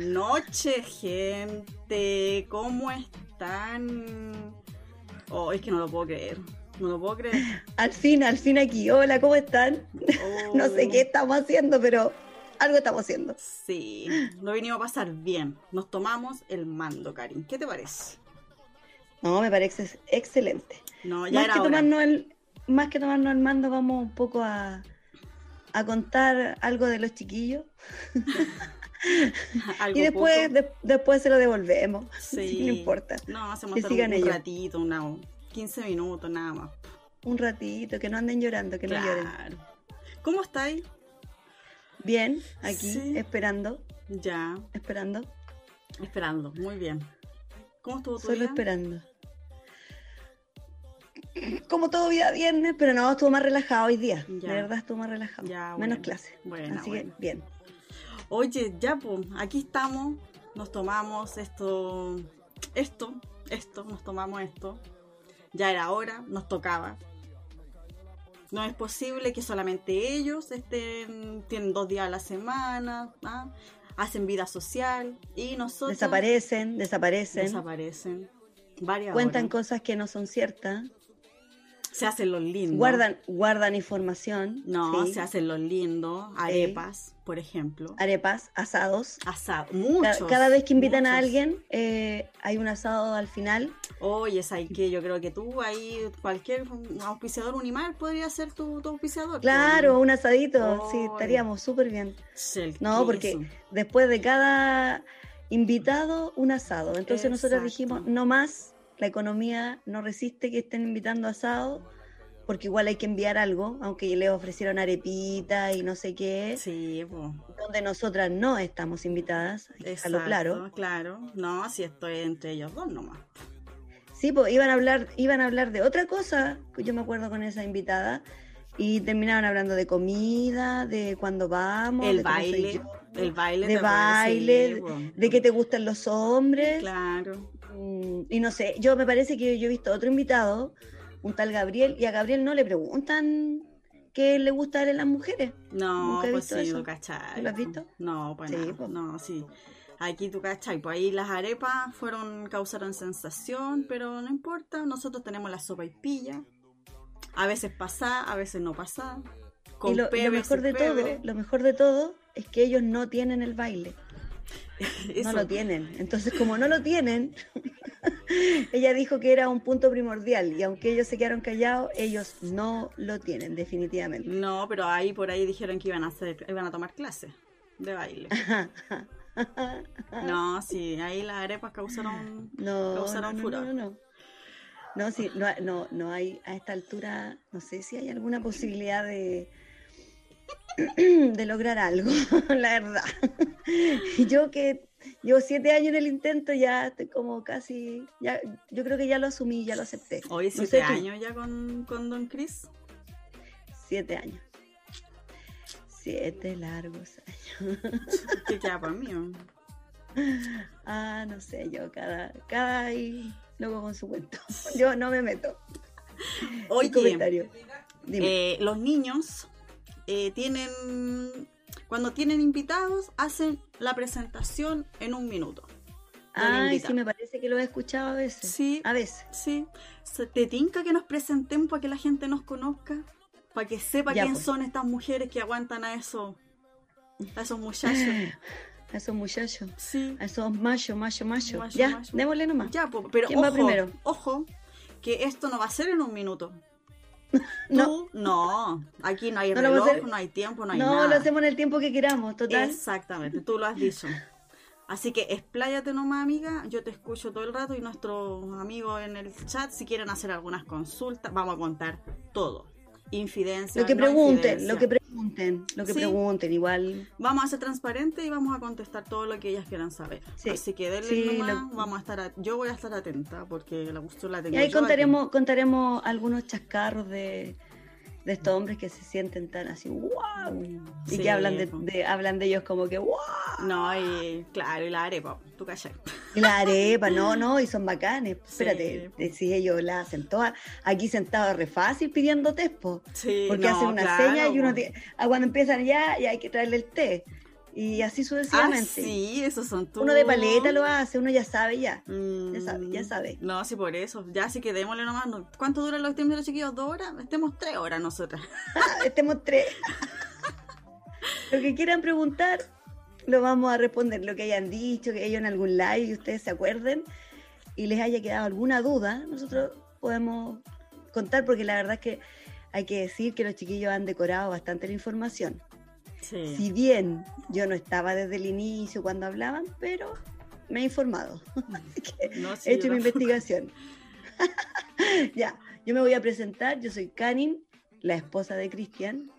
noches, gente. ¿Cómo están? Oh, es que no lo puedo creer. No lo puedo creer. Al fin, al fin aquí. Hola, ¿cómo están? no sé qué estamos haciendo, pero algo estamos haciendo. Sí, lo vinimos a pasar bien. Nos tomamos el mando, Karin. ¿Qué te parece? No, me parece excelente. No, ya más, era que hora. tomarnos el, más que tomarnos el mando, vamos un poco a, a contar algo de los chiquillos. Algo y después, de- después se lo devolvemos. Sí. no importa. No, hacemos Que un, sigan un ellos. ratito, una, 15 minutos, nada más. Un ratito, que no anden llorando, que no lloren. ¿Cómo estáis? Bien, aquí, Sí. esperando, Ya, esperando, esperando. Muy bien. ¿Cómo estuvo tu solo día? esperando. Como todo día viernes, pero no, estuvo más relajado hoy día. Ya. De verdad estuvo más relajado. Ya, Menos bueno. clase. Buena, Así buena. que bien. Oye, ya, pues, aquí estamos. Nos tomamos esto, esto, esto, nos tomamos esto. Ya era hora, nos tocaba. No es posible que solamente ellos estén, tienen dos días a la semana, ¿ah? hacen vida social y nosotros Desaparecen, desaparecen. desaparecen. Varias cuentan horas. cosas que no son ciertas. Se hacen los lindos. Guardan, guardan información. No, sí. se hacen los lindos. Arepas, por ejemplo. Arepas, asados. Asado. Ca- Muchos. Cada vez que invitan a alguien, eh, hay un asado al final. Oye, es ahí que yo creo que tú ahí, cualquier auspiciador Unimar podría ser tu, tu auspiciador. Claro, un asadito. Sí, estaríamos súper bien. pues. No, porque después de cada invitado, un asado. Entonces nosotros dijimos, no más, la economía no resiste que estén invitando asado, porque igual hay que enviar algo, aunque les ofrecieron arepita y no sé qué, Sí, pues. donde nosotras no estamos invitadas, hay que dejarlo claro. Claro. No, si estoy entre ellos dos nomás. Sí, pues iban a hablar, iban a hablar de otra cosa, que yo me acuerdo con esa invitada, y terminaron hablando de comida, de cuándo vamos, el de baile. yo, El baile. de baile, de que te gustan los hombres. Claro. Mm, Y no sé, yo me parece que yo he visto otro invitado, un tal Gabriel, y a Gabriel no le preguntan qué le gusta a las mujeres. No, Nunca he pues visto sí, eso. tú. ¿Lo has visto? No, pues Sí, pues. no, sí. Aquí tú cachai, pues ahí las arepas fueron, causaron sensación, pero no importa, nosotros tenemos la sopa y pilla. A veces pasa, a veces no pasa. Con y lo, mejor de todo, lo mejor de todo es que ellos no tienen el baile. Eso. No lo tienen. Entonces, como no lo tienen, ella dijo que era un punto primordial. Y aunque ellos se quedaron callados, ellos no lo tienen, definitivamente. No, pero ahí por ahí dijeron que iban a hacer, iban a tomar clases de baile. No, sí, ahí las arepas causaron No, Causaron no, no, furor. no, no. No, sí, no, no, no hay a esta altura, no sé si hay alguna posibilidad de, de lograr algo, la verdad. Yo que llevo siete años en el intento, ya estoy como casi, ya, yo creo que ya lo asumí, ya lo acepté. hoy No siete tú. años ya con, con Don Chris. Siete años. Siete largos años. ¿Qué queda para mí? Ah, no sé, yo cada, cada y luego con su cuento. Yo no me meto. Un comentario. Dime. Eh, los niños eh, tienen, cuando tienen invitados, hacen la presentación en un minuto. Ay, sí, me parece que lo he escuchado a veces. Sí. A veces. Sí, ¿Se- ¿te tinca que nos presentemos para que la gente nos conozca? Para que sepa Ya, quién pues. son estas mujeres que aguantan a esos, a esos muchachos. A esos muchachos. Sí, A esos machos, macho, macho. Macho, Ya, macho. démosle nomás. ya, pero ¿Quién ojo, va primero? ojo, que esto no va a ser en un minuto. No. Tú, no, aquí no hay No reloj, hacer- no hay tiempo, no hay No, nada. lo hacemos en el tiempo que queramos, total. Exactamente, tú lo has dicho. Así que expláyate nomás, amiga. Yo te escucho todo el rato y nuestros amigos en el chat, si quieren hacer algunas consultas, vamos a contar todo. Infidencia. Lo que no pregunten, infidencia. lo que pregunten, lo que Sí. pregunten, igual. Vamos a ser transparentes y vamos a contestar todo lo que ellas quieran saber. Sí. Así que denle Sí, nomás, lo- vamos a estar, a- yo voy a estar atenta porque la cuestión la tengo Y ahí contaremos, contaremos algunos chascarros de, de estos hombres que se sienten tan así, wow. Y Sí, que hablan de, de- hablan de ellos como que, wow. No, y claro, y la arepa, tú cachai. Y la arepa, no, no, y son bacanes. Sí, Espérate, eh, si ellos la hacen todas, aquí sentados re fácil pidiendo té, po. Sí, Porque no, hacen una claro, seña y uno tiene- ah, cuando empiezan ya, ya hay que traerle el té. Y así Ah, sucesivamente. sí, esos son tus. Uno de paleta lo hace, uno ya sabe ya. Ya sabe, ya Mm, sabe. No, sí, por eso. Ya, así que démosle nomás. no- ¿Cuánto duran los tiempos de los chiquillos? ¿Dos horas? Estemos tres horas nosotras. Estemos tres. lo que quieran preguntar, lo vamos a responder. Lo que hayan dicho, que ellos en algún live y ustedes se acuerden y les haya quedado alguna duda, nosotros podemos contar porque la verdad es que hay que decir que los chiquillos han decorado bastante la información. Sí. Si bien yo no estaba desde el inicio cuando hablaban, pero me he informado. No, sí, he hecho mi investigación. ya, yo me voy a presentar. Yo soy Karin, la esposa de Cristian.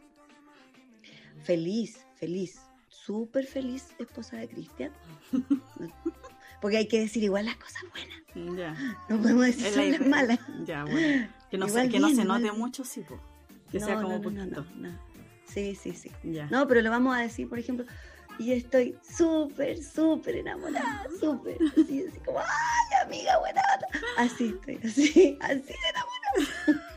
Feliz, feliz, súper feliz esposa de Cristian. Porque hay que decir igual las cosas buenas. Ya. No podemos decir Es la solo las malas. Ya, bueno. Que no, se, que no se note mucho, sí, po. Que No, sea como poquito. no. Sí, sí, sí. Ya. No, pero lo vamos a decir, por ejemplo, y estoy súper, súper enamorada, súper, así, así como, ay, amiga, buena onda". Así estoy, así, así de enamorada.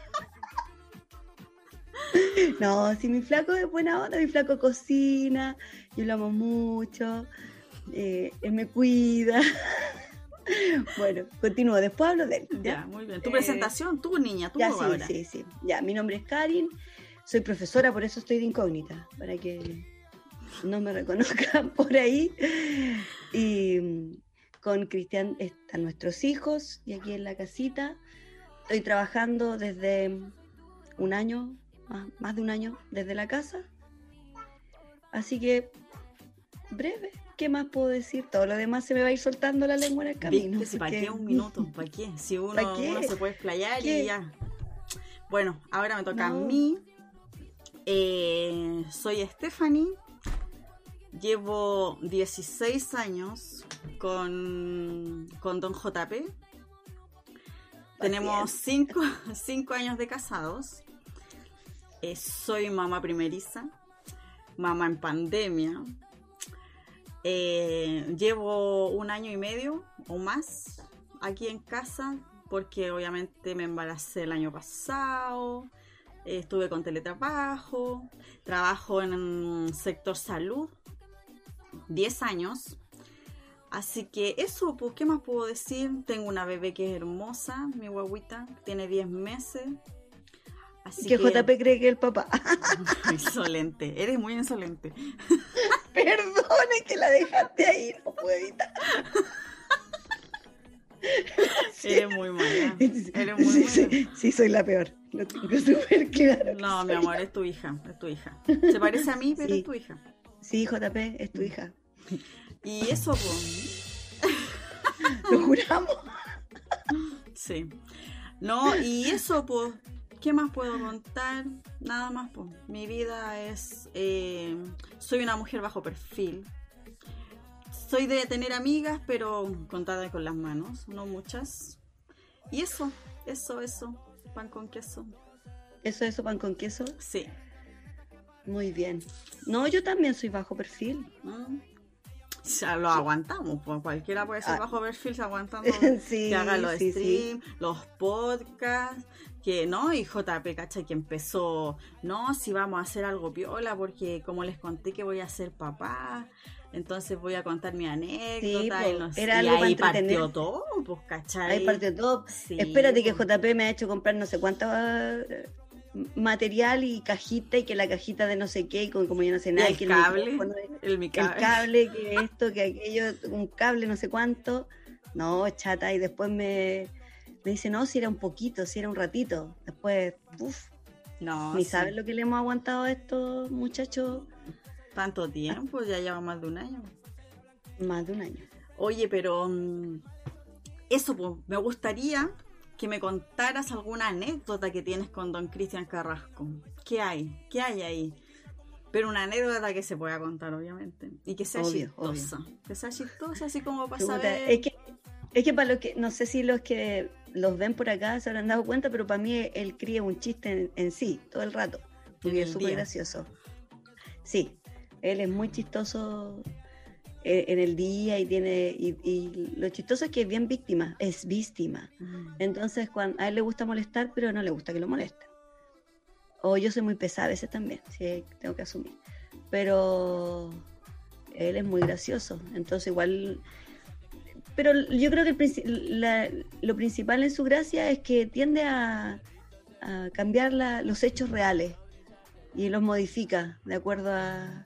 No, si mi flaco es buena onda, mi flaco cocina, yo lo amo mucho, eh, él me cuida. Bueno, continúo, después hablo de él. Ya, muy bien. Tu Eh, presentación, tú, niña, tú Ya, sí, ahora. sí, sí. Ya, mi nombre es Karin, soy profesora, por eso estoy de incógnita, para que no me reconozcan por ahí. Y mm, con Cristian están nuestros hijos y aquí en la casita. Estoy trabajando desde un año, más, más de un año, desde la casa. Así que, breve, ¿qué más puedo decir? Todo lo demás se me va a ir soltando la lengua en el camino. Si ¿Para porque- qué un minuto? ¿Para qué? Si uno, ¿Pa' qué? uno se puede explayar ¿Qué? y ya. Bueno, ahora me toca a mí. Eh, soy Stephanie. Llevo 16 años con, con Don JP. Tenemos 5 años de casados. Eh, soy mamá primeriza, mamá en pandemia. Eh, llevo un año y medio o más aquí en casa porque obviamente me embaracé el año pasado, estuve con teletrabajo, trabajo en el sector salud, 10 años. Así que eso, pues, ¿qué más puedo decir? Tengo una bebé que es hermosa, mi guaguita, tiene 10 meses. Así que JP cree que el papá. Insolente, eres muy insolente. Perdone que la dejaste ahí, no puedo evitar. Sí. Eres muy mala. Eres muy Sí, mala. sí, sí, soy la peor. Lo tengo súper claro. No, mi amor, la- es tu hija, es tu hija. Se parece a mí, pero es tu hija. Sí, JP, es tu hija. Y eso, pues, Lo juramos. sí. No, y eso, pues, ¿qué más puedo contar? Nada más, pues. Mi vida es, eh, soy una mujer bajo perfil. Soy de tener amigas, pero contadas con las manos, no muchas. Y eso, eso, eso, pan con queso. Eso, eso, pan con queso. Sí. Muy bien. No, yo también soy bajo perfil. Mm. Ya lo aguantamos, pues cualquiera puede ser Ah. bajo perfil aguantando Sí, que haga los sí, sí. streams, los podcasts, que no, y JP, ¿cachai? Que empezó, no, si vamos a hacer algo piola, porque como les conté que voy a ser papá, entonces voy a contar mi anécdota, po, y, no sé, era y algo para ahí partió entretener. todo, pues, ¿cachai? Ahí partió todo. Sí, Espérate que. JP me ha hecho comprar no sé cuánto eh, material y cajita y que la cajita de no sé qué, y como, como yo no sé nada, el que cable, el mi el cable. cable, que esto, que aquello, un cable, no sé cuánto. No, chata, y después me, me dice, no, si era un poquito, si era un ratito. Después, uff, No, ni sí. sabes lo que le hemos aguantado a estos muchachos Tanto tiempo, ya lleva más de un año. más de un año. Oye, pero mm, eso, pues, me gustaría que me contaras alguna anécdota que tienes con don Cristian Carrasco. ¿Qué hay? ¿Qué hay ahí? Pero una anécdota que se pueda contar, obviamente. Y que sea Obvio, chistosa. Que sea chistosa, así como para saber. Es que, es que para los que, no sé si los que los ven por acá se habrán dado cuenta, pero para mí él cría un chiste en, en sí, todo el rato. El es súper gracioso. Sí, él es muy chistoso eh, en el día y tiene. Y, y lo chistoso es que es bien víctima, es víctima. Mm. Entonces, cuando, a él le gusta molestar, pero no le gusta que lo molesten. O yo soy muy pesada a veces también, sí, tengo que asumir. Pero él es muy gracioso. Entonces igual... Pero yo creo que lo principal en su gracia es que tiende a, cambiar los hechos reales y los modifica de acuerdo a,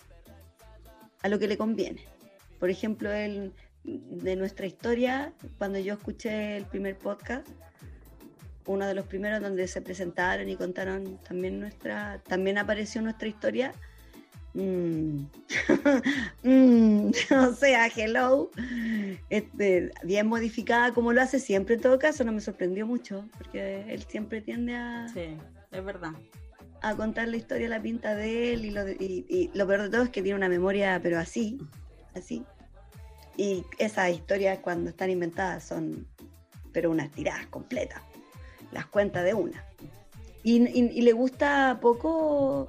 a lo que le conviene. Por ejemplo, él, de nuestra historia, cuando yo escuché el primer podcast, uno de los primeros donde se presentaron y contaron también nuestra, también apareció nuestra historia. Mm. Mm, o sea, hello, este, bien modificada como lo hace siempre en todo caso, no me sorprendió mucho, porque él siempre tiende a... Sí, es verdad. A contar la historia, la pinta de él y lo, y lo peor de todo es que tiene una memoria, pero así, así. Y esas historias cuando están inventadas son, pero unas tiradas completas las cuenta de una. Y, le gusta poco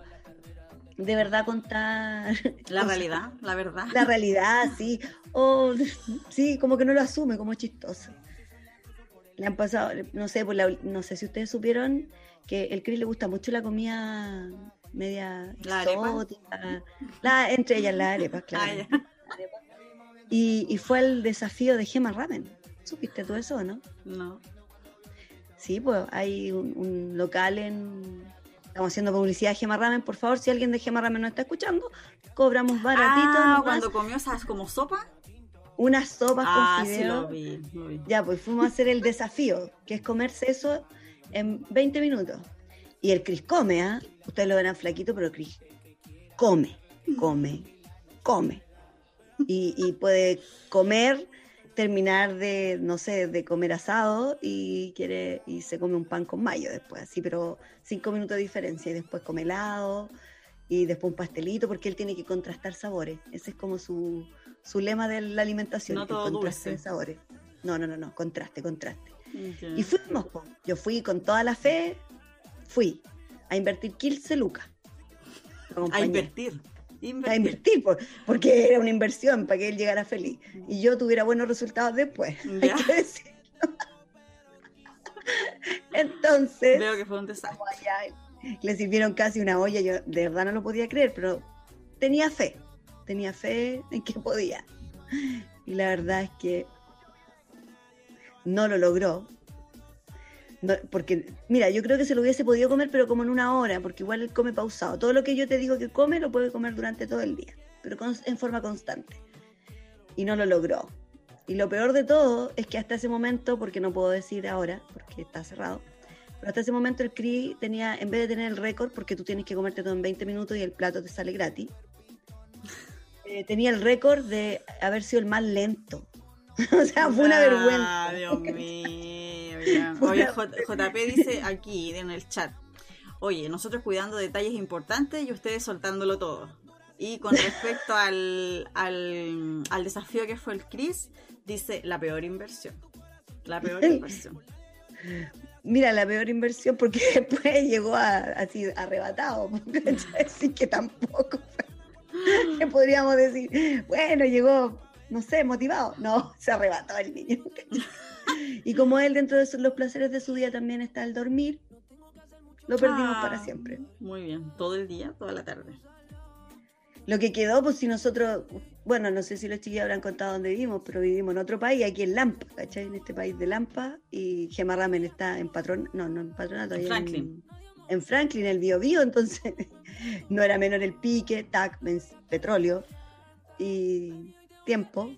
de verdad contar. La realidad, la verdad. La realidad, sí. O sí, como que no lo asume como chistoso. Le han pasado, no sé, pues no sé si ustedes supieron que el Chris le gusta mucho la comida media ¿La exótica. La, entre ellas la arepa, claro. Ah, y, y, fue el desafío de Gemma Ramen. ¿Supiste tú eso, no? No. Sí, pues hay un, local en... Estamos haciendo publicidad de Gema Ramen. Por favor, si alguien de Gema Ramen nos está escuchando, cobramos baratito. Ah, cuando comió esas como sopa. Unas sopas ah, con fideo. Sí, lo vi, Ya, pues fuimos a hacer el desafío, que es comerse eso en 20 minutos. Y el Cris come, ¿ah? Ustedes lo verán flaquito, pero Cris come, come, come. Y, y puede comer terminar de, no sé, de comer asado y quiere y se come un pan con mayo después, así, pero cinco minutos de diferencia y después come helado y después un pastelito porque él tiene que contrastar sabores. Ese es como su, su lema de la alimentación, no todo contraste de sabores. No, no, no, no, contraste, contraste. Y fuimos, yo fui con toda la fe, fui a invertir 15 lucas. A invertir. A invertir, porque era una inversión para que él llegara feliz y yo tuviera buenos resultados después. Hay que decirlo. Entonces, veo que fue un desastre. le sirvieron casi una olla, yo de verdad no lo podía creer, pero tenía fe, tenía fe en que podía. Y la verdad es que no lo logró, porque, mira, yo creo que se lo hubiese podido comer, pero como en una hora, porque igual él come pausado. Todo lo que yo te digo que come, lo puede comer durante todo el día, pero en forma constante. Y no lo logró. Y lo peor de todo es que hasta ese momento, porque no puedo decir ahora, porque está cerrado, pero hasta ese momento el CRI tenía, en vez de tener el récord, porque tú tienes que comerte todo en 20 minutos y el plato te sale gratis, eh, tenía el récord de haber sido el más lento. o sea, fue una ah, vergüenza. Dios mío. Oye, JP dice aquí en el chat. Oye, nosotros cuidando detalles importantes y ustedes soltándolo todo. Y con respecto al, al, desafío que fue el Chris, dice la peor inversión. La peor inversión. Mira, la peor inversión porque después llegó así arrebatado. Así que tampoco. ¿Qué podríamos decir? Bueno, llegó, no sé, motivado. No, se arrebató el niño. Y como él dentro de los placeres de su día también está el dormir, lo perdimos para ah, siempre. Muy bien, todo el día, toda la tarde. Lo que quedó, pues si nosotros, bueno, no sé si los chiquillos habrán contado dónde vivimos, pero vivimos en otro país, aquí en Lampa, ¿cachai? En este país de Lampa, y Gemma Ramen está en patrón, no, no en patronato, en Franklin. En, Franklin, el Bio Bio, entonces no era menor el pique, tac, petróleo y tiempo,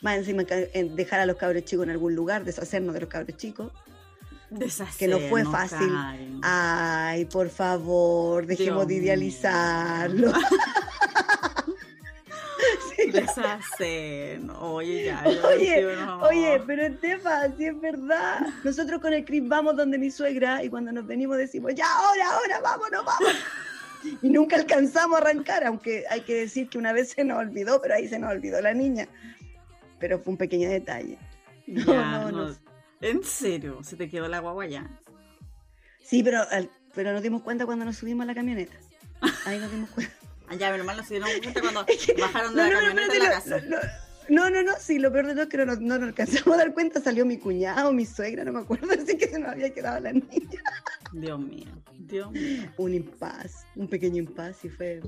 más encima dejar a los cabros chicos en algún lugar, deshacernos de los cabros chicos. que no fue fácil. Ay, por favor, dejemos de idealizarlo. Deshacen. Oye, ya. Oye, oye, pero es fácil, es verdad. Nosotros con el Chris vamos donde mi suegra y cuando nos venimos decimos, ya, ahora, ahora, vámonos, vámonos. Y nunca alcanzamos a arrancar, aunque hay que decir que una vez se nos olvidó, pero ahí se nos olvidó la niña pero fue un pequeño detalle. No, no, no, ¿En serio? ¿Se te quedó la guagua ya? Sí, pero, pero nos dimos cuenta cuando nos subimos a la camioneta. Ahí nos dimos cuenta. Allá, menos mal nos dieron cuenta cuando bajaron de la camioneta de la casa. No, no, no, sí, lo peor de todo es que no, no, nos alcanzamos a dar cuenta, salió mi cuñado, mi suegra, no me acuerdo, así que se nos había quedado la niña. Dios mío, Dios mío. Un impas, un pequeño impas y fue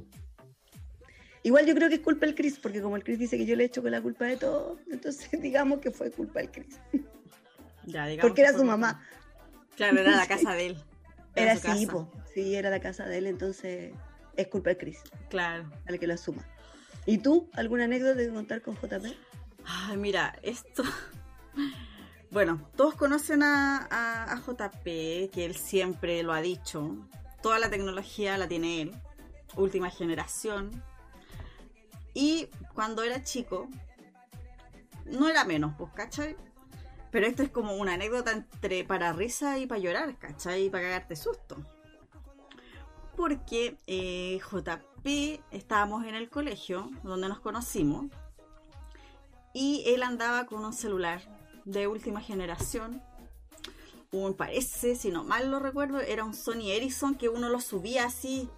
Igual yo creo que es culpa del Chris, porque como el Chris dice que yo le he hecho con la culpa de todo, entonces digamos que fue culpa del Chris. Ya, digamos Porque que era su mamá. Claro, era la casa de él. Era su casa. po. sí, era la casa de él, entonces es culpa del Chris, Claro. al que lo asuma. ¿Y tú, alguna anécdota de contar con JP? Ay, mira, esto. Bueno, todos conocen a JP, que él siempre lo ha dicho. Toda la tecnología la tiene él. Última generación. Y cuando era chico, no era menos, pues, ¿cachai? Pero esto es como una anécdota entre para risa y para llorar, ¿cachai? Y para cagarte susto. Porque eh, JP estábamos en el colegio donde nos conocimos y él andaba con un celular de última generación. Un, parece, si no mal lo recuerdo, era un Sony Ericsson que uno lo subía así.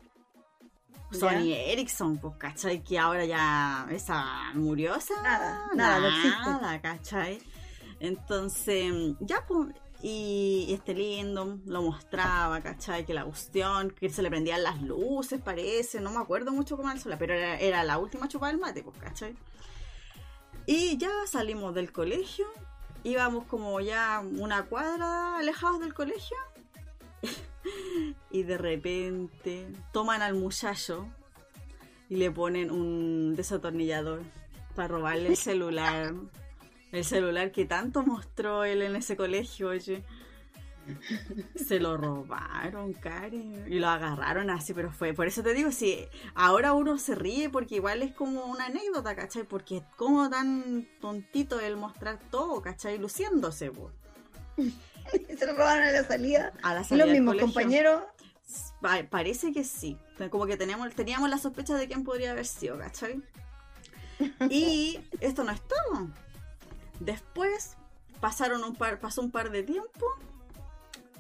Ya. Sony Ericsson, pues, ¿cachai? Que ahora ya esa murió esa. Nada, nada, no existe. Nada, ¿cachai? Entonces, ya, pues, y, este lindo lo mostraba, ¿cachai? Que la cuestión, que se le prendían las luces, parece, no me acuerdo mucho cómo era el celular, pero era, era la última chupada del mate, pues, ¿cachai? Y ya salimos del colegio, íbamos como ya una cuadra alejados del colegio. y de repente toman al muchacho y le ponen un desatornillador para robarle el celular. El celular que tanto mostró él en ese colegio, oye. Se lo robaron, Karen. Y lo agarraron así, pero fue. Por eso te digo, si ahora uno se ríe porque igual es como una anécdota, ¿cachai? Porque es como tan tontito el mostrar todo, ¿cachai? Luciéndose, po. Se lo robaron a la salida. A la salida los mismos compañeros. Pa- parece que sí. Como que teníamos, teníamos la sospecha de quién podría haber sido, ¿cachai? Y esto no es todo. Después pasaron un par, pasó un par de tiempo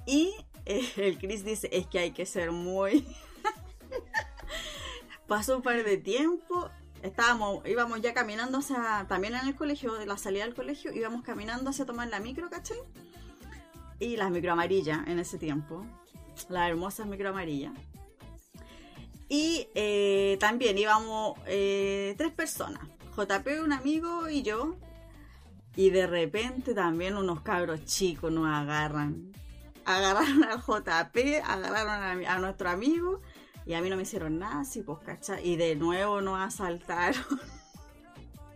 y eh, el Chris dice, es que hay que ser muy... pasó un par de tiempo, estábamos, íbamos ya caminando hacia, también en el colegio, de la salida del colegio, íbamos caminando hacia tomar la micro, ¿cachai? Y las micro amarillas en ese tiempo, las hermosas micro amarillas. Y eh, también íbamos eh, tres personas, JP, un amigo y yo. Y de repente también unos cabros chicos nos agarran. Agarraron al JP, agarraron a, nuestro amigo y a mí no me hicieron nada, sí, pues, ¿cachai? Y de nuevo nos asaltaron.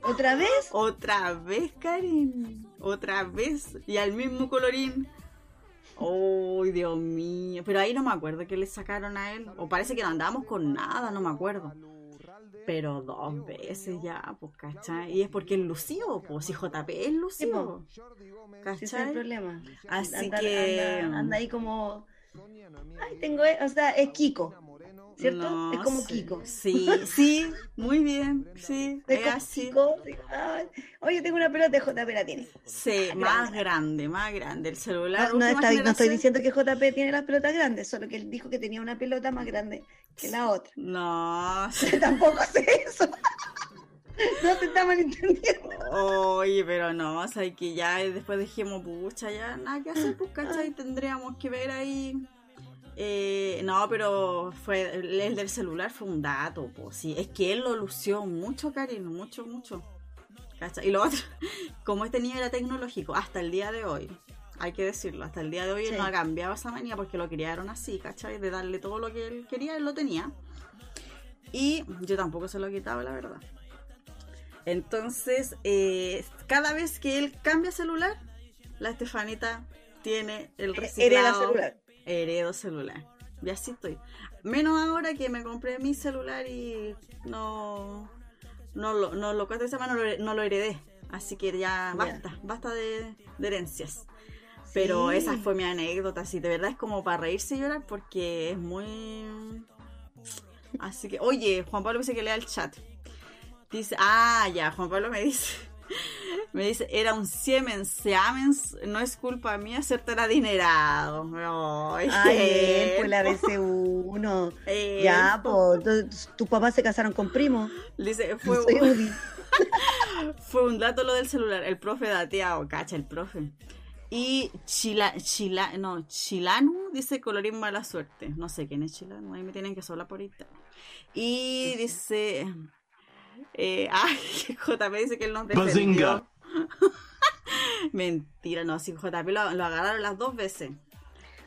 ¿Otra vez? Otra vez, Karen. Otra vez. Y al mismo colorín. ¡Uy, Dios mío! Pero ahí no me acuerdo que le sacaron a él. O parece que no andábamos con nada, no me acuerdo. Pero dos veces ya, pues, ¿cachai? Y es porque es lucido, pues, si JP es lucido. Sí, ese es el ¿Cachai? problema. Así Anda- que- Anda, anda ahí como. Ay, tengo. O sea, es Kiko. ¿Cierto? No es como. Kiko. Sí, sí, muy bien. Sí, Es es como así. Kiko. Oye, tengo una pelota de JP, la tiene. Sí, más grande, más grande. El celular. No, no, está- no estoy diciendo que JP tiene las pelotas grandes, solo que él dijo que tenía una pelota más grande que la otra. No, Tampoco sé eso. No te está malentendiendo. Oye, pero no, o sea, que ya después dijimos, pucha, ya nada que hacer, pues, ¿cachai? Tendríamos que ver ahí. Eh, no, pero fue el, el del celular fue un dato, pues, sí. Es que él lo lució mucho, cariño, mucho, mucho. ¿Cachai? Y lo otro, como este niño era tecnológico, hasta el día de hoy, hay que decirlo, hasta el día de hoy él no ha cambiado esa manía porque lo criaron así, ¿cachai? De darle todo lo que él quería, él lo tenía. Y yo tampoco se lo quitaba, la verdad. Entonces, eh, cada vez que él cambia celular, la Estefanita tiene el reciclado. Hereda celular. Heredo celular. Y así estoy. Menos ahora que me compré mi celular y no, no lo, no lo de esa mano, no lo, heredé. Así que ya basta, basta de, de herencias. Pero Sí. esa fue mi anécdota, sí, de verdad es como para reírse y llorar porque es muy... Así que, oye, Juan Pablo dice que lea el chat. Dice, ah, ya, Juan Pablo me dice, me dice, era un Siemens, Siemens, no es culpa mía ser tan adinerado. Ay, Ay, él, pues la él, BC1. él, Ya, pues, tus papás se casaron con primo. Dice, fue, Soy Udi. fue un dato lo del celular, el profe dateado, cacha, el profe. Y Chila, Chila, no, Chilanu dice colorín mala suerte. No sé quién es Chilanu, ahí me tienen que sola por internet. Y dice, Eh, ay, JP dice que él nos defendió. Mentira, no, sí, JP lo, lo agarraron las dos veces.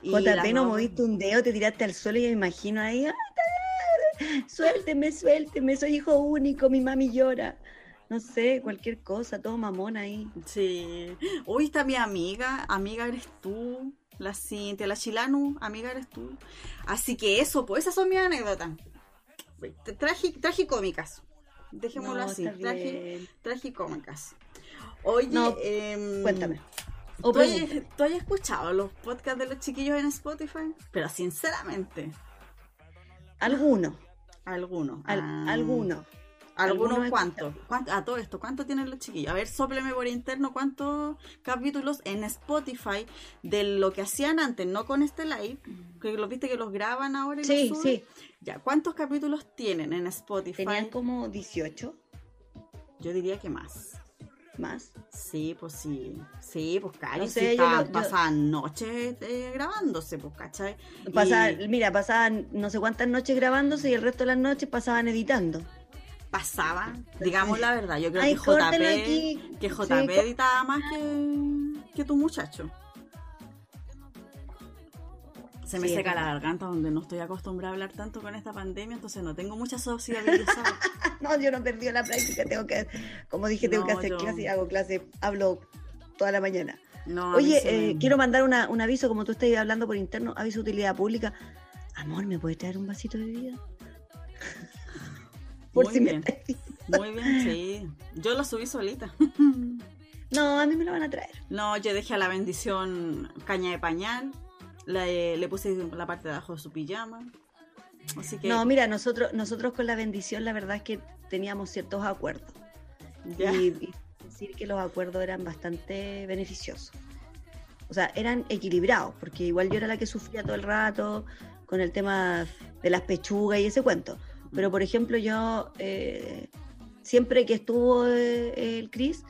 Y JP, no dos- moviste un dedo, te tiraste al suelo y me imagino ahí. "Ay, ta- Suélteme, suélteme, soy hijo único, mi mami llora. No sé, cualquier cosa, todo mamón ahí. Sí. Hoy está mi amiga, amiga eres tú, la Cintia, la Chilanu, amiga eres tú. Así que eso, pues esas son mis anécdotas. Tragi- Tragicómicas. Dejémoslo No, así, bien. tragicómicas. Oye, No, em, Cuéntame. ¿Tú has, pregunta. tú has escuchado los podcasts de los chiquillos en Spotify? Pero sinceramente, Alguno, algunos. al- Ah, alguno. ¿Algunos cuántos? ¿Cuánto- A todo esto, ¿cuánto tienen los chiquillos? A ver, sopleme por interno cuántos capítulos en Spotify de lo que hacían antes, no con este live, que los viste que los graban ahora y Sí, los sí. Ya, ¿cuántos capítulos tienen en Spotify? Tenían como 18 Yo diría que más. más. Sí, pues sí. Sí, pues Cari, No sí, sé, lo- yo- pasaban noches eh, grabándose, pues, ¿cachai? Pasaba- Y Mira, pasaban no sé cuántas noches grabándose y el resto de las noches pasaban editando. Pasaba, digamos la verdad, yo creo Ay, que JP, que Sí, JP có- editaba más que, que tu muchacho. Se me Sí, seca la garganta donde no estoy acostumbrada a hablar tanto con esta pandemia, entonces no tengo mucha sociabilidad. No, yo no perdido la práctica, tengo que, como dije, tengo que hacer yo- clase y hago clase, hablo toda la mañana. No, Oye, me- eh, quiero mandar una- un aviso, como tú estás hablando por interno, aviso de utilidad pública. Amor, ¿me puedes traer un vasito de bebida? Por Muy si bien. me. Muy bien, sí. Yo lo subí solita. No, a mí me lo van a traer. No, yo dejé a la bendición caña de pañal. Le, le puse la parte de abajo de su pijama. Así que. No, mira, nosotros, nosotros con la bendición, la verdad es que teníamos ciertos acuerdos. Y, y decir que los acuerdos eran bastante beneficiosos. O sea, eran equilibrados, porque igual yo era la que sufría todo el rato con el tema de las pechugas y ese cuento. Pero, por ejemplo, yo eh, siempre que estuvo eh, el Cris,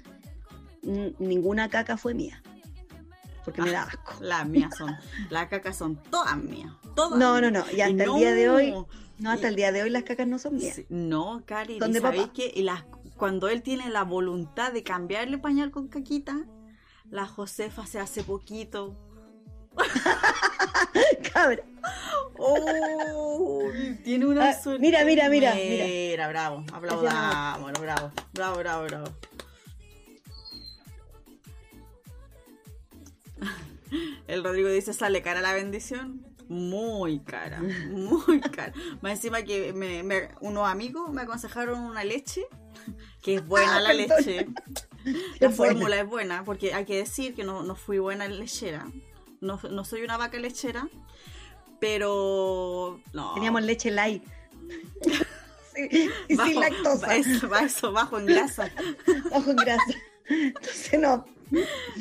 ninguna caca fue mía. Porque me da asco. Las mías son. Las cacas son todas mías. Todas. No, no, mías. no. Y hasta no, el día de hoy, no, hasta el día de hoy las cacas no son mías. Sí, No, Cari, Son ¿y de papá. Y las, cuando él tiene la voluntad de cambiarle pañal con caquita, la Josefa se hace poquito. Cabra. ¡Oh! Tiene una Ah, suerte. mira, mira, mira, Mira, mira. bravo. Aplaudamos, bravo. Bravo, bravo, bravo. El Rodrigo dice, sale cara la bendición. Muy cara, muy cara. Más encima que me- me- unos amigos me aconsejaron una leche, que es buena Ah, la leche. La fórmula es buena, porque hay que decir que no, no fui buena lechera. No, no soy una vaca lechera, pero no. Teníamos leche light. Sí, y Bajo- sin lactosa. Eso, eso, bajo en grasa. Bajo en grasa. Entonces no.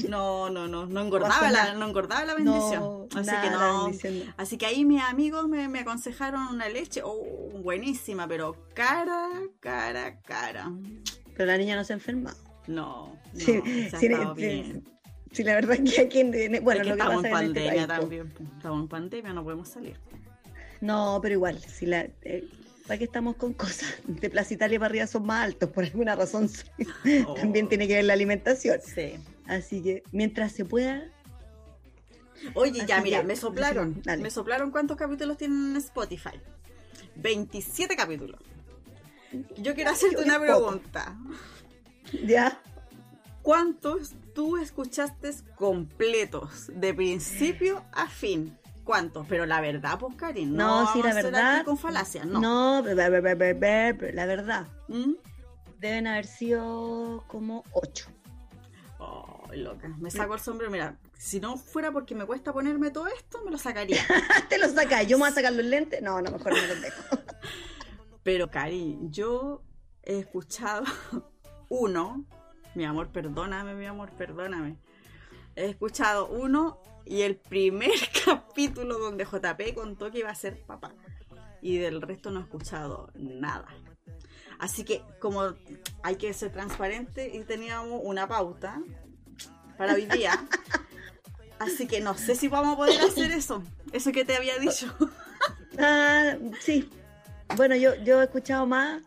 No, no, no, no engordaba la, no engordaba la bendición. No, Así nada, que no. Así que ahí mis amigos me, me aconsejaron una leche, oh, buenísima, pero cara, cara, cara. Pero la niña no se enferma. No, no, Sí, se ha sí, bien. Sí, la verdad es que aquí en, en- bueno, que lo que estamos pasa en en este pandemia país, po. también. po. Estamos en pandemia, no podemos salir. No, pero igual, si la, eh, ¿para qué estamos con cosas? De Plaza Italia para arriba son más altos, por alguna razón. Oh. También tiene que ver la alimentación. Sí. Así que mientras se pueda, Oye, ya, mira, que, me soplaron. dale. me soplaron cuántos capítulos tienen en Spotify. 27 capítulos. Yo quiero hacerte una poco. pregunta. ya. ¿Cuántos tú escuchaste completos de principio a fin? ¿Cuántos? Pero la verdad, pues, Karin, no, No, sí, la verdad. con falacias, no. No, be- la verdad, ¿Mm? deben haber sido como ocho. Ay, loca, me saco el sombrero. Mira, si no fuera porque me cuesta ponerme todo esto, me lo sacaría. Te lo sacas, yo me voy a sacar los lentes. No, no, mejor no los dejo. Pero, Cari, yo he escuchado uno, mi amor, perdóname, mi amor, perdóname. He escuchado uno y el primer capítulo donde JP contó que iba a ser papá. Y del resto no he escuchado nada. Así que, como hay que ser transparente y teníamos una pauta para hoy día. Así que no sé si vamos a poder hacer eso. Eso que te había dicho. Ah, sí. Bueno, yo, yo he escuchado más.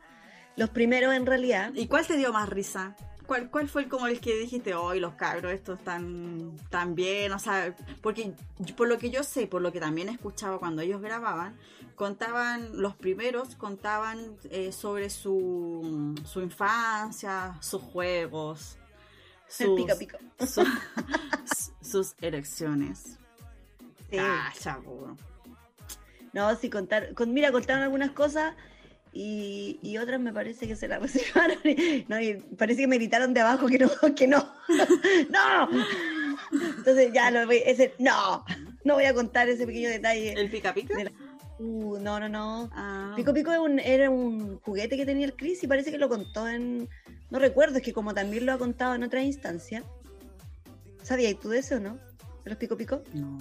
Los primeros en realidad. ¿Y cuál te dio más risa? ¿Cuál, cuál fue como el que dijiste, hoy los cabros, estos están tan bien? O sea, porque por lo que yo sé, por lo que también escuchaba cuando ellos grababan, contaban, los primeros contaban eh, sobre su, su infancia, sus juegos, El sus, pica pica. su- sus erecciones. Sí. Ah, chavo. No, sí, contar, con, mira, contaron algunas cosas y, y otras me parece que se las reservaron. y- No, y parece que me gritaron de abajo que no, que no. ¡No! Entonces ya lo voy, ese, no, no voy a contar ese pequeño detalle. ¿El pica pica? de la- Uh, no, no, no. Ah. Pico Pico era un juguete que tenía el Chris y parece que lo contó en. No recuerdo, es que como también lo ha contado en otra instancia. ¿Sabías tú de eso o no? ¿De los Pico Pico? No.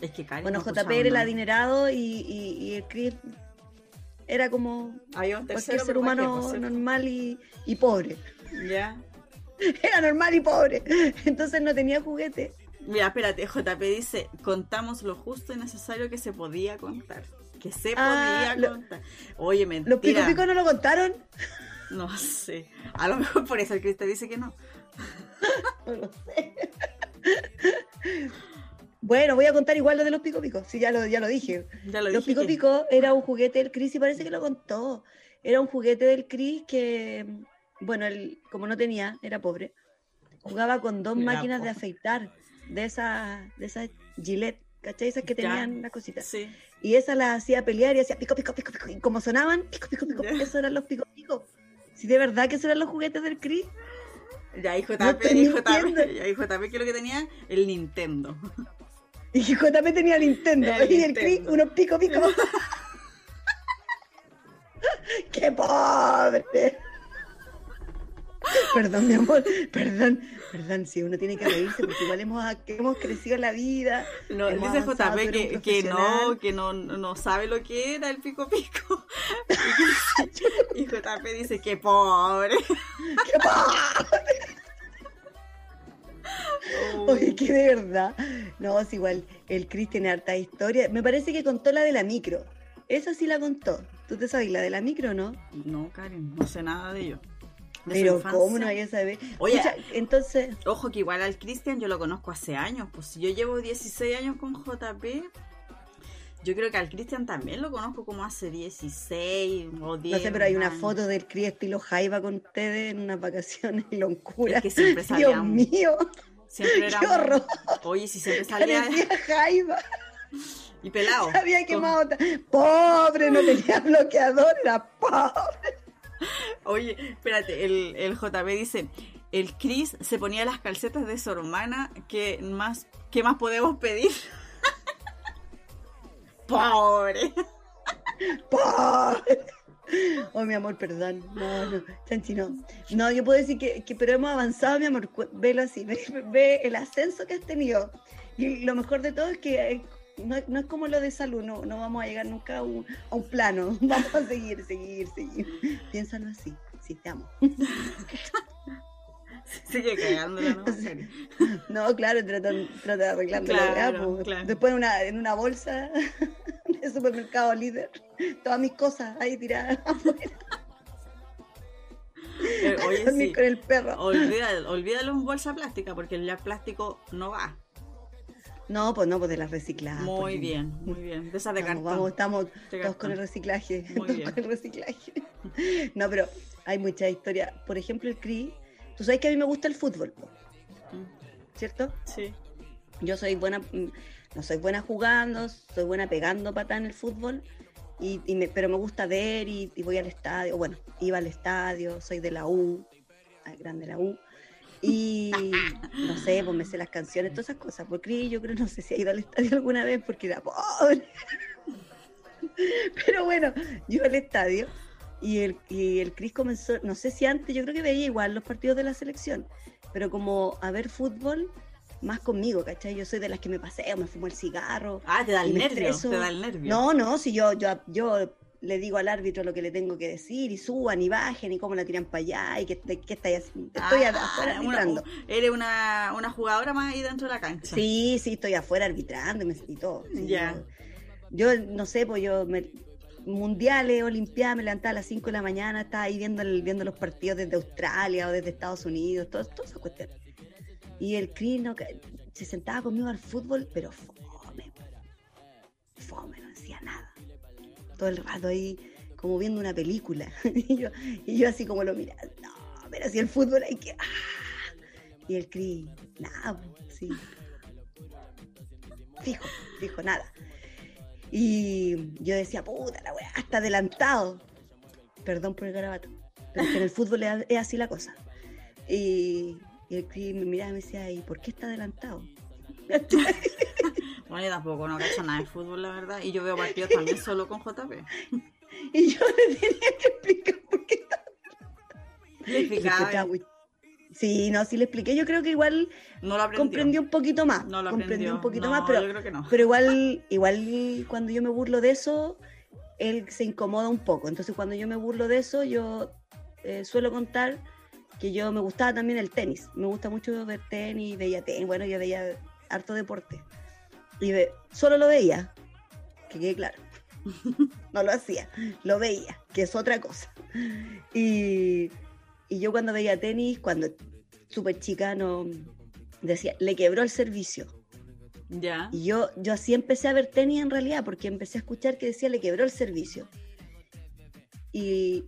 Es que Karen Bueno, no JP era el adinerado y, y- y el Chris era como un cualquier ser pero ¿para qué, humano normal y, y pobre. Ya. Era normal y pobre. Entonces no tenía juguete. Mira, espérate, JP dice, contamos lo justo y necesario que se podía contar. Que se Ah, podía lo- contar. Oye, ¿Los Pico mentira. Pico no lo contaron? No sé. A lo mejor por eso el Cristo dice que no. No lo sé. Bueno, voy a contar igual lo de los Pico Pico. Sí, ya lo, ya lo dije. Ya lo Los. Pico que- Pico era un juguete del Chris y parece que lo contó. Era un juguete del Chris que, bueno, él, como no tenía, era pobre, jugaba con dos Era máquinas de pobre. afeitar, de esas de esas Gillette, ¿cachai? Esas que Ya. tenían las cositas. Sí. Y esas las hacía pelear y hacía pico, pico, pico, pico. Y como sonaban, pico, pico, pico, Ya. esos eran los pico, pico. Si de verdad que esos eran los juguetes del Chris. Ya, JP, No estoy y JP, ya, y JP, ¿qué es lo que tenía? El Nintendo. Y JP tenía Nintendo. El y el Chris, unos pico, pico. ¡Qué pobre! Perdón, mi amor, perdón, perdón, si uno tiene que reírse porque igual hemos, hemos crecido en la vida. No, dice JP que, no, que no, no sabe lo que era el pico pico. Y JP dice que pobre. ¡Qué pobre! Oye, que de verdad. No, es igual, el Chris tiene harta historia. Me parece que contó la de la micro. Esa sí la contó. ¿Tú te sabes la de la micro, no? No, Karen, no sé nada de ello. De Pero. ¿cómo no hay a saber? Oye, entonces, Ojo que igual al Cristian yo lo conozco hace años, pues si yo llevo 16 años con JP, yo creo que al Cristian también lo conozco como hace 16 o 10. no sé, pero hay una años. foto del Chris estilo Jaiba con ustedes en unas vacaciones en Loncura. Es que siempre Dios mío, Siempre qué horror. Oye, si siempre salía Parecía Jaiba. y pelado. Había quemado. Pobre, no tenía bloqueador, era pobre. Oye, espérate, el, el JP dice, el Chris se ponía las calcetas de su hermana, ¿qué más, qué más podemos pedir? Pobre. Pobre. Oh, mi amor, perdón. No, no, Chanchi, no. No, yo puedo decir que, que- pero hemos avanzado, mi amor. Velo así, ve, el ascenso que has tenido. Y lo mejor de todo es que eh, no, no es como lo de salud, no, no vamos a llegar nunca a un, a un plano. Vamos a seguir, seguir, seguir. Piénsalo así. Sí, te amo. Sigue cagándola, ¿no? No, claro, trata, trata de arreglarlo Claro, po. claro. Después en una, en una bolsa de supermercado líder, todas mis cosas ahí tiradas afuera Eh, Oye, dormir sí. con el perro. Olvídalo, olvídalo en bolsa plástica porque el plástico no va. No, pues no, pues de las recicladas. Muy bien, muy bien. De esas de Vamos, cartón. vamos, estamos De todos cartón. con el reciclaje. Muy todos bien. con el reciclaje. No, pero hay mucha historia. Por ejemplo, el CRI. Tú sabes que a mí me gusta el fútbol, ¿cierto? Sí. Yo soy buena, no soy buena jugando, soy buena pegando patada en el fútbol, y, y me- pero me gusta ver y, y voy al estadio. Bueno, iba al estadio, soy de la U, ah, grande la U. Y no sé, pues me sé las canciones, todas esas cosas. Porque yo creo, no sé si ha ido al estadio alguna vez porque era pobre. Pero bueno, yo al estadio y el, y el Cris comenzó, no sé si antes, yo creo que veía igual los partidos de la selección, pero como a ver fútbol más conmigo, ¿cachai? Yo soy de las que me paseo, me fumo el cigarro. Ah, te da el nervio. Te da el nervio. No, no, si yo, yo, yo le digo al árbitro lo que le tengo que decir y suban y bajen y cómo la tiran para allá y que, que estáis haciendo. Estoy Ah, afuera una- arbitrando. eres una, una jugadora más ahí dentro de la cancha. Sí, sí, estoy afuera arbitrando y, todo. sí, Ya. Yo, yo no sé, pues yo me, mundiales, olimpiadas, me levantaba a las 5 de la mañana, estaba ahí viendo, los partidos desde Australia o desde Estados Unidos, todas esas cuestiones. Y el Chris no, ca- se sentaba conmigo al fútbol, pero fome, fome, no decía nada. Todo el rato ahí, como viendo una película. y, yo, así como lo miraba, no, pero si el fútbol hay que... ah". Y el Chris, nada, sí. Fijo, fijo, nada. Y yo decía, puta la está adelantado. Perdón por el garabato. Pero que en el fútbol es, así la cosa. Y, y el me miraba y me decía, ¿y por qué está adelantado? Bueno, yo tampoco no cacho nada de fútbol, la verdad. Y yo veo partidos también solo con JP. Y yo le tenía que explicar por qué está Le explicaba, Sí, no, sí le expliqué. Yo creo que igual no lo aprendió. comprendió un poquito más. No lo comprendió un poquito No, más, pero, yo creo que no. pero igual, igual cuando yo me burlo de eso, él se incomoda un poco. Entonces cuando yo me burlo de eso, yo eh, suelo contar que yo me gustaba también el tenis. Me gusta mucho ver tenis, veía tenis, bueno, yo veía harto deporte. Y ve- solo lo veía, que quede claro. No lo hacía, lo veía, que es otra cosa. Y, y yo cuando veía tenis, cuando súper chica, no decía, le quebró el servicio. Ya. Y yo, yo así empecé a ver tenis en realidad, porque empecé a escuchar que decía le quebró el servicio. Y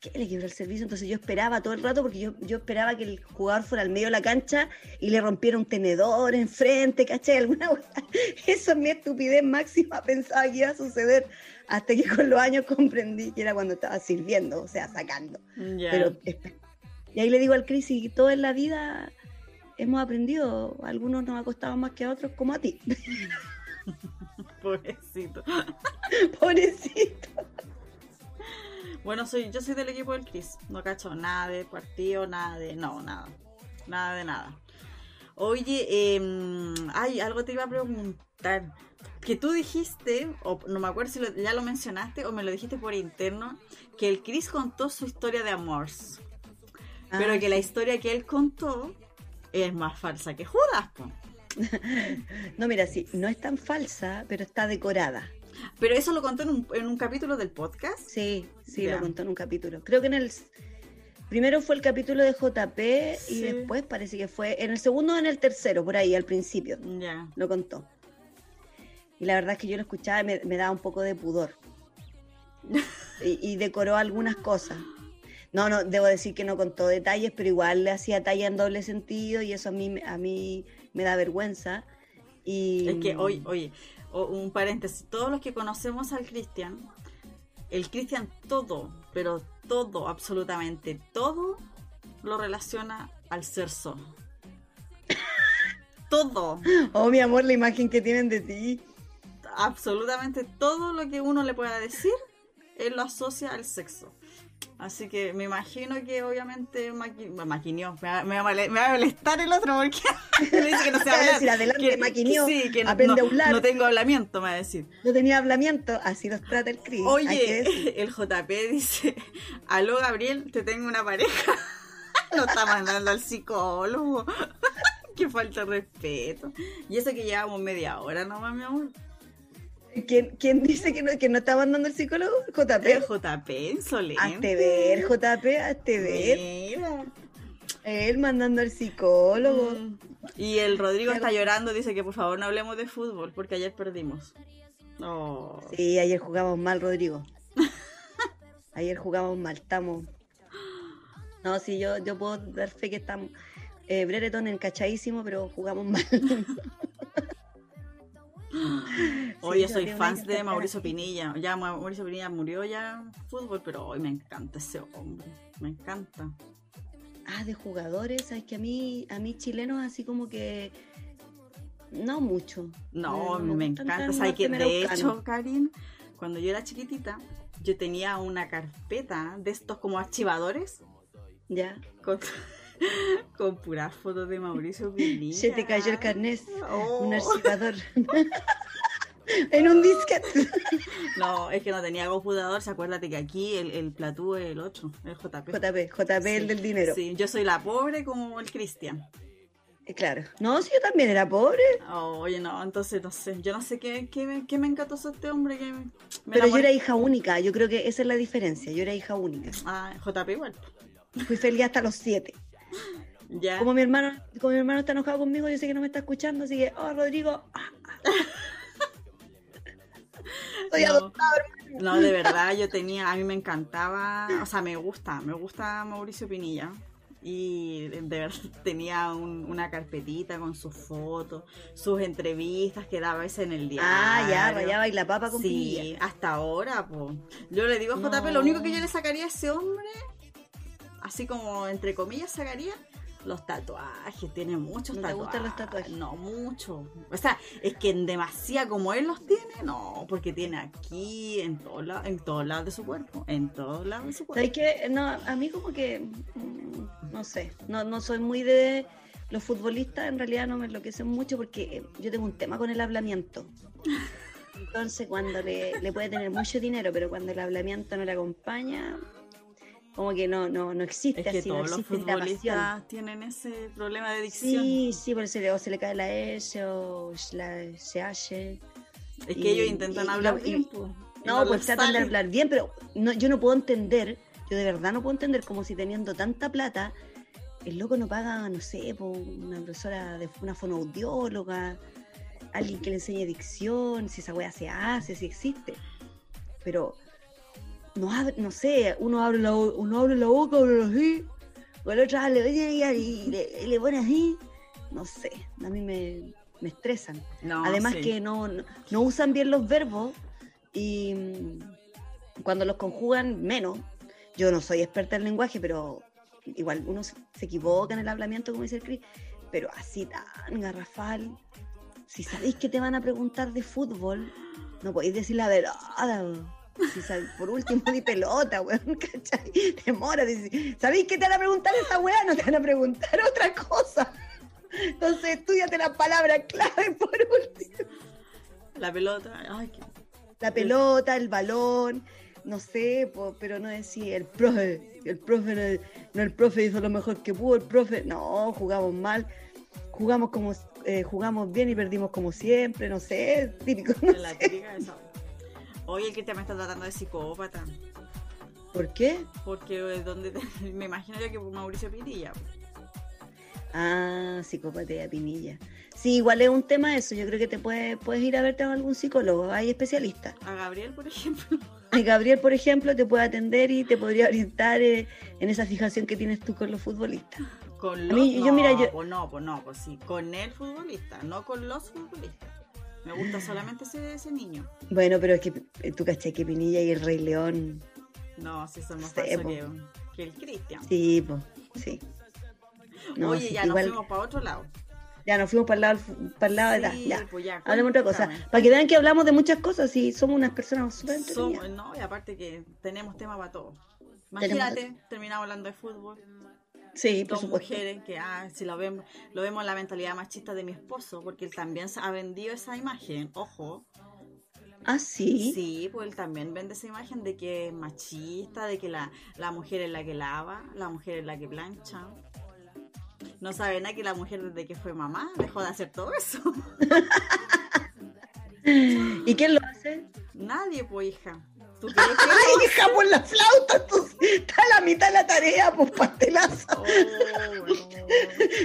¿qué le quebró el servicio? Entonces yo esperaba todo el rato, porque yo, yo esperaba que el jugador fuera al medio de la cancha y le rompiera un tenedor enfrente, ¿cachai? Alguna. Eso es mi estupidez máxima, pensaba que iba a suceder, hasta que con los años comprendí que era cuando estaba sirviendo, o sea, sacando. Ya. Pero, y ahí le digo al Cris, y todo en la vida hemos aprendido, a algunos nos ha costado más que a otros, como a ti. Pobrecito. Pobrecito. Bueno, soy, yo soy del equipo del Chris. No cacho nada de partido, nada de. No, nada. Nada de nada. Oye, eh, ay, algo te iba a preguntar. Que tú dijiste, o no me acuerdo si lo- ya lo mencionaste o me lo dijiste por interno, que el Chris contó su historia de amor. Pero Ah, que la historia que él contó es más falsa que Judas, po. No, mira, sí, no es tan falsa, pero está decorada. Pero eso lo contó en un, en un capítulo del podcast. Sí, sí, lo contó en un capítulo. Creo que en el... Primero fue el capítulo de JP y después parece que fue en el segundo o en el tercero, por ahí, al principio. Ya. lo contó. Y la verdad es que yo lo escuchaba y me, me daba un poco de pudor. Y, y decoró algunas cosas. No, no, debo decir que no contó detalles, pero igual le hacía talla en doble sentido y eso a mí, a mí me da vergüenza. Y, Es que hoy, oye, o- un paréntesis, todos los que conocemos al Cristian, el Cristian todo, pero todo, absolutamente todo, lo relaciona al sexo. Todo, Oh, mi amor, la imagen que tienen de ti. absolutamente todo lo que uno le pueda decir, él lo asocia al sexo. Así que me imagino que obviamente maqui- me maquineó. Me va, me va me va a molestar el otro porque me dice que no se habla. decir, adelante, maquineó, sí, que aprende no, a hablar. no tengo hablamiento, me va a decir. No tenía hablamiento, así nos trata el que decir. Oye, el JP dice, aló Gabriel, te tengo una pareja. Lo está mandando al psicólogo. Qué falta de respeto. Y eso que llevamos media hora nomás, mi amor. ¿Quién, quién dice que no, que no está mandando el psicólogo? JP. JP, insolente. Hazte ver, JP, hazte ver. Mira. Él mandando al psicólogo. Mm. Y el Rodrigo está llorando, dice que por favor no hablemos de fútbol, porque ayer perdimos. Oh. Sí, ayer jugamos mal, Rodrigo. Ayer jugamos mal, estamos. No, sí, yo, yo puedo dar fe que estamos. Eh, Brereton encachadísimo, pero jugamos mal. Oye, Sí, soy fans de. Mauricio Pinilla. Ya Ma- Mauricio Pinilla murió ya fútbol, pero hoy me encanta ese hombre. Me encanta. Ah, de jugadores, sabes que a mí, a mí chilenos así como que no mucho. No, No, me encanta. ¿Sabes que De hecho, Karin, cuando yo era chiquitita, yo tenía una carpeta de estos como archivadores Ya. con, con puras fotos de Mauricio Pinilla. Se te cayó el carnet. Oh. Un archivador. en un disquete. No, es que no tenía computador. se acuérdate que aquí el, el platú es el 8, el JP. JP, JP el Sí, del dinero. Sí, yo soy la pobre como el Cristian. Eh, Claro. No, si yo también era pobre, Oye, no, entonces no sé. Yo no sé qué, qué, me- qué me encantó este hombre que me, me pero yo era hija única. Yo creo que esa es la diferencia. Yo era hija única. Ah, JP igual. Fui feliz hasta los siete. Ya. Como mi hermano, como mi hermano está enojado conmigo, yo sé que no me está escuchando, así que, oh, Rodrigo. ah, ah. Soy No. adoptado, No, de verdad, yo tenía, a mí me encantaba, o sea, me gusta, me gusta Mauricio Pinilla. Y de verdad tenía un- una carpetita con sus fotos, sus entrevistas que daba a veces en el diario. Ah, ya, rayaba y la papa con Sí, pinilla. hasta ahora, pues. Yo le digo a JP, No. lo único que yo le sacaría a ese hombre, así como entre comillas sacaría, los tatuajes. Tiene muchos ¿No te tatuajes. gustan los tatuajes? No, mucho. O sea, es que en demasía como él los tiene, no, porque tiene aquí, en todos lados, en todos lados de su cuerpo. En todos lados de su ¿Sabes cuerpo. qué? No, a mí como que, mm, no sé, no, no soy muy de los futbolistas, en realidad no me enloquecen mucho porque eh, yo tengo un tema con el hablamiento. Entonces cuando le, le puede tener mucho dinero, pero cuando el hablamiento no le acompaña, como que no, no, no existe Es que así, no todos los existe pasión. futbolistas tienen ese problema de adicción. Sí, sí, por eso o se le cae la S o la SH. Es que ellos intentan y- hablar y- bien, y No, pues tratan de hablar bien, pero no, yo no puedo entender, yo de verdad no puedo entender como si teniendo tanta plata, el loco no paga, no sé, po, una profesora, de, una fonoaudióloga, alguien que le enseñe dicción, si esa wea se hace, si existe. Pero no, abre- no sé, uno abre la, uno abre la boca, abre así, o el otro le, y le, y le pone así, no sé, a mí me, me estresan. No, Además sí. que no, no, no usan bien los verbos y mm, cuando los conjugan menos. Yo no soy experta en lenguaje, pero igual uno se se equivoca en el hablamiento, como dice el Cris, pero así tan garrafal. Si sabéis que te van a preguntar de fútbol, no podéis decir la verdad. Si por último, di pelota, weón, ¿cachai? Demora. dice, ¿Sabéis que te van a preguntar esa weá? No te van a preguntar otra cosa. Entonces, estudiate las palabras clave por último La pelota, ay, qué- la pelota, el balón, no sé, po, pero no decir el profe, el profe no, no el profe hizo lo mejor que pudo, el profe, no, jugamos mal, jugamos como eh, jugamos bien y perdimos como siempre, no sé, típico, no la sé. típica esa. Oye, el que te me está tratando de psicópata. ¿Por qué? Porque es donde te- me imagino yo que por Mauricio Pinilla. Ah, psicopatía Pinilla. Sí, igual es un tema eso, yo creo que te puedes, puedes ir a verte a algún psicólogo, hay especialistas. A Gabriel, por ejemplo. Y Gabriel, por ejemplo, te puede atender y te podría orientar eh, en esa fijación que tienes tú con los futbolistas. Con los. mí- yo, no, mira, yo- pues no, pues no, pues sí. Con el futbolista, no con los futbolistas. Me gusta solamente ese, ese niño. Bueno, pero es que eh, tú caché que Pinilla y el Rey León, No, si son más Sí, que, que el Cristian. sí, pues, sí. No, Oye, sí, ya igual- nos fuimos para otro lado. Ya nos fuimos para el lado, para el lado de Sí, ya. pues ya, Hablemos otra cosa. Para que vean que hablamos de muchas cosas y somos unas personas súper. Somos, no, y aparte que tenemos tema para todo. Imagínate, terminamos hablando de fútbol. Sí, por dos supuesto. mujeres que ah, si lo vemos lo vemos en la mentalidad machista de mi esposo porque él también ha vendido esa imagen ojo Ah, sí. sí pues él también vende esa imagen de que es machista de que la, la mujer es la que lava la mujer es la que plancha no sabe nada que la mujer desde que fue mamá dejó de hacer todo eso ¿Y quién lo hace? nadie pues hija ¿Tú crees que ¡Ay, hija, por la flauta! tú- está a la mitad de la tarea, pues pastelazo. Oh, no.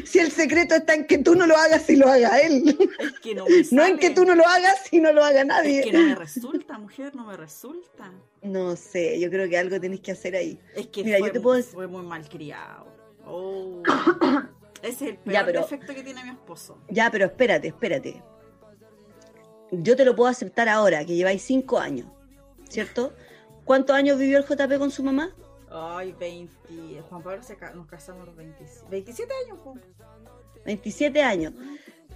Si el secreto está en que tú no lo hagas y lo haga él. es que no me No en que tú no lo hagas y no lo haga nadie. es que no me resulta mujer no me resulta No sé, yo creo que algo tenés que hacer ahí. Es que Mira, fue, yo te puedo decir- fue muy mal criado. Oh. Ese es el peor Ya, pero- defecto que tiene mi esposo. Ya, pero espérate, espérate. Yo te lo puedo aceptar ahora, que lleváis cinco años, ¿cierto? ¿Cuántos años vivió el JP con su mamá? Ay, 20. Juan Pablo se ca- nos casamos los 27, 27 años. po. 27 años.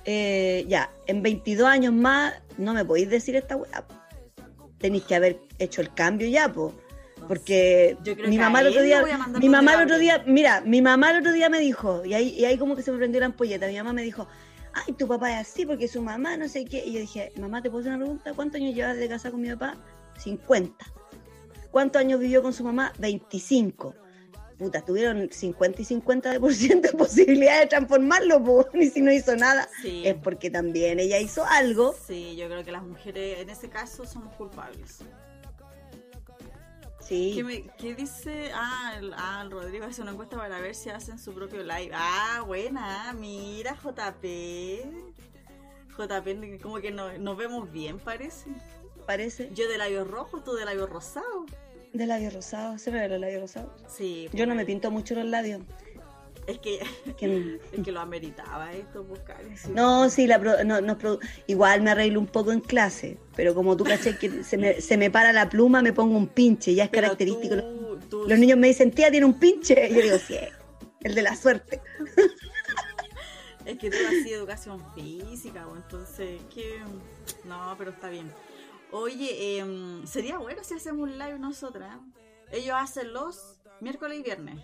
Eh, ya, en 22 años más no me podéis decir esta weá. Tenéis que haber hecho el cambio ya, po. Porque Yo creo mi mamá el otro día, mi mamá el otro día, mira, mi mamá el otro día me dijo, y ahí, y ahí como que se me prendió la ampolleta, mi mamá me dijo, ay, tu papá es así porque su mamá no sé qué. Y yo dije, mamá, ¿te puedo hacer una pregunta? ¿Cuántos años llevas de casa con mi papá? 50. ¿Cuántos años vivió con su mamá? 25. puta, tuvieron 50 y 50% de, por ciento de posibilidad de transformarlo, po, y si no hizo nada, Sí. es porque también ella hizo algo. Sí, yo creo que las mujeres en ese caso somos culpables. Sí, ¿Qué, me- qué dice? Ah el, ah, el Rodrigo hace una encuesta para ver si hacen su propio live. Ah, buena, mira, JP. JP, como que no- nos vemos bien, parece. Parece. Yo de labios rojos, tú de labios rosados. De labios rosados, ¿se me ve los labios rosados? Sí. Yo no me pinto mucho los labios. Es que, que- es que lo ameritaba esto, buscar. No, sí, la pro- no, no igual me arreglo un poco en clase, pero como tú caché que se me, se me para la pluma, me pongo un pinche, ya es Pero característico. tú- tú- Los niños me dicen, tía, tiene un pinche. Y yo digo, sí, el de la suerte. Es que tú hacías educación física, o entonces, que No, pero está bien. Oye, em, sería bueno si hacemos un live nosotras. Ellos hacen los miércoles y viernes.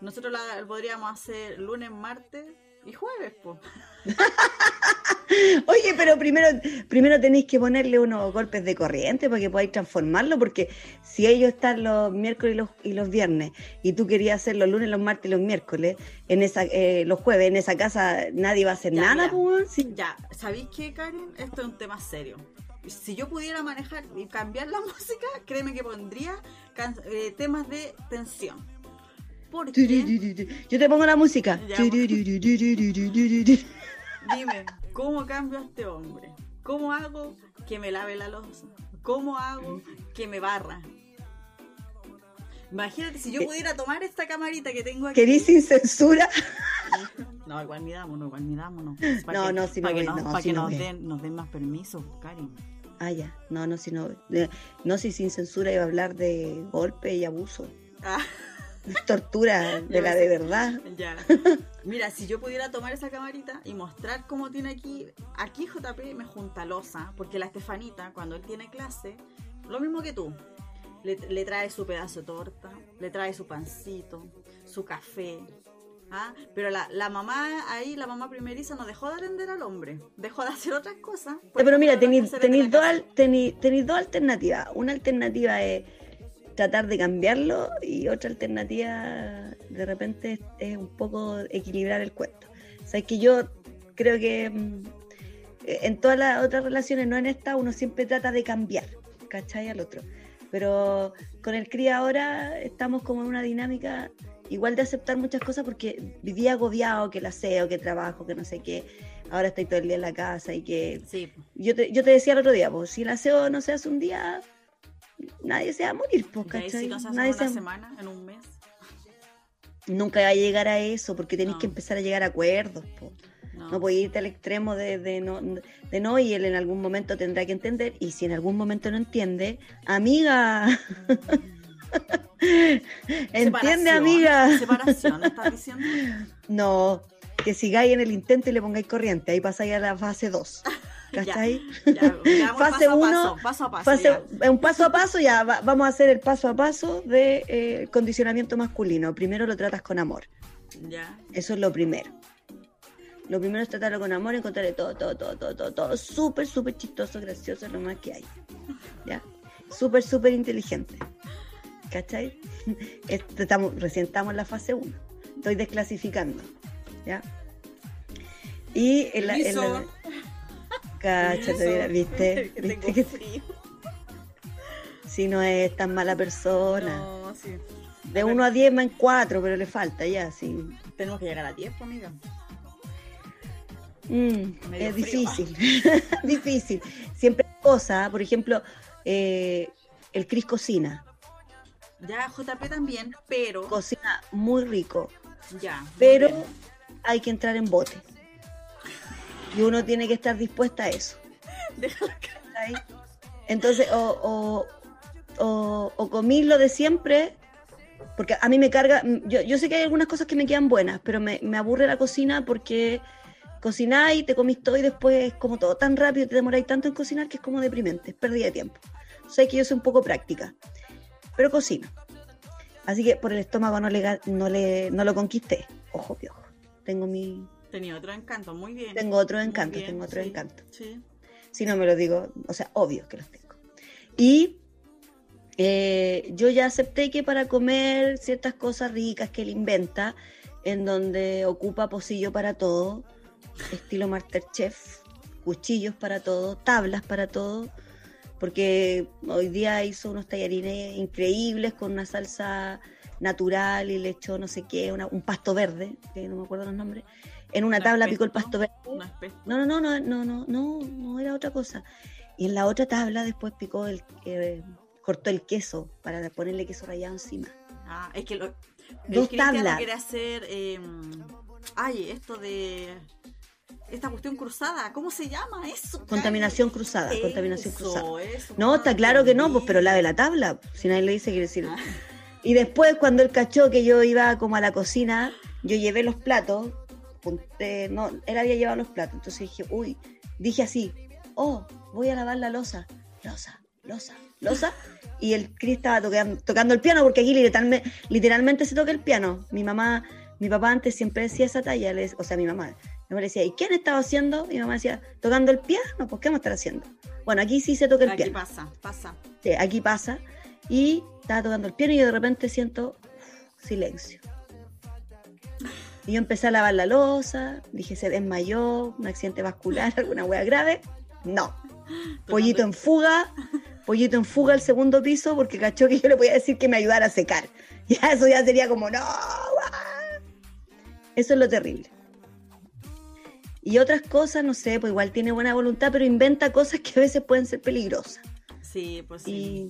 Nosotros la podríamos hacer lunes, martes y jueves, pues. Oye, pero primero, primero tenéis que ponerle unos golpes de corriente para que podáis transformarlo, porque si ellos están los miércoles y los, y los viernes, y tú querías hacer los lunes, los martes y los miércoles, en esa, eh, los jueves, en esa casa nadie va a hacer Ya, nada, pues. Ya, ¿sabéis qué, Karen? Esto es un tema serio. Si yo pudiera manejar y cambiar la música, créeme que pondría can- eh, temas de tensión. Porque, Yo te pongo la música. Ya, dime, ¿cómo cambio a este hombre? ¿Cómo hago que me lave la losa? ¿Cómo hago que me barra? Imagínate si yo Eh, pudiera tomar esta camarita que tengo aquí. ¿Querís sin censura? No, igual midámonos, igual midámonos. No, no, si no para que, ve, nos, no, para si que no nos den, nos den más permiso, Karen. Ah, ya. No, no, si no. No, si sin censura iba a hablar de golpe y abuso. Ah. Tortura, de la de verdad. Ya. Mira, si yo pudiera tomar esa camarita y mostrar cómo tiene aquí, aquí JP me junta losa, porque la Estefanita, cuando él tiene clase, lo mismo que tú, le, le trae su pedazo de torta, le trae su pancito, su café. ¿Ah? Pero la, la mamá ahí, la mamá primeriza, no dejó de atender al hombre, dejó de hacer otras cosas. Pero mira, tenéis dos, al- tenéis- tenéis dos alternativas. Una alternativa es tratar de cambiarlo y otra alternativa de repente es, es un poco equilibrar el cuento. O sea, es que yo creo que mm, en todas las otras relaciones, no en esta, uno siempre trata de cambiar, ¿cachai? Al otro. Pero con el cría ahora estamos como en una dinámica igual de aceptar muchas cosas porque vivía agobiado, que el aseo, que trabajo, que no sé qué. Ahora estoy todo el día en la casa y que Sí, yo te, yo te decía el otro día, pues, si el aseo no se hace un día, nadie se va a morir, pues, ¿cachai? si no se hace Nadie en una se- semana, en un mes. Nunca va a llegar a eso, porque tenéis No. que empezar a llegar a acuerdos, pues. No, No podéis irte al extremo de, de no, de no, y él en algún momento tendrá que entender, y si en algún momento no entiende, amiga, entiende, amiga. Separación, ¿estás diciendo? No, que sigáis en el intento y le pongáis corriente, ahí pasáis a la fase 2. ¿Cachai? Ya, veamos Fase paso a uno, paso, paso a paso. Fase- ya. un paso a paso, ya va- vamos a hacer el paso a paso de eh, condicionamiento masculino. Primero lo tratas con amor. Ya. Eso es lo primero. Lo primero es tratarlo con amor, encontrarle todo, todo, todo, todo, todo, todo súper, súper chistoso, gracioso, lo más que hay. ¿Ya? Súper, súper inteligente. ¿Cachai? Este, estamos, recién estamos en la fase 1. Estoy desclasificando. ¿Ya? Y en la, en la-. Cáchate, ¿viste? ¿Viste tengo que frío. si no es tan mala persona? No, sí. De 1 a 10 va en 4, pero le falta ya, sí. Tenemos que llegar a 10, pues, amiga. Mm, es difícil, difícil. Siempre hay cosas, por ejemplo, eh, el Cris cocina, Ya, JP también, pero. cocina muy rico, Ya. pero bien. hay que entrar en bote. Y uno tiene que estar dispuesta a eso. Déjalo que- ¿cachai? Entonces, o, o, o, o comí lo de siempre, porque a mí me carga, yo, yo sé que hay algunas cosas que me quedan buenas, pero me, me aburre la cocina porque cocináis, te comís todo y después es como todo tan rápido, te demoráis tanto en cocinar que es como deprimente, es pérdida de tiempo. Sé que yo soy un poco práctica, pero cocino. Así que por el estómago no le, no le no lo conquisté. Ojo, piojo. Tengo mi Tenía otro encanto, muy bien. tengo otro encanto, bien, tengo otro sí, encanto. Sí. Si no me lo digo, o sea, obvio que los tengo. Y eh, yo ya acepté que para comer ciertas cosas ricas que él inventa, en donde ocupa pocillo para todo, estilo Masterchef, cuchillos para todo, tablas para todo, porque hoy día hizo unos tallarines increíbles con una salsa natural y le echó no sé qué, un pasto verde, que no me acuerdo los nombres. En una, tabla picó el pasto verde. No, no, no, no, no, no, no, no era otra cosa. Y en la otra tabla después picó el, eh, cortó el queso para ponerle queso rallado encima. Ah, es que lo, dos tablas. quiere hacer, eh, ay, esto de esta cuestión cruzada, ¿cómo se llama eso? Contaminación cruzada, contaminación cruzada. no, está claro que no, pues, pero la de la tabla, si nadie le dice, quiere decir. Ah. Y después, cuando él cachó que yo iba como a la cocina, yo llevé los platos, no, él había llevado los platos, entonces dije, uy, dije así, oh, voy a lavar la losa, losa, losa, losa, y el Cris estaba tocando, el piano, porque aquí literalmente, literalmente se toca el piano. Mi mamá, mi papá antes siempre decía esa talla, o sea, mi mamá, mi mamá decía, ¿y quién estaba haciendo? Y mi mamá decía, ¿tocando el piano? Pues, ¿qué vamos a estar haciendo? Bueno, aquí sí se toca el piano. Aquí pasa, pasa. Sí, aquí pasa. Y estaba tocando el piano y yo de repente siento silencio. Y yo empecé a lavar la losa, dije, se desmayó, un accidente vascular, alguna hueá grave. No. Pollito en fuga, pollito en fuga al segundo piso porque cachó que yo le podía decir que me ayudara a secar. Ya eso ya sería como, no. Eso es lo terrible. Y otras cosas, no sé, pues igual tiene buena voluntad, pero inventa cosas que a veces pueden ser peligrosas. Sí, pues sí.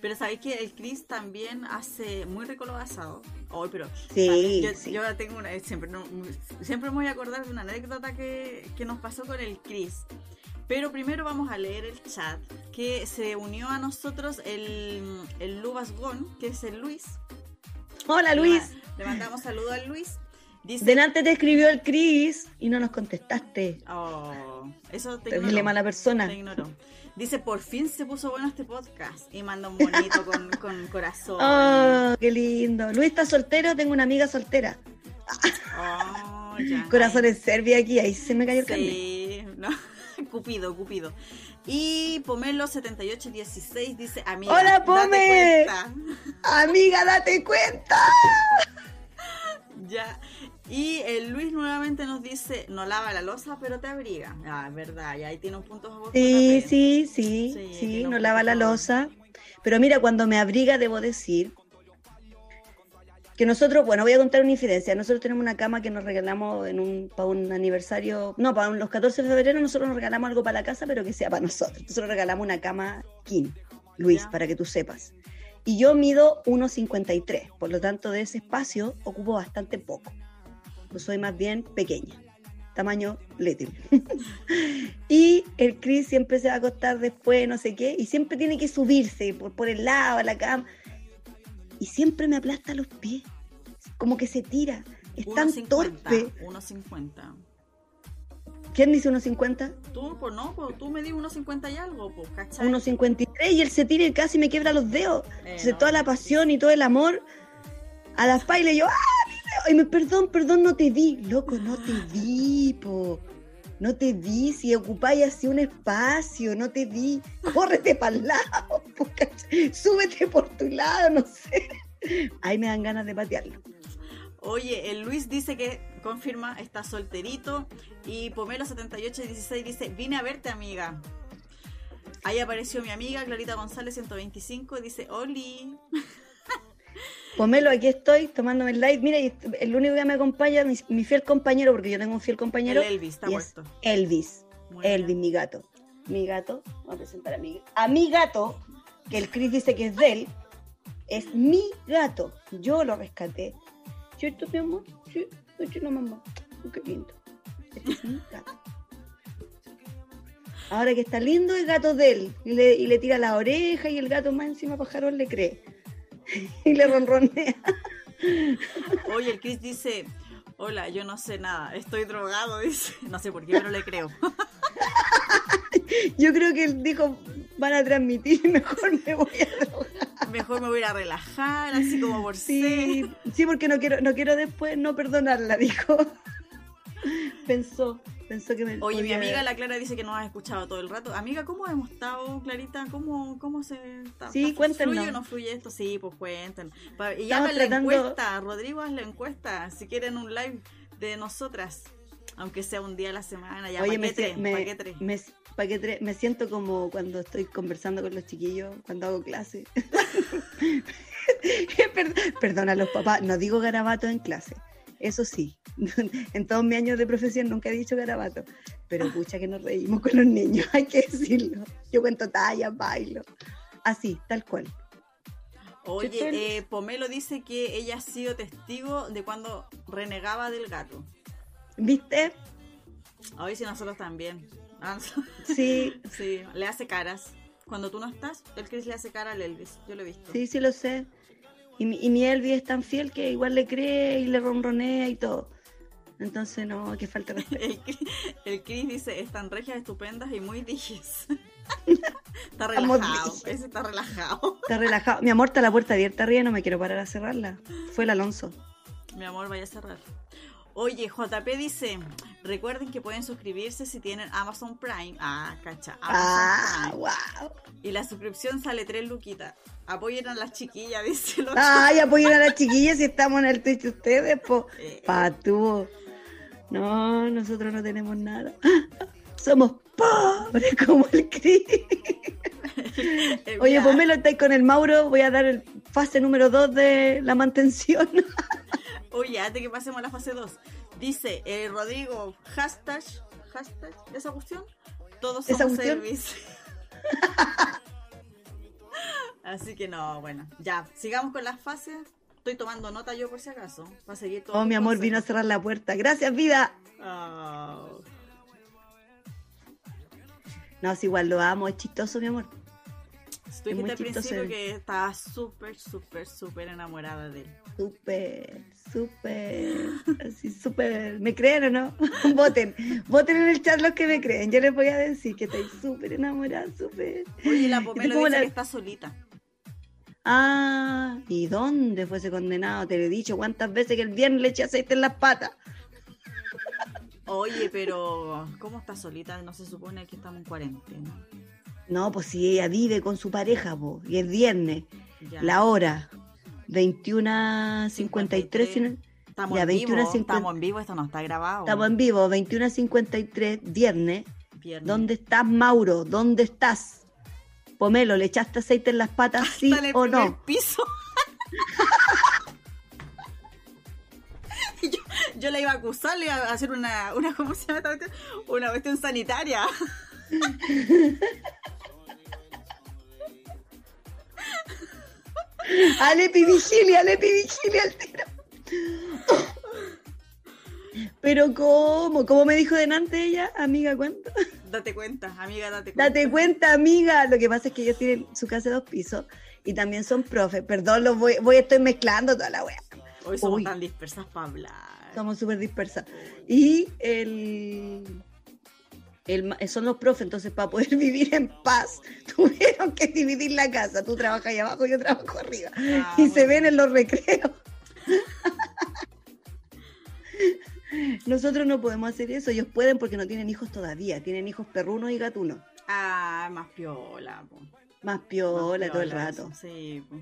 Pero sabéis que el Chris también hace muy rico los asados. Hoy, pero sí, yo, yo, tengo una siempre siempre me voy a acordar de una anécdota que, que nos pasó con el Chris. Pero primero vamos a leer el chat que se unió a nosotros el, el Lubas Gon, que es el Luis. Hola Luis. Le, mandamos saludo al Luis. Dice, Delante te escribió el Chris y no nos contestaste. Oh, eso te ignoró. mala persona. Te ignoró. Dice, por fin se puso bueno este podcast. Y manda un bonito con, con corazón. Oh, qué lindo. Luis está soltero, tengo una amiga soltera. Oh, ya. Corazón en Serbia aquí, ahí se me cayó el Sí, no. Cupido, Cupido. Y Pomelo7816 dice, amiga, ¡Hola, Pome! Date cuenta. Amiga, date cuenta. ya. Y el Luis nuevamente nos dice, no lava la losa, pero te abriga. Ah, es verdad, y ahí tiene un punto a favor. Sí, sí, sí, sí, no lava la losa. Pero mira, cuando me abriga, debo decir que nosotros, bueno, voy a contar una infidencia. Nosotros tenemos una cama que nos regalamos en un, para un aniversario, no, para los 14 de febrero nosotros nos regalamos algo para la casa, pero que sea para nosotros. Nosotros regalamos una cama King, Luis, para que tú sepas. Y yo mido 1,53, por lo tanto de ese espacio ocupo bastante poco soy más bien pequeña, tamaño little. y el Chris siempre se va a acostar después, no sé qué, y siempre tiene que subirse por, por el lado, a la cama. Y siempre me aplasta los pies, como que se tira. Es tan torpe. 1.50. ¿Quién dice 1.50? Tú, pues no, pues tú me di 1.50 y algo, pues, ¿cachai? 1.53 y él se tira y casi me quiebra los dedos. Eh, toda la pasión y todo el amor a la espalda y yo, ¡ah! Ay, me, perdón, perdón, no te vi. Loco, no te vi, po. No te vi, si ocupáis así un espacio, no te vi. Córrete para el lado, po, súbete por tu lado, no sé. Ahí me dan ganas de patearlo. Oye, el Luis dice que confirma, está solterito. Y Pomelo7816 dice, vine a verte, amiga. Ahí apareció mi amiga Clarita González 125, dice, Oli. Pomelo, aquí estoy tomándome el live. Mira, el único que me acompaña, mi, fiel compañero, porque yo tengo un fiel compañero. Elvis, está muerto. Elvis. Elvis, mi gato. Mi gato, voy a presentar a mi, a mi gato, que el Chris dice que es de él, es mi gato. Yo lo rescaté. ¿Cierto, mi amor? Sí, no, mamá. qué lindo. Este es mi gato. Ahora que está lindo, el gato de él. Y le, y le tira la oreja y el gato más encima pajarón le cree. y le ronronea. Oye, el Chris dice, hola, yo no sé nada, estoy drogado, dice. No sé por qué, pero le creo. yo creo que él dijo, van a transmitir, mejor me voy a drogar. Mejor me voy a relajar, así como por sí. Sí, porque no quiero, no quiero después no perdonarla, dijo. Pensó. Pensó que me Oye, mi amiga la Clara dice que nos has escuchado todo el rato. Amiga, ¿cómo hemos estado, Clarita? ¿Cómo, cómo se está? Sí, cuéntenos. ¿Fluye o no fluye esto? Sí, pues cuéntenos. Y hagan la tratando- encuesta, Rodrigo, haz la encuesta. Si quieren un live de nosotras, aunque sea un día a la semana, ya, Oye, ¿para me, me, me- pa' qué tres? Me siento como cuando estoy conversando con los chiquillos, cuando hago clase. Per- Perdona a los papás, no digo garabato en clase. Eso sí, en todos mis años de profesión nunca he dicho garabato, pero pucha que nos reímos con los niños, hay que decirlo. Yo cuento tallas, bailo, así, tal cual. Oye, eh, Pomelo dice que ella ha sido testigo de cuando renegaba del gato. ¿Viste? A ver si nosotros también. Ah, Sí, sí, le hace caras. Cuando tú no estás, el Chris le hace cara al Elvis. Yo lo he visto. sí, sí lo sé. Y, mi- y mi Elvi es tan fiel que igual le cree y le ronronea y todo. Entonces, no, que falta respeto. El, Chris- el Chris dice, están regias, estupendas y muy dijes. está relajado, ese está relajado. Está relajado. Mi amor, está la puerta abierta arriba, no me quiero parar a cerrarla. Fue el Alonso. Mi amor, vaya a cerrar. Oye, JP dice, recuerden que pueden suscribirse si tienen Amazon Prime. Ah, cacha. Amazon Ah, Prime. wow. Y la suscripción sale tres luquitas. Apoyen a las chiquillas, dice el otro. Ay, apoyen a las chiquillas si estamos en el Twitch de ustedes, po. Eh, Patú. No, nosotros no tenemos nada. Somos pobres como el Cris. Oye, mira, ponmelo, estáis con el Mauro. Voy a dar el fase número 2 de la mantención. Oye, antes que pasemos a la fase 2. Dice eh, Rodrigo, hashtag, hashtag, esa cuestión. Todos ¿Esa somos cuestión? Elvis. Así que no, bueno, ya, sigamos con las fases. Estoy tomando nota yo por si acaso, para seguir todo. Oh, mi amor, vino a cerrar la puerta. Gracias, vida. Ah, No, si igual lo amo, es chistoso, mi amor. Tú dijiste al principio que estaba súper, súper, súper enamorada de él. Súper, súper, así súper. ¿Me creen o no? Voten, voten en el chat los que me creen. Yo les voy a decir que estoy súper enamorada, súper. Oye, la Pomelo dice la- que está solita. Ah, ¿y dónde fue ese condenado? Te lo he dicho cuántas veces que el viernes le eché aceite en las patas. Oye, pero ¿cómo está solita? No se supone que estamos en cuarentena. No, pues si ella vive con su pareja, po, y es viernes, Ya. la hora, 21.53, si no- Estamos ya, en vivo, 21:50. estamos en vivo, esto no está grabado. estamos en vivo, 21.53, viernes. Viernes. ¿Dónde estás, Mauro? ¿Dónde estás? Pomelo, ¿le echaste aceite en las patas, sí el o no? piso. yo, yo la iba a acusar, le iba a hacer una, una ¿cómo se llama? Una cuestión sanitaria. Alepi vigilia, Alepi vigilia al tiro. Pero ¿cómo? ¿Cómo me dijo delante ella? Amiga, ¿cuánto? Date cuenta, amiga, date cuenta. Date cuenta, amiga. Lo que pasa es que ellos tienen su casa de dos pisos y también son profes. Perdón, los voy, voy estoy mezclando toda la wea. Hoy somos Uy. tan dispersas para hablar. Somos súper dispersas. Y el, el ma- son los profes, entonces para poder vivir en paz tuvieron que dividir la casa. Tú trabajas ahí abajo, yo trabajo arriba. Ah, y se ven en los recreos. Nosotros no podemos hacer eso, ellos pueden porque no tienen hijos todavía, tienen hijos perrunos y gatunos. Ah, más piola. po. Más Más piola todo el rato. eso, Sí, po.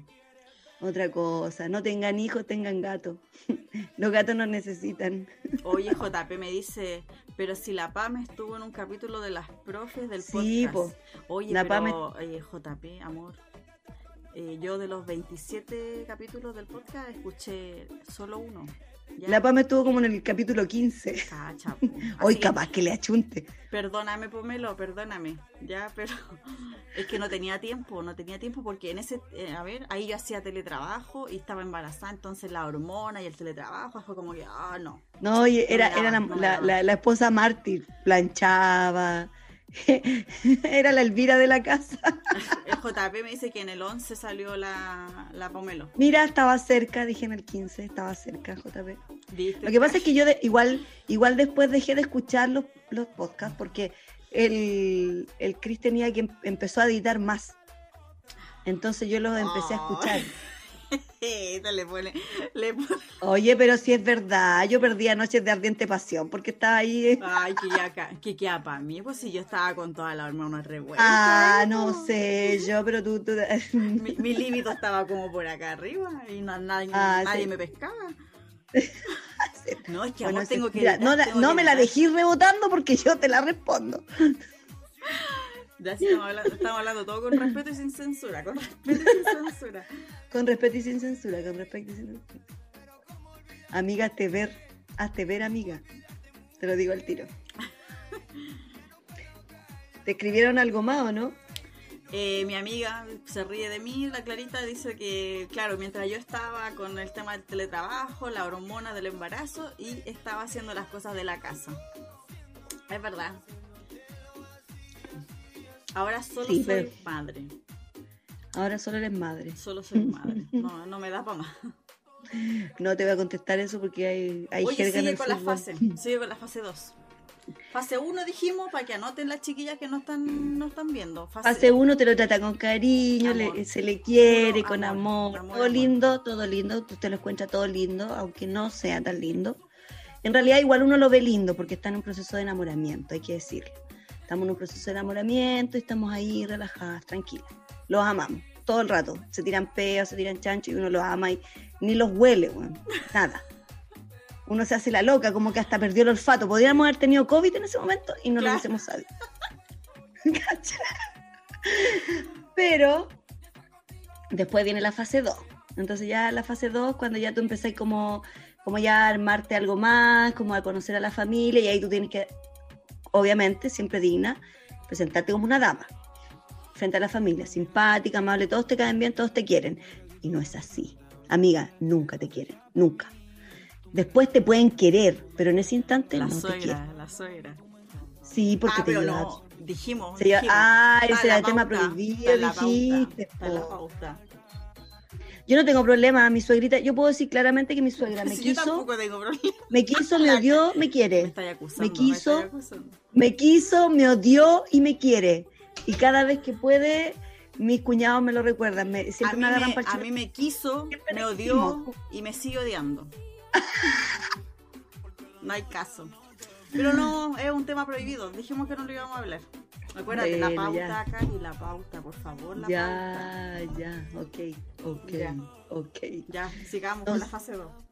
Otra cosa, no tengan hijos, tengan gatos. Los gatos nos necesitan. Oye, JP me dice, pero si la PAM estuvo en un capítulo de las profes del Sí, podcast. Oye, La pero eh, JP, amor, eh, yo de los 27 capítulos del podcast escuché solo uno. ¿Ya? La Pam estuvo como en el capítulo 15. Cacha. Hoy capaz que le achunte. Perdóname, Pomelo, perdóname, ya, pero es que no tenía tiempo, no tenía tiempo porque en ese, eh, a ver, ahí yo hacía teletrabajo y estaba embarazada, entonces la hormona y el teletrabajo fue como que, ah, no. No, oye, era, No me era la, daba, no la- daba. la- la esposa mártir, planchaba. Era la Elvira de la casa. El JP me dice que en el 11 salió la, la Pomelo. Mira, estaba cerca, dije en el 15, estaba cerca, JP. Lo que pasa es que yo de- igual, igual después dejé de escuchar los, los podcasts porque el, el Chris tenía que em- empezó a editar más. Entonces yo los empecé a escuchar. le pone, le pone. Oye, pero si es verdad, yo perdía noches de ardiente pasión porque estaba ahí. Ay, que ya que queda para mí, pues si yo estaba con toda la hormona revuelta. Ah, no sé, yo, pero tú. tú... mi, mi límite estaba como por acá arriba y no, nadie, ah, nadie me pescaba. No, es que bueno, tengo que. Mira, no, no me la dejé rebotando porque yo te la respondo. Ya sí, estamos hablando, estamos hablando todo con respeto y sin censura, con respeto y sin censura. con respeto y sin censura, con respeto y sin censura. Amiga, hazte ver, hazte ver, amiga. Te lo digo al tiro. ¿Te escribieron algo más o no? Eh, mi amiga se ríe de mí, la Clarita dice que, claro, mientras yo estaba con el tema del teletrabajo, la hormona del embarazo y estaba haciendo las cosas de la casa. Es verdad, Ahora solo soy madre. Ahora solo eres madre. Solo soy madre. No, no me da para más. No te voy a contestar eso porque hay, hay Oye, sigue con la fase. Sigue con la fase 2. Fase 1 dijimos para que anoten las chiquillas que no están, no están viendo. Fase 1 te lo trata con cariño, se le quiere, con amor, todo lindo, todo lindo, usted lo encuentra todo lindo, aunque no sea tan lindo. En realidad igual uno lo ve lindo porque está en un proceso de enamoramiento, hay que decirlo. Estamos en un proceso de enamoramiento y estamos ahí relajadas, tranquilas. Los amamos todo el rato. Se tiran peos, se tiran chanchos y uno los ama y ni los huele, nada. Uno se hace la loca, como que hasta perdió el olfato. Podríamos haber tenido COVID en ese momento y no lo hubiésemos sabido. Pero después viene la fase 2. Entonces ya la fase 2, cuando ya tú empezás como, como ya a armarte algo más, como a conocer a la familia, y ahí tú tienes que obviamente, siempre digna, presentarte como una dama, frente a la familia, simpática, amable, todos te caen bien, todos te quieren. Y no es así. Amiga, nunca te quieren, nunca. Después te pueden querer, pero en ese instante la no suegra, te quieren. La suegra. Sí, porque ah, te pero no, dijimos, Ah, ese era el tema prohibido, dijiste. pauta. Yo no tengo problema, mi suegrita, yo puedo decir claramente que mi suegra me quiso. Me quiso, me odió, me quiere. Me, quiso, me, quiso, me odió y me quiere. Y cada vez que puede, mis cuñados me lo recuerdan. Me, siempre a, mí me, a mí me quiso, me odió y me sigue odiando. no hay caso. Pero no, es un tema prohibido. Dijimos que no lo íbamos a hablar. Acuérdate, la pauta acá y la pauta, por favor, la ya, pauta. Ya, ok, ok, ya. ok. Ya, sigamos con la fase 2.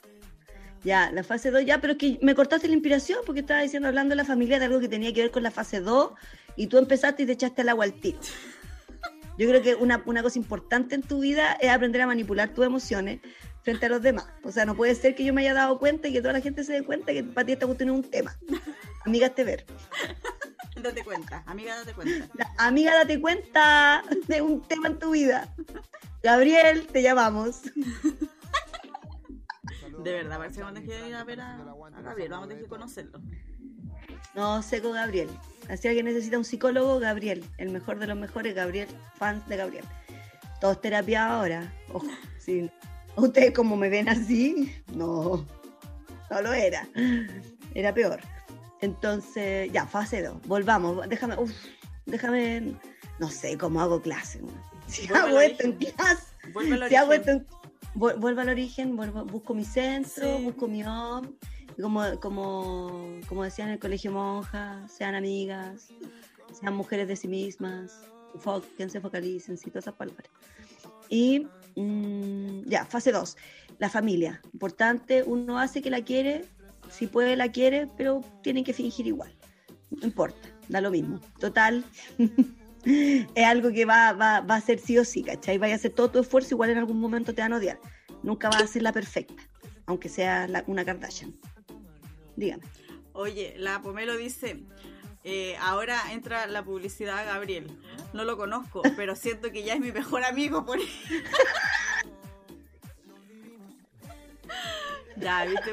Ya, la fase 2, ya, pero es que me cortaste la inspiración porque estaba diciendo, hablando de la familia, de algo que tenía que ver con la fase 2 y tú empezaste y te echaste el agua al tiro. Yo creo que una, una cosa importante en tu vida es aprender a manipular tus emociones frente a los demás. O sea, no puede ser que yo me haya dado cuenta y que toda la gente se dé cuenta que para ti esta cuestión es un tema. Amiga, te ver. Date cuenta, amiga, date cuenta. amiga, date cuenta de un tema en tu vida. Gabriel, te llamamos. De verdad, parece que vamos a tener que ir a ver a, Gabriel, vamos a tener que conocerlo. No, seco Gabriel. Así alguien necesita un psicólogo, Gabriel. El mejor de los mejores, Gabriel. Fans de Gabriel. Todos terapia ahora. Ojo, sí. Ustedes como me ven así, no, no lo era. Era peor. Entonces, ya, fase 2. Volvamos. Déjame, uf, déjame, no sé cómo hago clase. Si hago esto en clase, si hago esto en, vuelvo al origen, vuelvo, busco mi centro, busco mi home. Como, como, como decían en el colegio monja, sean amigas, sean mujeres de sí mismas, que se focalicen, sí, todas esas palabras. Y mm, ya, fase 2, la familia. Importante, uno hace que la quiere, si puede la quiere, pero tienen que fingir igual. No importa, da lo mismo. Total, es algo que va, va, va, a ser sí o sí, ¿cachai? Vaya a hacer todo tu esfuerzo, igual en algún momento te van a odiar. Nunca va a ser la perfecta, aunque sea una Kardashian. Dígame. Oye, la Pomelo dice, eh, ahora entra la publicidad a Gabriel. No lo conozco, pero siento que ya es mi mejor amigo por Ya, ¿viste?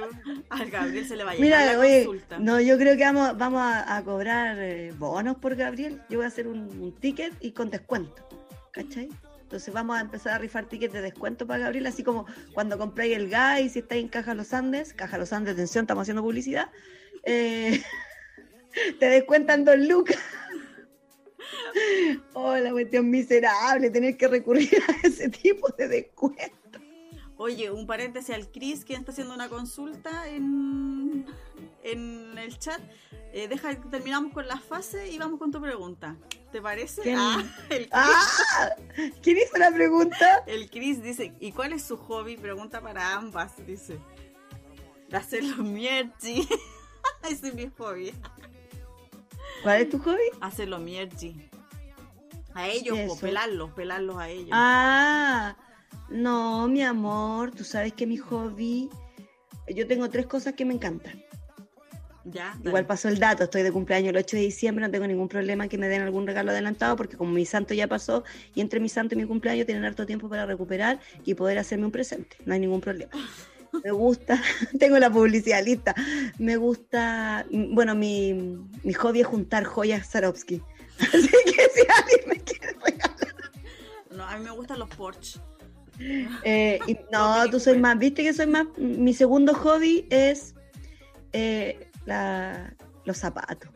Al Gabriel se le va a llegar la consulta. No, yo creo que vamos, vamos a, cobrar eh, bonos por Gabriel. Yo voy a hacer un, ticket y con descuento. ¿Cachai? Entonces vamos a empezar a rifar tickets de descuento para Gabriel, así como cuando compráis el gas y si estáis en Caja Los Andes, Caja Los Andes, atención, estamos haciendo publicidad, eh, te descuentan dos lucas. oh, la cuestión miserable, tener que recurrir a ese tipo de descuento. Oye, un paréntesis al Chris, quien está haciendo una consulta en, en el chat. Eh, deja que terminamos con la fase y vamos con tu pregunta. ¿Te parece? ¿Quién? Ah, el, ¡Ah! ¿Quién hizo la pregunta? el Chris dice, ¿y cuál es su hobby? Pregunta para ambas, dice. De hacer los mierchi. Ese es mi hobby. ¿Cuál es tu hobby? Hacer los mierchi. A ellos, ¿Y po, eso? pelarlos, pelarlos a ellos. Ah, no, mi amor, tú sabes que mi hobby, yo tengo tres cosas que me encantan. ya, dale. Igual pasó el dato, estoy de cumpleaños el 8 de diciembre, no tengo ningún problema que me den algún regalo adelantado porque como mi santo ya pasó y entre mi santo y mi cumpleaños tienen harto tiempo para recuperar y poder hacerme un presente, no hay ningún problema. Me gusta, tengo la publicidad lista, me gusta, bueno, mi, mi hobby es juntar joyas Swarovski. Así que si alguien me quiere regalar. No, a mí me gustan los Porsche. Eh, y- no, tú soy más, viste que soy más, mi segundo hobby es eh, la- los zapatos.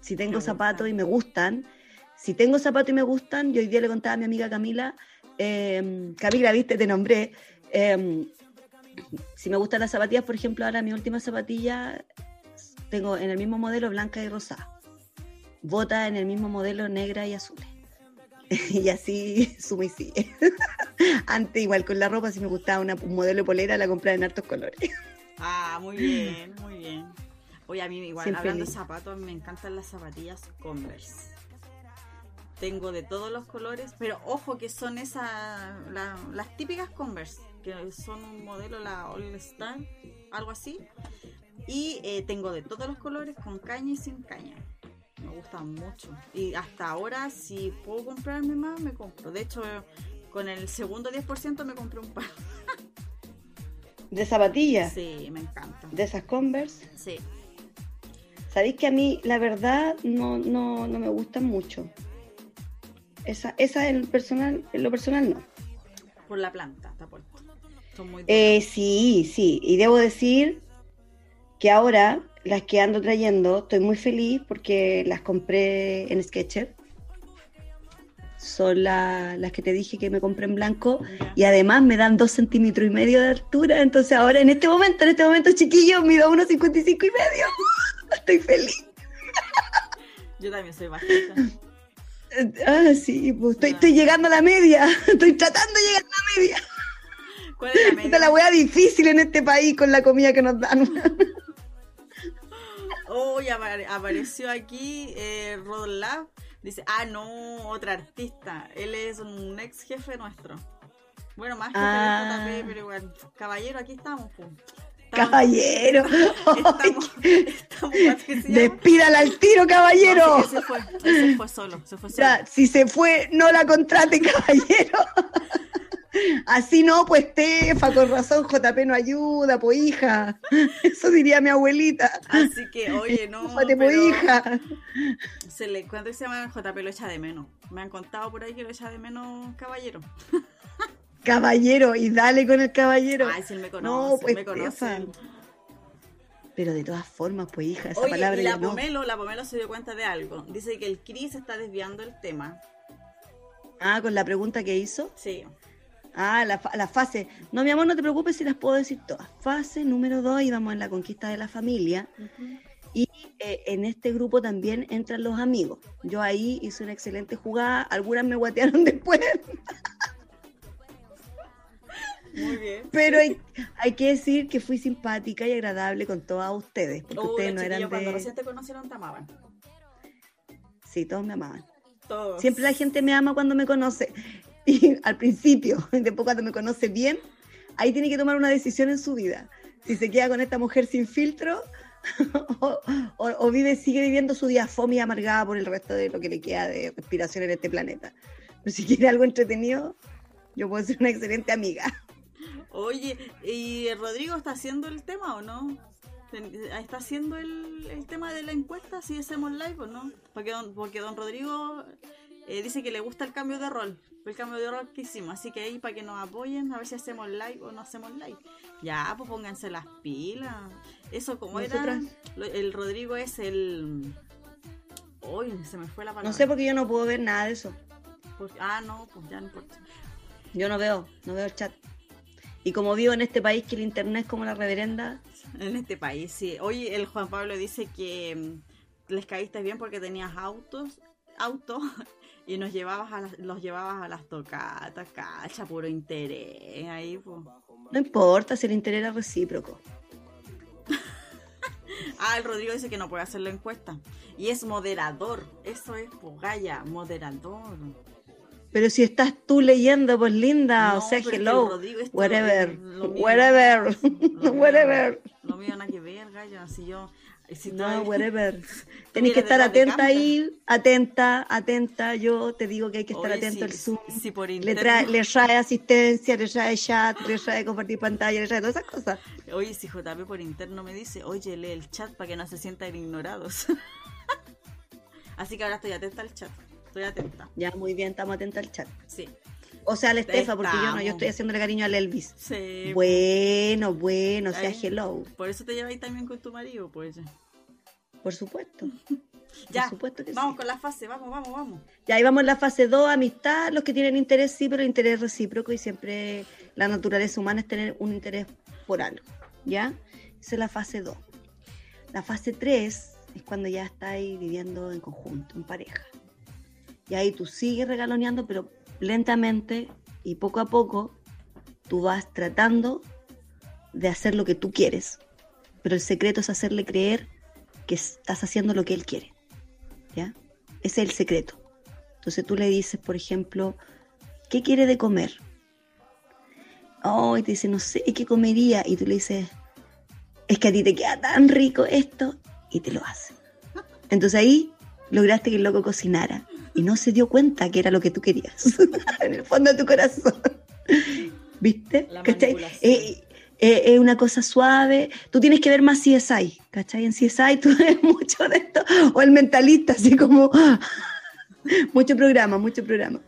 Si tengo zapatos y me gustan, si tengo zapatos y me gustan, yo hoy día le contaba a mi amiga Camila, eh, Camila, viste, te nombré, eh, si me gustan las zapatillas, por ejemplo, ahora mi última zapatilla tengo en el mismo modelo blanca y rosada, bota en el mismo modelo negra y azul. y así suma y sigue. Antes, igual con la ropa, si me gustaba una, un modelo de polera, la compraba en hartos colores. Ah, muy bien, muy bien. Oye, a mí igual, Siempre hablando de zapatos, me encantan las zapatillas Converse. Tengo de todos los colores, pero ojo que son esas, la- las típicas Converse, que son un modelo, la All Star, algo así. Y eh, tengo de todos los colores, con caña y sin caña. Me gustan mucho. Y hasta ahora, si puedo comprarme más, me compro. De hecho, con el segundo 10% me compré un par. De zapatillas, Sí, me encanta. de esas Converse. Sí. Sabéis que a mí, la verdad, no, no, no me gustan mucho. Esa, esa en, personal, en lo personal no. Por la planta, está puesto. Son muy Eh, sí, sí. Y debo decir que ahora las que ando trayendo, estoy muy feliz porque las compré en Sketcher. Son la- las que te dije que me compré en blanco. Y además me dan dos centímetros y medio de altura. Entonces ahora en este momento, en este momento chiquillo, mido 1,55 y medio. Estoy feliz. Yo también soy bajita. Ah, sí, pues estoy, estoy llegando a la media. Estoy tratando de llegar a la media. ¿Cuál es la Esta es media? la wea difícil en este país con la comida que nos dan. Hoy apare- apareció aquí eh, Rod Lab. Dice, ah, no, otra artista. Él es un ex jefe nuestro. Bueno, más jefe Ah. JP, pero igual. Caballero, aquí estamos. Caballero. Estamos, estamos, ¿cómo es que se? Despídala al tiro, caballero. No, sí, fue, ese fue solo, se fue solo. Ya, si se fue, no la contrate, caballero. Así no, pues Estefa, con razón, JP no ayuda, pues hija. Eso diría mi abuelita. Así que, oye, no, pero hija. se le, ¿cuánto se llama JP lo echa de menos? Me han contado por ahí que lo echa de menos caballero. Caballero, y dale con el caballero. Ay, si él me conoce, No, pues, me conoce. Pero de todas formas, pues hija, esa Oye, palabra y la no. Pomelo, la Pomelo se dio cuenta de algo. Dice que el Cris está desviando el tema. Ah, con la pregunta que hizo. Sí. Ah, la, la fase. No, mi amor, no te preocupes si las puedo decir todas. Fase número dos, íbamos en la conquista de la familia. Y eh, en este grupo también entran los amigos. Yo ahí hice una excelente jugada. Algunas me guatearon después, Muy bien. pero hay, hay que decir que fui simpática y agradable con todas ustedes. Porque Oh, ustedes no eran chiquillos cuando de. recién te conocieron te amaban. Sí, todos me amaban. Todos. Siempre la gente me ama cuando me conoce. Y al principio, después cuando me conoce bien, ahí tiene que tomar una decisión en su vida. Si se queda con esta mujer sin filtro o, vive, sigue viviendo su diafomia amargada por el resto de lo que le queda de respiración en este planeta. Pero si quiere algo entretenido, yo puedo ser una excelente amiga. Oye, ¿y Rodrigo está haciendo el tema o no? ¿Está haciendo el, el tema de la encuesta si hacemos live o no? Porque don, porque don Rodrigo eh, dice que le gusta el cambio de rol. El cambio de rol que hicimos. Así que ahí para que nos apoyen, a ver si hacemos live o no hacemos live. Ya, pues pónganse las pilas. Eso como Nosotras- era. El Rodrigo es el. Uy, se me fue la palabra. No sé porque yo no puedo ver nada de eso. Ah, no, pues ya no importa. Yo no veo, no veo el chat. Y como vivo en este país que el internet es como la reverenda. En este país, sí. Hoy el Juan Pablo dice que mm, les caíste bien porque tenías autos, auto y nos llevabas a las, los llevabas a las tocatas, cacha, puro interés ahí, pues. No importa si el interés era recíproco. ah, el Rodrigo dice que no puede hacer la encuesta. Y es moderador. Eso es, pues, Gaya, moderador. Pero si estás tú leyendo, pues linda, o sea, hello, whatever, whatever, whatever. No me nada que ver, Gaya, si yo no, whatever. Tenés que estar atenta ahí, atenta, atenta. Yo te digo que hay que estar atento al Zoom. le, trae, le trae asistencia, le trae chat, le trae compartir pantalla, le trae todas esas cosas. Oye, si JP por interno me dice, oye, lee el chat para que no se sientan ignorados. Así que ahora estoy atenta al chat. Estoy atenta. Ya, muy bien, estamos atentos al chat. Sí. O sea, al Estefa, porque yo no, yo estoy haciéndole cariño al Elvis. Sí. Bueno, bueno, sea hello. Por eso te lleváis también con tu marido, pues. Por supuesto. ya, supuesto que vamos con la fase, vamos, vamos, vamos. Ya, ahí vamos en la fase 2, amistad, los que tienen interés sí, pero interés recíproco y siempre la naturaleza humana es tener un interés por algo, ¿ya? Esa es la fase 2. La fase 3 es cuando ya estáis viviendo en conjunto, en pareja. Y ahí tú sigues regaloneando, pero lentamente y poco a poco tú vas tratando de hacer lo que tú quieres. Pero el secreto es hacerle creer que estás haciendo lo que él quiere. ¿Ya? Ese es el secreto. Entonces tú le dices, por ejemplo, ¿qué quiere de comer? Oh, y te dice, no sé, ¿qué comería? Y tú le dices, es que a ti te queda tan rico esto, y te lo hace. Entonces ahí lograste que el loco cocinara y no se dio cuenta que era lo que tú querías, en el fondo de tu corazón. ¿Viste? Eh, eh, es una cosa suave. Tú tienes que ver más CSI, ¿cachai? En CSI tú ves mucho de esto. O el mentalista, así como. mucho programa, mucho programa.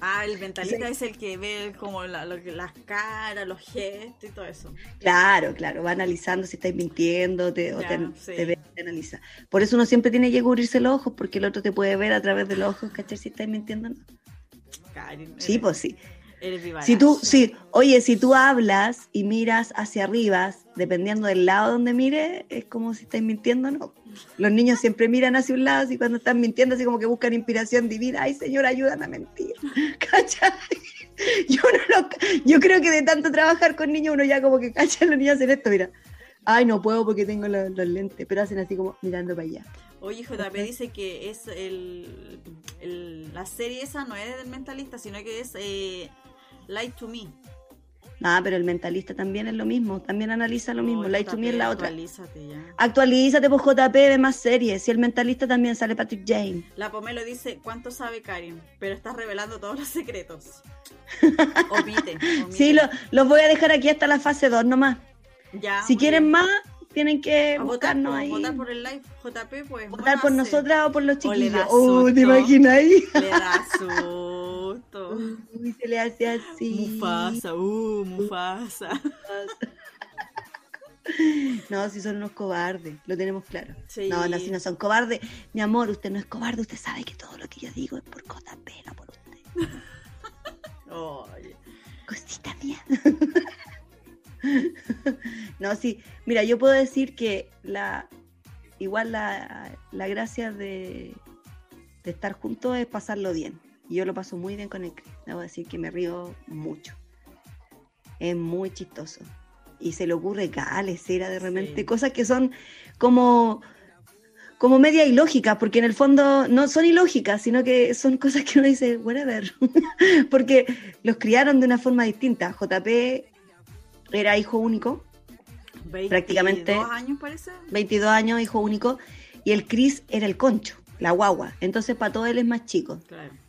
Ah, el mentalista es el que ve como las caras, los gestos y todo eso. Claro, claro, va analizando si estáis mintiendo te, o te, ve, te analiza. Por eso uno siempre tiene que cubrirse los ojos, porque el otro te puede ver a través de los ojos, ¿cachai? Si estáis mintiendo no. sí, pues sí. Si tú, sí, oye, si tú hablas y miras hacia arriba, dependiendo del lado donde mires, es como si estás mintiendo, ¿no? Los niños siempre miran hacia un lado y cuando están mintiendo, así como que buscan inspiración divina. Ay, Señor, ayúdame a mentir. ¿Cachai? Yo, no yo creo que de tanto trabajar con niños, uno ya como que cacha, los niños hacen esto, mira. Ay, no puedo porque tengo los, lentes, pero hacen así como mirando para allá. Oye, JP dice que es el, la serie esa no es del mentalista, sino que es eh, Light to Me. Ah, pero el mentalista también es lo mismo, también analiza lo mismo. Light to Me es la otra. Actualízate ya. Actualízate por JP de más series. Si el mentalista también sale Patrick Jane. La Pomelo dice, ¿cuánto sabe Karin? Pero estás revelando todos los secretos. omite, Sí, los voy a dejar aquí hasta la fase 2 nomás. Ya. Si quieren más, tienen que votarnos ahí. Votar por el live JP, pues. Votar por nosotras o por los chiquillos. Oh, ¿te imaginas ahí? Le da susto. Uy, se le hace así. Mufasa, uh, Mufasa. No, si son unos cobardes, lo tenemos claro. No, no, si no son cobardes. Mi amor, usted no es cobarde, usted sabe que todo lo que yo digo es por JP, no por usted. Cosita mía. no, sí. Mira, yo puedo decir que la igual la, gracia de, estar juntos es pasarlo bien. Y yo lo paso muy bien con el Chris. Debo decir que me río mucho. Es muy chistoso. Y se le ocurre cales, era de repente, cosas que son como como media ilógicas, porque en el fondo no son ilógicas, sino que son cosas que uno dice, whatever, porque los criaron de una forma distinta. JP era hijo único. 22 prácticamente. años parece? 22 años, hijo único. Y el Chris era el concho, la guagua. Entonces para todo él es más chico.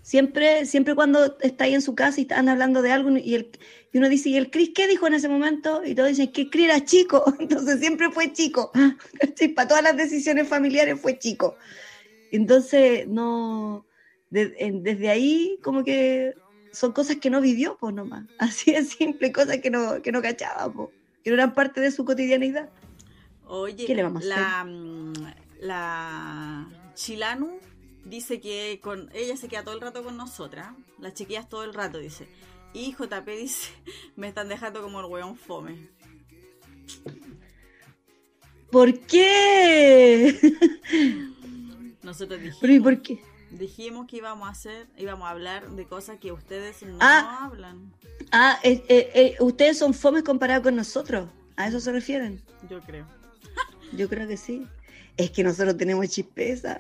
Siempre, siempre cuando está ahí en su casa y están hablando de algo y, el, y uno dice, ¿y el Chris qué dijo en ese momento? Y todos dicen que Chris era chico. Entonces siempre fue chico. para todas las decisiones familiares fue chico. Entonces, no. desde ahí, como que son cosas que no vivió, pues nomás. Así de simple, cosas que no, que no cachaba, pues, que no eran parte de su cotidianidad. Oye, ¿qué le vamos a la, hacer? Mm, la Chilanu dice que con ella se queda todo el rato con nosotras, las chiquillas todo el rato, dice. Y JP dice, me están dejando como el weón fome. ¿Por qué? Nosotros dijimos, ¿Pero y por qué? dijimos que íbamos a hacer, íbamos a hablar de cosas que ustedes no Ah. hablan. Ah, eh, eh, eh, ustedes son fomes comparados con nosotros. ¿A eso se refieren? Yo creo. Yo creo que sí. Es que nosotros tenemos chispeza.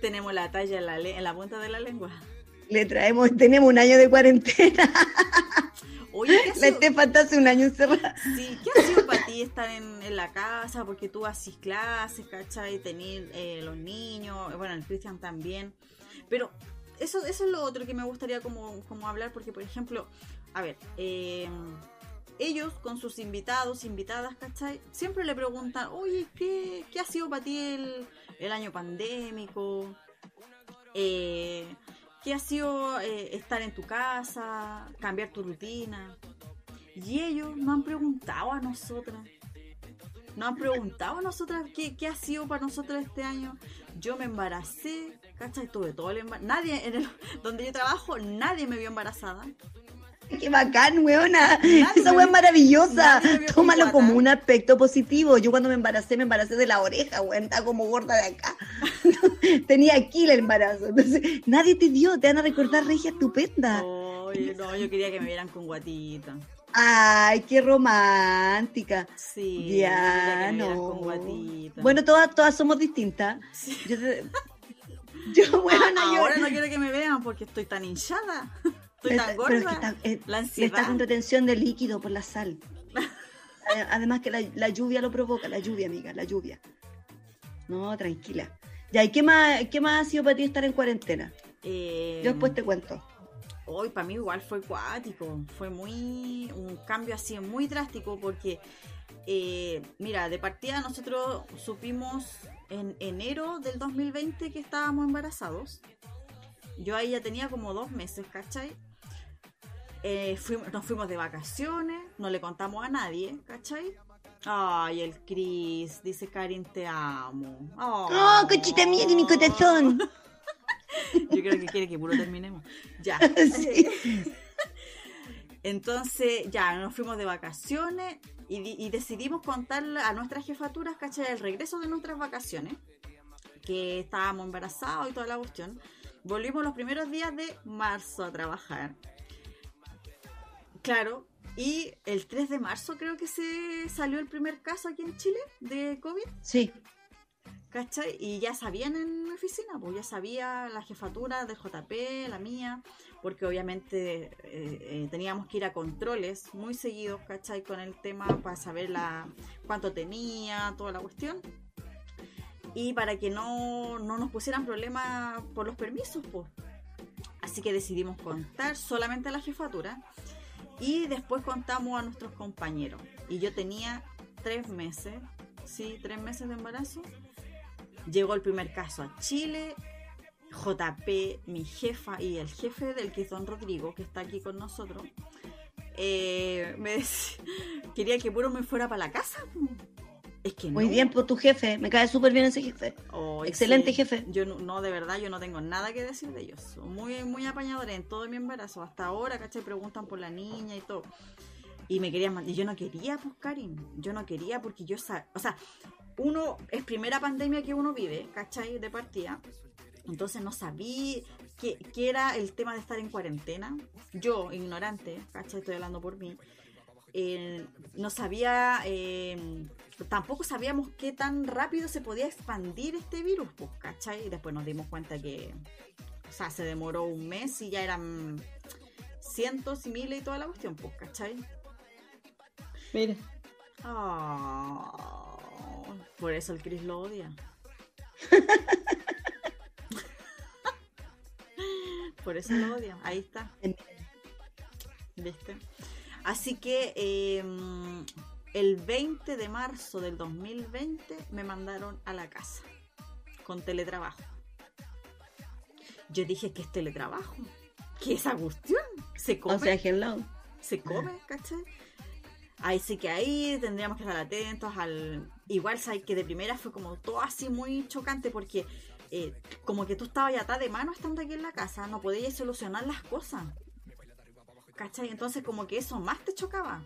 Tenemos la talla en la, le- en la punta de la lengua. Le traemos, tenemos un año de cuarentena. Oye, ¿qué La hace un año encerrada. sí, ¿qué ha sido para ti estar en, en la casa? Porque tú haces clases, ¿cachai? Tener eh, los niños, bueno, el Cristian también. Pero eso, eso es lo otro que me gustaría como, como hablar, porque por ejemplo, a ver, eh, ellos con sus invitados, invitadas, ¿cachai? Siempre le preguntan, oye, ¿qué, qué ha sido para ti el, el año pandémico? Eh, ¿Qué ha sido eh, estar en tu casa, cambiar tu rutina? Y ellos no han preguntado a nosotras. No han preguntado a nosotras qué, qué ha sido para nosotros este año. Yo me embaracé, ¿cachai? Tuve todo el embarazo. Nadie, en el, donde yo trabajo, nadie me vio embarazada. Qué bacán, weona. Nadie Esa weá es maravillosa. Tómalo como un aspecto positivo. Yo cuando me embaracé, me embaracé de la oreja, weón. Estaba como gorda de acá. Tenía aquí el embarazo. Entonces, nadie te vio. Te van a recordar regia estupenda. Oye, no, yo quería que me vieran con guatita. Ay, qué romántica. Sí, Ya, no. con. Bueno, todas, todas somos distintas. Sí. Yo, yo bueno, Ah, yo- ahora no quiero que me vean porque estoy tan hinchada. Estoy tan pero es gorda. que está, eh, la está ansiedad. con retención de líquido por la sal. Ade- Además que la, la lluvia lo provoca, la lluvia, amiga, la lluvia. No, tranquila. Ya, ¿y qué más, qué más ha sido para ti estar en cuarentena? Eh, Yo después te cuento. Hoy para mí igual fue cuático, fue muy un cambio así muy drástico porque eh, mira, de partida nosotros supimos en enero del 2020 que estábamos embarazados. Yo ahí ya tenía como dos meses, ¿cachai? Eh, fuimos- nos fuimos de vacaciones, no le contamos a nadie, ¿cachai? Ay, el Chris, dice Karin, te amo. ¡Oh, cochita mía de mi corazón! Yo creo que quiere que puro terminemos. Ya. Sí. Entonces, ya, nos fuimos de vacaciones y, y decidimos contarle a nuestras jefaturas, ¿cachai? El regreso de nuestras vacaciones, que estábamos embarazados y toda la cuestión. Volvimos los primeros días de marzo a trabajar. Claro, y el 3 de marzo creo que se salió el primer caso aquí en Chile de COVID. Sí, ¿Cachai? Y ya sabían en mi oficina, pues ya sabía la jefatura del JP, la mía, porque obviamente eh, eh, teníamos que ir a controles muy seguidos, ¿cachai? Con el tema para saber la, cuánto tenía, toda la cuestión. Y para que no, no nos pusieran problemas por los permisos, pues. Así que decidimos contar solamente a la jefatura y después contamos a nuestros compañeros. Y yo tenía tres meses, sí, tres meses de embarazo. Llegó el primer caso a Chile. JP, mi jefa y el jefe del que es Rodrigo, que está aquí con nosotros, eh, me dec- quería que puro me fuera para la casa. Es que muy bien por tu jefe. Me cae súper bien ese jefe. Excelente jefe. Yo no, no, de verdad, yo no tengo nada que decir de ellos. Son muy, muy apañadores en todo mi embarazo. Hasta ahora, ¿cachai? Preguntan por la niña y todo. Y me querían mandar. Y yo no quería, pues, Karin. Yo no quería porque yo sabía. O sea, uno, es primera pandemia que uno vive, ¿cachai? De partida. Entonces no sabía qué, qué era el tema de estar en cuarentena. Yo, ignorante, ¿cachai? Estoy hablando por mí. Eh, no sabía, eh, tampoco sabíamos qué tan rápido se podía expandir este virus, pues, ¿cachai? Y después nos dimos cuenta que, o sea, se demoró un mes y ya eran cientos y miles y toda la cuestión, pues, ¿cachai? Mira. Ah, por eso el Chris lo odia. por eso lo odia. Ahí está. ¿Viste? Así que eh, el 20 de marzo del 2020 me mandaron a la casa con teletrabajo. Yo dije que es teletrabajo. ¿Qué es esa cuestión? Se come O sea, hello. se come, ¿cachai? Ahí sí que ahí tendríamos que estar atentos al... Igual, ¿sabes? Que de primera fue como todo así muy chocante porque eh, como que tú estabas ya de mano estando aquí en la casa, no podías solucionar las cosas. ¿Cachai? Entonces como que eso más te chocaba.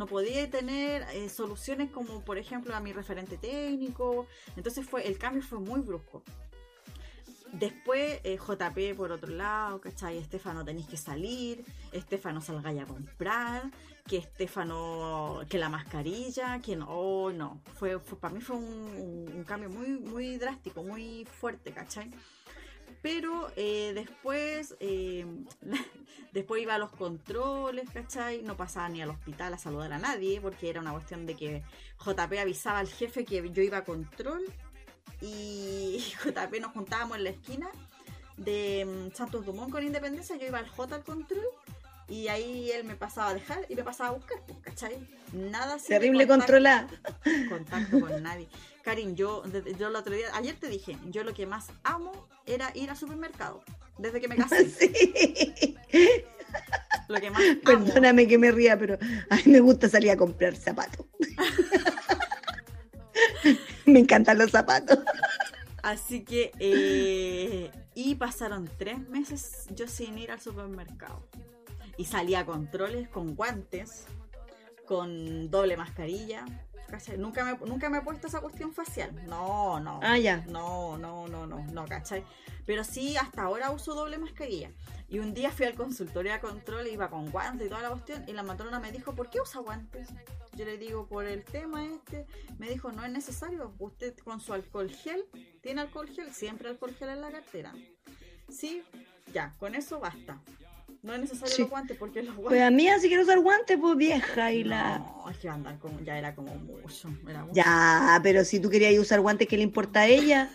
No podía tener eh, soluciones como por ejemplo a mi referente técnico. Entonces fue el cambio fue muy brusco. Después, eh, JP por otro lado, ¿cachai? Estefano tenéis que salir, Estefano salga a comprar, que Estefano, que la mascarilla, que no, oh, no. Fue, para mí fue un, cambio muy, muy drástico, muy fuerte, ¿cachai? Pero eh, después, eh, después iba a los controles, ¿cachai? No pasaba ni al hospital a saludar a nadie, porque era una cuestión de que JP avisaba al jefe que yo iba a control y JP nos juntábamos en la esquina de mm, Santos Dumont con Independencia, yo iba al J al control y ahí él me pasaba a dejar y me pasaba a buscar, pues, ¿cachai? Nada. Terrible controlar. Contacto con nadie. Karin, yo, yo el otro día, ayer te dije, yo lo que más amo era ir al supermercado, desde que me casé. Sí. Lo que más Perdóname que me ría, pero a mí me gusta salir a comprar zapatos. Me encantan los zapatos. Así que, eh, y pasaron tres meses yo sin ir al supermercado. Y salía a controles con guantes, con doble mascarilla. Nunca me, nunca me he puesto esa cuestión facial. No, no. Ah, ya. No, no, no, no, no, ¿cachai? Pero sí, hasta ahora uso doble mascarilla. Y un día fui al consultorio de control, iba con guantes y toda la cuestión, y la matrona me dijo, ¿por qué usa guantes? Yo le digo, por el tema este, me dijo, no es necesario, usted con su alcohol gel, tiene alcohol gel, siempre alcohol gel en la cartera. Sí, ya, con eso basta. No es necesario los guantes porque los guantes. Pues a mí, si quiero usar guantes, pues vieja y la. No, es que andar como, ya era como mucho, Ya, pero si tú querías usar guantes, ¿qué le importa a ella?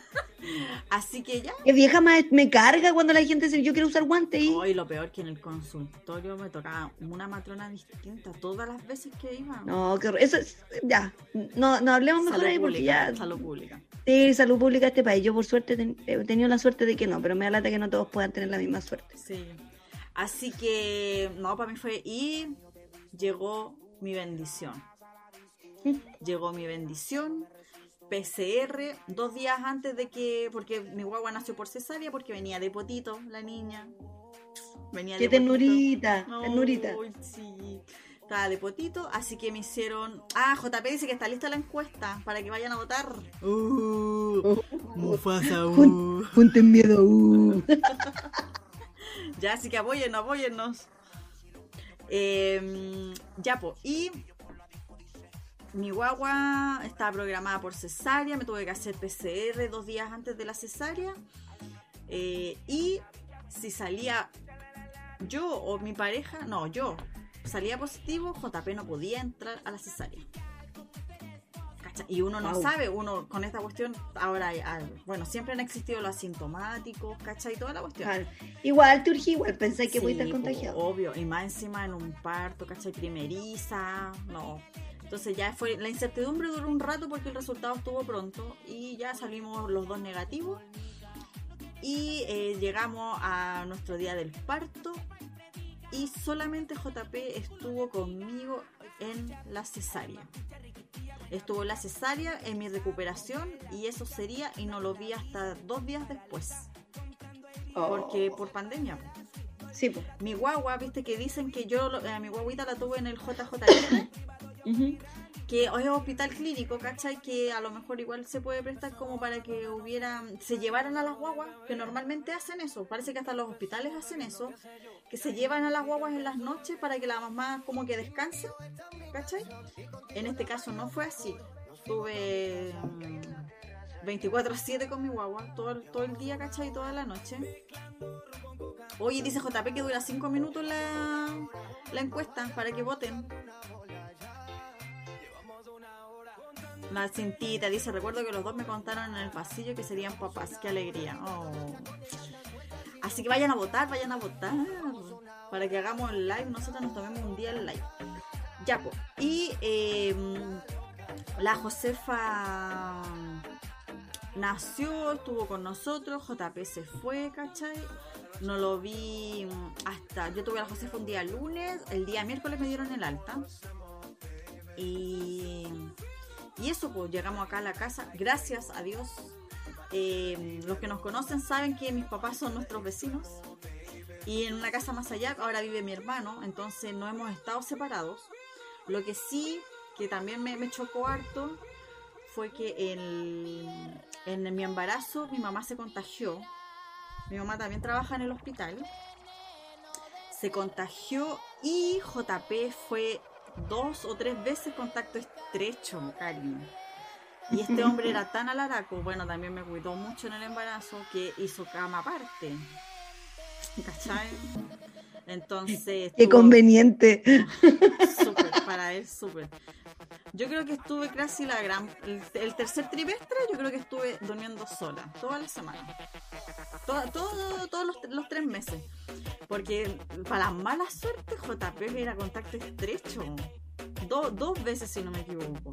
Así que ya. Que vieja me, me carga cuando la gente dice yo quiero usar guantes. Y... lo peor que en el consultorio me tocaba una matrona distinta todas las veces que iba. No, que eso es, ya. No, no hablemos mejor salud ahí porque ya. Salud pública. Sí, salud pública este país. Yo por suerte he tenido la suerte de que no, pero me da lata que no todos puedan tener la misma suerte. Sí. Así que, no, para mí fue. Y llegó mi bendición. Llegó mi bendición. PCR dos días antes de que. Porque mi guagua nació por cesárea, porque venía de potito la niña. Venía Qué de ternurita, ternurita. sí. Estaba de potito, así que me hicieron. Ah, JP dice que está lista la encuesta para que vayan a votar. Uh, Mufasa, uh. Junten miedo, uh. Así que apóyennos, apóyennos. Em, ya, pues. Y mi guagua estaba programada por cesárea, me tuve que hacer PCR dos días antes de la cesárea. Eh, y si salía yo o mi pareja, no, yo salía positivo, JP no podía entrar a la cesárea. Y uno no sabe, uno con esta cuestión, ahora, bueno, siempre han existido los asintomáticos, ¿cachai? Toda la cuestión. Igual, Turgi, igual pensé que voy a estar contagiado. Obvio, y más encima en un parto, ¿cachai? Primeriza, no. Entonces ya fue, la incertidumbre duró un rato porque el resultado estuvo pronto y ya salimos los dos negativos. Y eh, llegamos a nuestro día del parto y solamente JP estuvo conmigo en la cesárea. Estuvo la cesárea en mi recuperación y eso sería y no lo vi hasta dos días después. Porque oh. por pandemia. Sí, pues. Mi guagua, viste que dicen que yo, a mi guaguita la tuve en el JJ. Que es hospital clínico, ¿cachai? Que a lo mejor igual se puede prestar como para que hubiera, se llevaran a las guaguas, que normalmente hacen eso, parece que hasta los hospitales hacen eso, que se llevan a las guaguas en las noches para que la mamá como que descanse, ¿cachai? En este caso no fue así, tuve 24 a 7 con mi guagua, todo, todo el día, ¿cachai? Toda la noche. Oye, dice JP que dura 5 minutos la, la encuesta para que voten. La cintita dice, recuerdo que los dos me contaron en el pasillo que serían papás. Qué alegría. Oh. Así que vayan a votar, vayan a votar. Para que hagamos el live, nosotros nos tomemos un día el live. Ya, pues. Y em, la Josefa nació, estuvo con nosotros, JP se fue, ¿cachai? No lo vi hasta. Yo tuve a la Josefa un día lunes, el día miércoles me dieron el alta. Y y eso, pues llegamos acá a la casa, gracias a Dios. eh, los que nos conocen saben que mis papás son nuestros vecinos. Y en una casa más allá ahora vive mi hermano, entonces no hemos estado separados. Lo que sí, que también me, me chocó harto, fue que en, en mi embarazo mi mamá se contagió. Mi mamá también trabaja en el hospital. Se contagió y JP fue dos o tres veces contacto estrecho, cariño. Y este hombre era tan alaraco, bueno, también me cuidó mucho en el embarazo, que hizo cama aparte. ¿Cachai? Entonces. Qué conveniente. Súper, para él, súper. Yo creo que estuve casi la gran. El, tercer trimestre, yo creo que estuve durmiendo sola, toda la semana. Todo, todos los, los, tres meses. Porque para la mala suerte, JP era contacto estrecho. dos veces, si no me equivoco.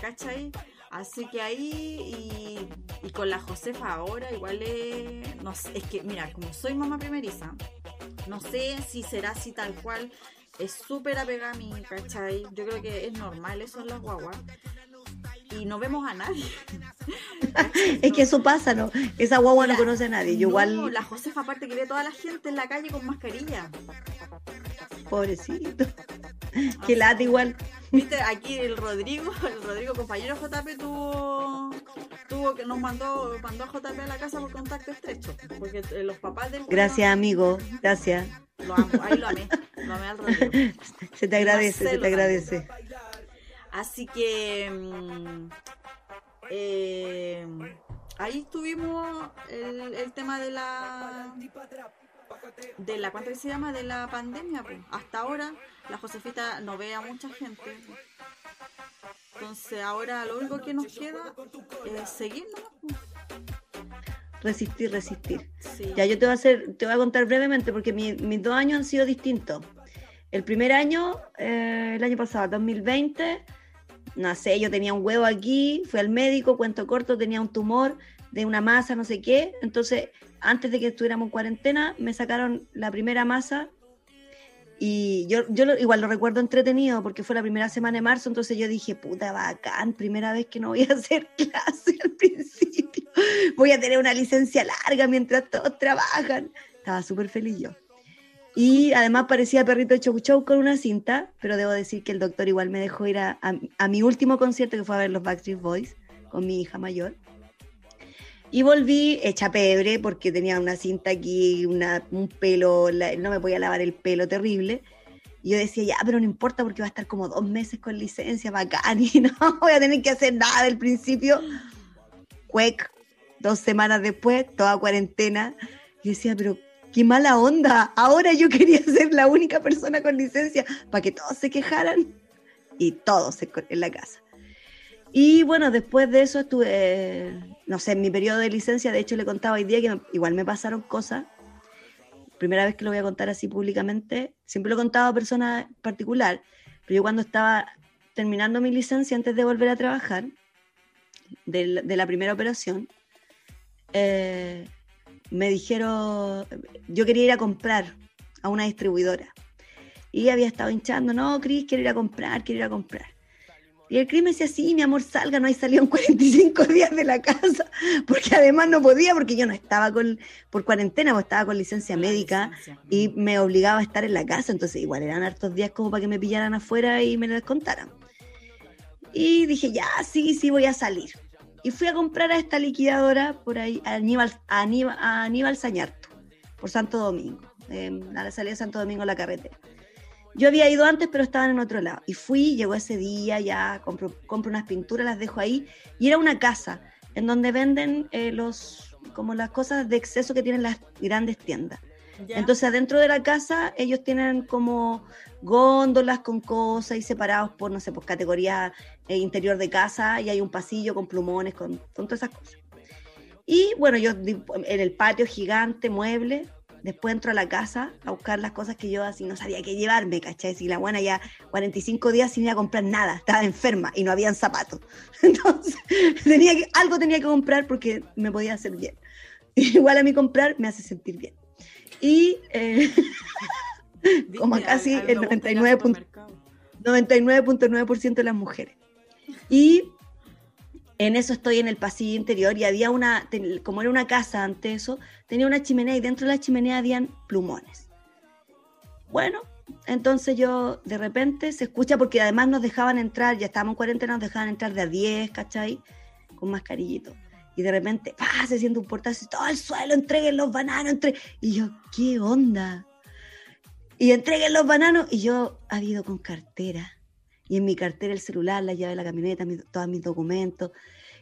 ¿Cachai? Así que ahí y, con la Josefa ahora igual es, no sé, es que mira, como soy mamá primeriza, no sé si será así tal cual, es súper apegada a mí, ¿cachai? Yo creo que es normal eso en las guaguas. Y no vemos a nadie. es que eso pasa, ¿no? Esa guagua no conoce a nadie. Yo igual... La Josefa aparte que ve a toda la gente en la calle con mascarilla. Pobrecito. que lata igual. Viste, aquí el Rodrigo, el Rodrigo compañero JP tuvo, tuvo que nos mandó, mandó a JP a la casa por contacto estrecho, porque eh, los papás del Gracias, amigo, gracias. Lo amo, ahí lo amé, lo amé al Rodrigo. Se te agradece, se te agradece. Así que mm, eh, ahí tuvimos el, el tema de la de la ¿cuánto se llama? de la pandemia pues. hasta ahora la Josefita no ve a mucha gente. Entonces ahora lo único que nos queda es seguir resistir resistir. Ya yo te voy a hacer te voy a contar brevemente porque mis dos años han sido distintos. El primer año eh, el año pasado 2020 no sé yo tenía un huevo aquí fui al médico cuento corto tenía un tumor de una masa no sé qué entonces antes de que estuviéramos en cuarentena, me sacaron la primera masa y yo, yo igual lo recuerdo entretenido porque fue la primera semana de marzo, entonces yo dije, puta bacán, primera vez que no voy a hacer clase al principio, voy a tener una licencia larga mientras todos trabajan. Estaba súper feliz yo. Y además parecía perrito chow chow con una cinta, pero debo decir que el doctor igual me dejó ir a, a mi último concierto que fue a ver los Backstreet Boys con mi hija mayor. Y volví hecha pebre porque tenía una cinta aquí, una, un pelo, no me podía lavar el pelo terrible. Y yo decía, ya, pero no importa porque va a estar como dos meses con licencia, bacán, y no voy a tener que hacer nada del principio. Cuec, dos semanas después, toda cuarentena. Y decía, pero qué mala onda. Ahora yo quería ser la única persona con licencia para que todos se quejaran. Y todos en la casa. Y bueno, después de eso estuve, no sé, en mi periodo de licencia, de hecho le contaba hoy día que igual me pasaron cosas. Primera vez que lo voy a contar así públicamente. Siempre lo he contado a personas particular, pero yo cuando estaba terminando mi licencia antes de volver a trabajar, de, la primera operación, eh, me dijeron, yo quería ir a comprar a una distribuidora. Y había estado hinchando, no, Cris, quiero ir a comprar, quiero ir a comprar. Y el crimen decía, sí, mi amor, salga, no hay salido en 45 días de la casa, porque además no podía, porque yo no estaba con, por cuarentena, o pues estaba con licencia médica y me obligaba a estar en la casa, entonces igual eran hartos días como para que me pillaran afuera y me lo descontaran. Y dije, ya, sí, sí, voy a salir. Y fui a comprar a esta liquidadora por ahí, a Aníbal, a Aníbal, Sañarto, por Santo Domingo, a la salida de Santo Domingo la carretera. Yo había ido antes, pero estaban en otro lado. Y fui, llegó ese día, ya compro, compro unas pinturas, las dejo ahí. Y era una casa en donde venden eh, los, como las cosas de exceso que tienen las grandes tiendas. Entonces, adentro de la casa, ellos tienen como góndolas con cosas y separados por, no sé, por categoría eh, interior de casa y hay un pasillo con plumones, con, con todas esas cosas. Y bueno, yo en el patio gigante, mueble, Después entro a la casa a buscar las cosas que yo así no sabía qué llevarme, ¿cachai? Si la buena ya 45 días sin ir a comprar nada, estaba enferma y no habían zapatos. Entonces, tenía que, algo tenía que comprar porque me podía hacer bien. Igual a mí comprar me hace sentir bien. Y eh, como casi el 99.9% de las mujeres. Y En eso estoy en el pasillo interior y había una, como era una casa ante eso, tenía una chimenea y dentro de la chimenea habían plumones. Bueno, entonces yo de repente se escucha porque además nos dejaban entrar, ya estábamos en cuarentena, nos dejaban entrar de a 10, ¿cachai? Con mascarillito. Y de repente, ¡pah! se siente un portazo, todo el suelo, entreguen los bananos, entre Y yo, ¿qué onda? Y entreguen los bananos y yo había ido con cartera y en mi cartera el celular, la llave de la camioneta, todos mis documentos.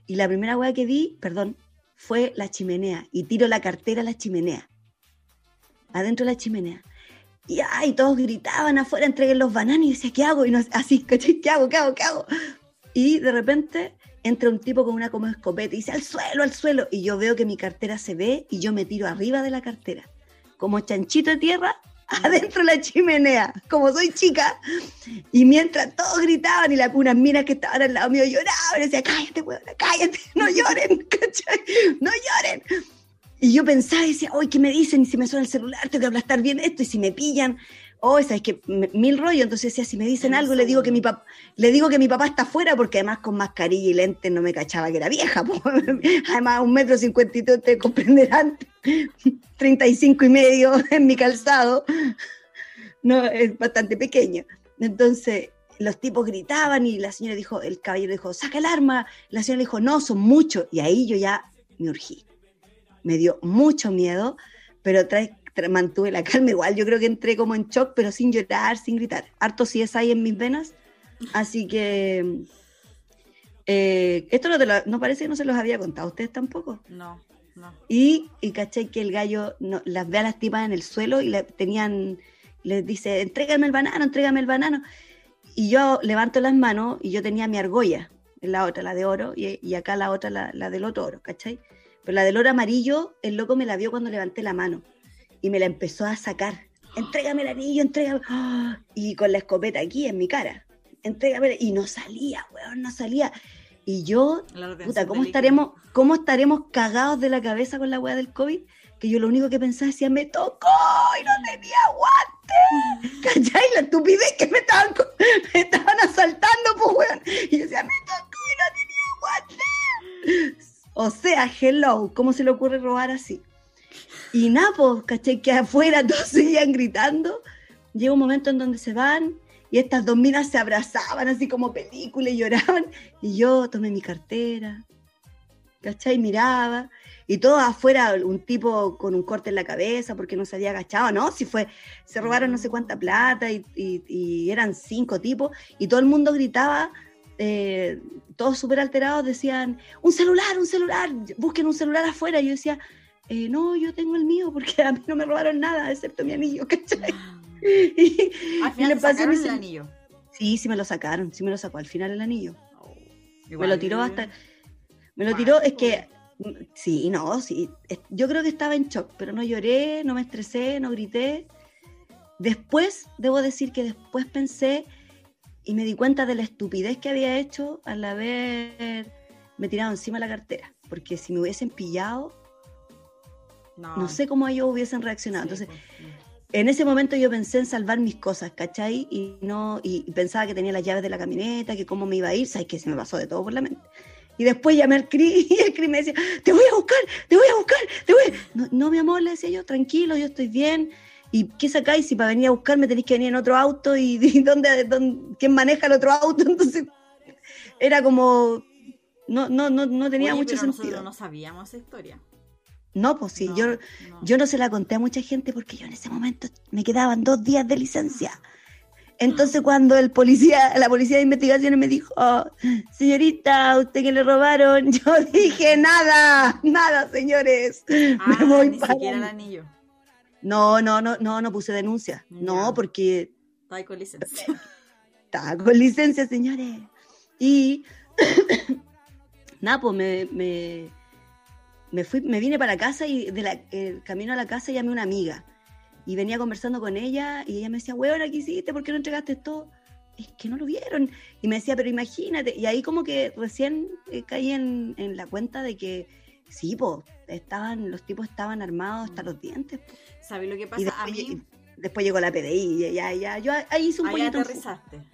Y la primera weá que vi, perdón, fue la chimenea. Y tiro la cartera a la chimenea. Adentro de la chimenea. Y ay, todos gritaban afuera, entreguen los bananos. Y decía, ¿qué hago? Y no, así, ¿qué hago? ¿Qué hago? ¿Qué hago? Y de repente entra un tipo con una como escopeta y dice, al suelo, al suelo. Y yo veo que mi cartera se ve y yo me tiro arriba de la cartera. Como chanchito de tierra, adentro de la chimenea, como soy chica. Y mientras todos gritaban y las unas minas que estaban al lado mío lloraban, decía, cállate, weón, cállate, no lloren, ¿cachai? No lloren. Y yo pensaba y decía, uy, ¿qué me dicen? Y si me suena el celular, tengo que aplastar bien esto, y si me pillan, oh, es que mil rollos, entonces decía, si me dicen algo, le digo que mi papá, le digo que mi papá está afuera, porque además con mascarilla y lentes no me cachaba que era vieja, además un metro cincuenta y dos, te comprenderán, 35 y medio en mi calzado, no, es bastante pequeño. Entonces, los tipos gritaban y la señora dijo, el caballero dijo, saca el arma, la señora dijo, no, son muchos, y ahí yo ya me urgí. Me dio mucho miedo, pero trae, mantuve la calma igual. Yo creo que entré como en shock, pero sin llorar, sin gritar. Harto sí es ahí en mis venas. Así que eh, esto no, no, parece que no se los había contado a ustedes tampoco. No, no. Y, y caché que el gallo no, las ve a las tipas en el suelo y le tenían, les dice, entrégame el banano, entrégame el banano. Y yo levanto las manos y yo tenía mi argolla, en la otra, la de oro, y, y acá la otra, la, la, del otro oro, ¿cachai? Pero la del oro amarillo, el loco me la vio cuando levanté la mano y me la empezó a sacar. Entrégame el anillo, entrégame. Y con la escopeta aquí en mi cara. Entrégame. Y no salía, weón, no salía. Y yo, puta, ¿cómo estaremos, ¿cómo estaremos cagados de la cabeza con la weá del COVID? Que yo lo único que pensaba decía, me tocó y no tenía guante. ¿Cachai? La estupidez que me estaban, me estaban asaltando, pues weón. Y yo decía, me tocó y no tenía guante. O sea, hello, ¿cómo se le ocurre robar así? Y Napo, caché que afuera todos seguían gritando. Llega un momento en donde se van y estas dos minas se abrazaban así como película y lloraban. Y yo tomé mi cartera, ¿cachai? Miraba. Y todo afuera, un tipo con un corte en la cabeza porque no se había agachado, ¿no? Si fue, se robaron no sé cuánta plata y, y, eran cinco tipos y todo el mundo gritaba, eh, todos súper alterados, decían, un celular, un celular, busquen un celular afuera. Y yo decía, eh, no, yo tengo el mío porque a mí no me robaron nada, excepto mi anillo, ¿cachai? Ah. y, al final le el anillo. Sí, sí me lo sacaron, sí me lo sacó al final el anillo. Oh, me lo tiró hasta... Me lo tiró, es que... Sí, no, sí. Yo creo que estaba en shock, pero no lloré, no me estresé, no grité. Después, debo decir que después pensé y me di cuenta de la estupidez que había hecho al haber me tirado encima la cartera. Porque si me hubiesen pillado, no. sé cómo ellos hubiesen reaccionado. Entonces, pues, en ese momento yo pensé en salvar mis cosas, ¿cachai? Y, no, y, pensaba que tenía las llaves de la camioneta, que cómo me iba a ir, ¿sabes que Se me pasó de todo por la mente. Y después llamé al CRI y el CRI me decía, te voy a buscar, te voy a buscar, te voy No, no, mi amor, le decía yo, tranquilo, yo estoy bien. ¿Y qué sacáis? Si para venir a buscarme tenéis que venir en otro auto y, ¿dónde, dónde, quién maneja el otro auto? Entonces, era como, no, no, no, no tenía mucho sentido. no sabíamos esa historia. No, pues sí, yo, no. yo no se la conté a mucha gente porque yo en ese momento me quedaban dos días de licencia. Entonces cuando el policía, la policía de investigaciones me dijo, señorita, ¿a usted que le robaron? Yo dije, nada, nada, señores. Ah, me voy ni siquiera el anillo. No, no, no, no, no puse denuncia. No, porque... Está con licencia. Está con licencia, señores. Y... nada, pues me me, fui, me vine para casa y de la, camino a la casa llamé a una amiga. Y venía conversando con ella y ella me decía, weón, ¿qué hiciste? ¿Por qué no entregaste todo? Es que no lo vieron. Y me decía, pero imagínate. Y ahí como que recién eh, caí en, en, la cuenta de que sí, po, estaban, los tipos estaban armados hasta los dientes. ¿Sabes lo que pasa? a mí, después llegó la PDI, ya, ya, yo ahí hice un Ahí pollito en.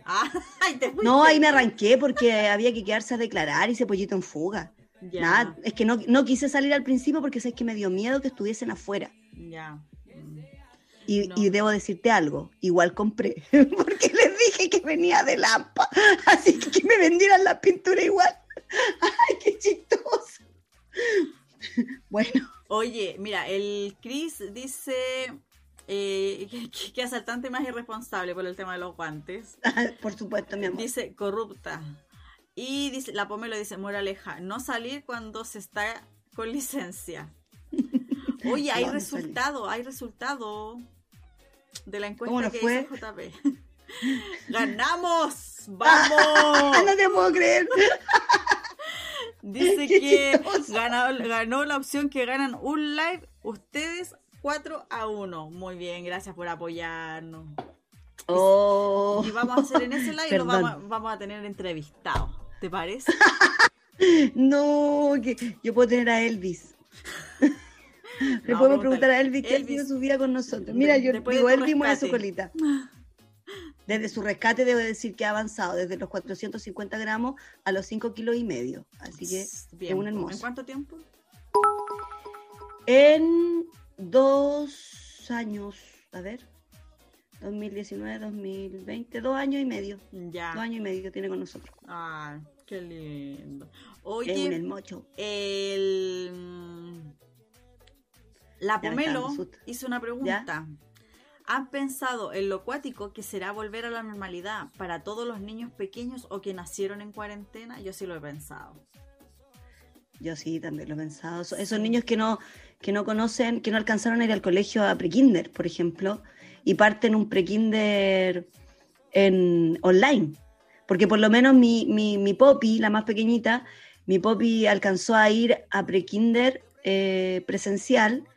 Ah, ahí te. No, ahí me arranqué porque había que quedarse a declarar y ese pollito en fuga. Ya, Nada, es que no, no quise salir al principio porque sabes que me dio miedo que estuviesen afuera. Ya. Y, No. y debo decirte algo, igual compré, porque les dije que venía de Lampa, así que que me vendieran la pintura igual. Ay, qué chistoso. Bueno, Oye, mira, el Chris dice eh, que- que asaltante más irresponsable por el tema de los guantes. por supuesto, mi amor. Dice corrupta. Y dice, la Pomelo dice, moraleja, no salir cuando se está con licencia. Oye, hay No, no resultado, hay resultado de la encuesta ¿Cómo nos que fue? hizo JP. ¡Ganamos! ¡Vamos! no te puedo creer. Dice Qué que ganó, ganó la opción que ganan un live ustedes 4 a 1. Muy bien, gracias por apoyarnos. Oh, Y vamos a hacer en ese live, lo vamos, vamos a tener entrevistados. ¿Te parece? no, que yo puedo tener a Elvis. Le No, podemos preguntar a Elvis qué ha Elvis, sido su vida con nosotros. Mira, yo digo, Elvis mueve su colita. Desde su rescate debo decir que ha avanzado desde los 450 gramos a los 5 kilos y medio. Así que Bien, es un ¿En hermoso. cuánto tiempo? En dos años, a ver, 2019, 2020, dos años y medio. Ya. Dos años y medio tiene con nosotros. Ay, qué lindo. Oye, hermoso. el... mm, La Ya me está dando Pomelo hizo una pregunta. ¿Han pensado en lo acuático que será volver a la normalidad para todos los niños pequeños o que nacieron en cuarentena? Yo sí lo he pensado. Yo sí, también lo he pensado. So- Esos niños que no, que no conocen, que no alcanzaron a ir al colegio a prekinder, por ejemplo, y parten un prekinder en online. Porque por lo menos mi, mi, mi popi, la más pequeñita, mi popi alcanzó a ir a prekinder eh, presencial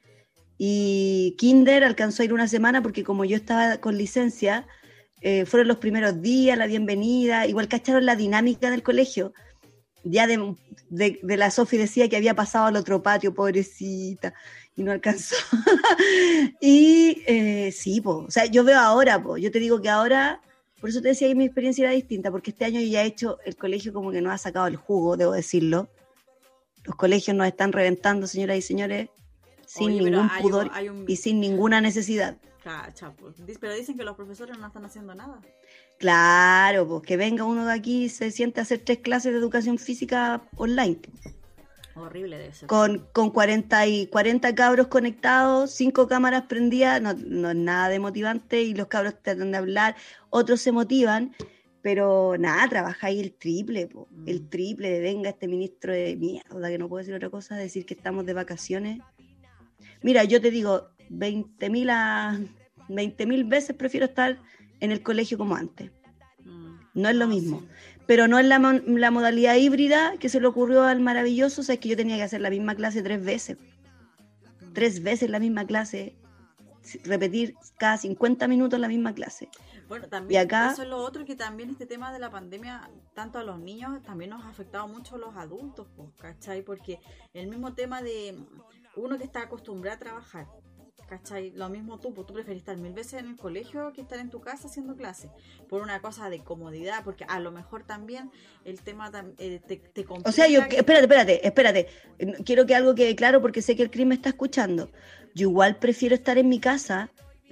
y kinder alcanzó a ir una semana porque como yo estaba con licencia, eh, fueron los primeros días, la bienvenida, igual cacharon la dinámica del colegio. Ya de, de, de la Sofi decía que había pasado al otro patio, pobrecita, y no alcanzó. y eh, sí, po, o sea, yo veo ahora, po, yo te digo que ahora, por eso te decía que mi experiencia era distinta, porque este año ya he hecho el colegio como que no ha sacado el jugo, debo decirlo. Los colegios nos están reventando, señoras y señores, sin Oye, ningún hay un- pudor hay un- y sin ninguna necesidad. Cacha, pues. Pero dicen que los profesores no están haciendo nada. Claro, pues que venga uno de aquí y se siente a hacer tres clases de educación física online. Horrible debe ser. Con, con 40, y 40 cabros conectados, cinco cámaras prendidas, no, no es nada de motivante y los cabros tratan de hablar, otros se motivan, pero nada, trabaja ahí el triple, po, Mm. el triple de venga este ministro de mierda, que no puedo decir otra cosa, decir que estamos de vacaciones. Mira, yo te digo, 20 mil a 20 mil veces prefiero estar en el colegio como antes. Mm. No es lo Ah, mismo. sí. Pero no es la, la modalidad híbrida que se le ocurrió al maravilloso, o sea, es que yo tenía que hacer la misma clase tres veces. Tres veces la misma clase. Repetir cada 50 minutos la misma clase. Bueno, también acá- eso es lo otro que también este tema de la pandemia, tanto a los niños, también nos ha afectado mucho a los adultos, pues, ¿cachai? Porque el mismo tema de uno que está acostumbrado a trabajar, ¿cachai? Lo mismo tú, pues tú preferís estar mil veces en el colegio que estar en tu casa haciendo clases, por una cosa de comodidad, porque a lo mejor también el tema eh, te, te O sea, yo, que- espérate, espérate, espérate. Quiero que algo quede claro porque sé que el crimen está escuchando. Yo igual prefiero estar en mi casa,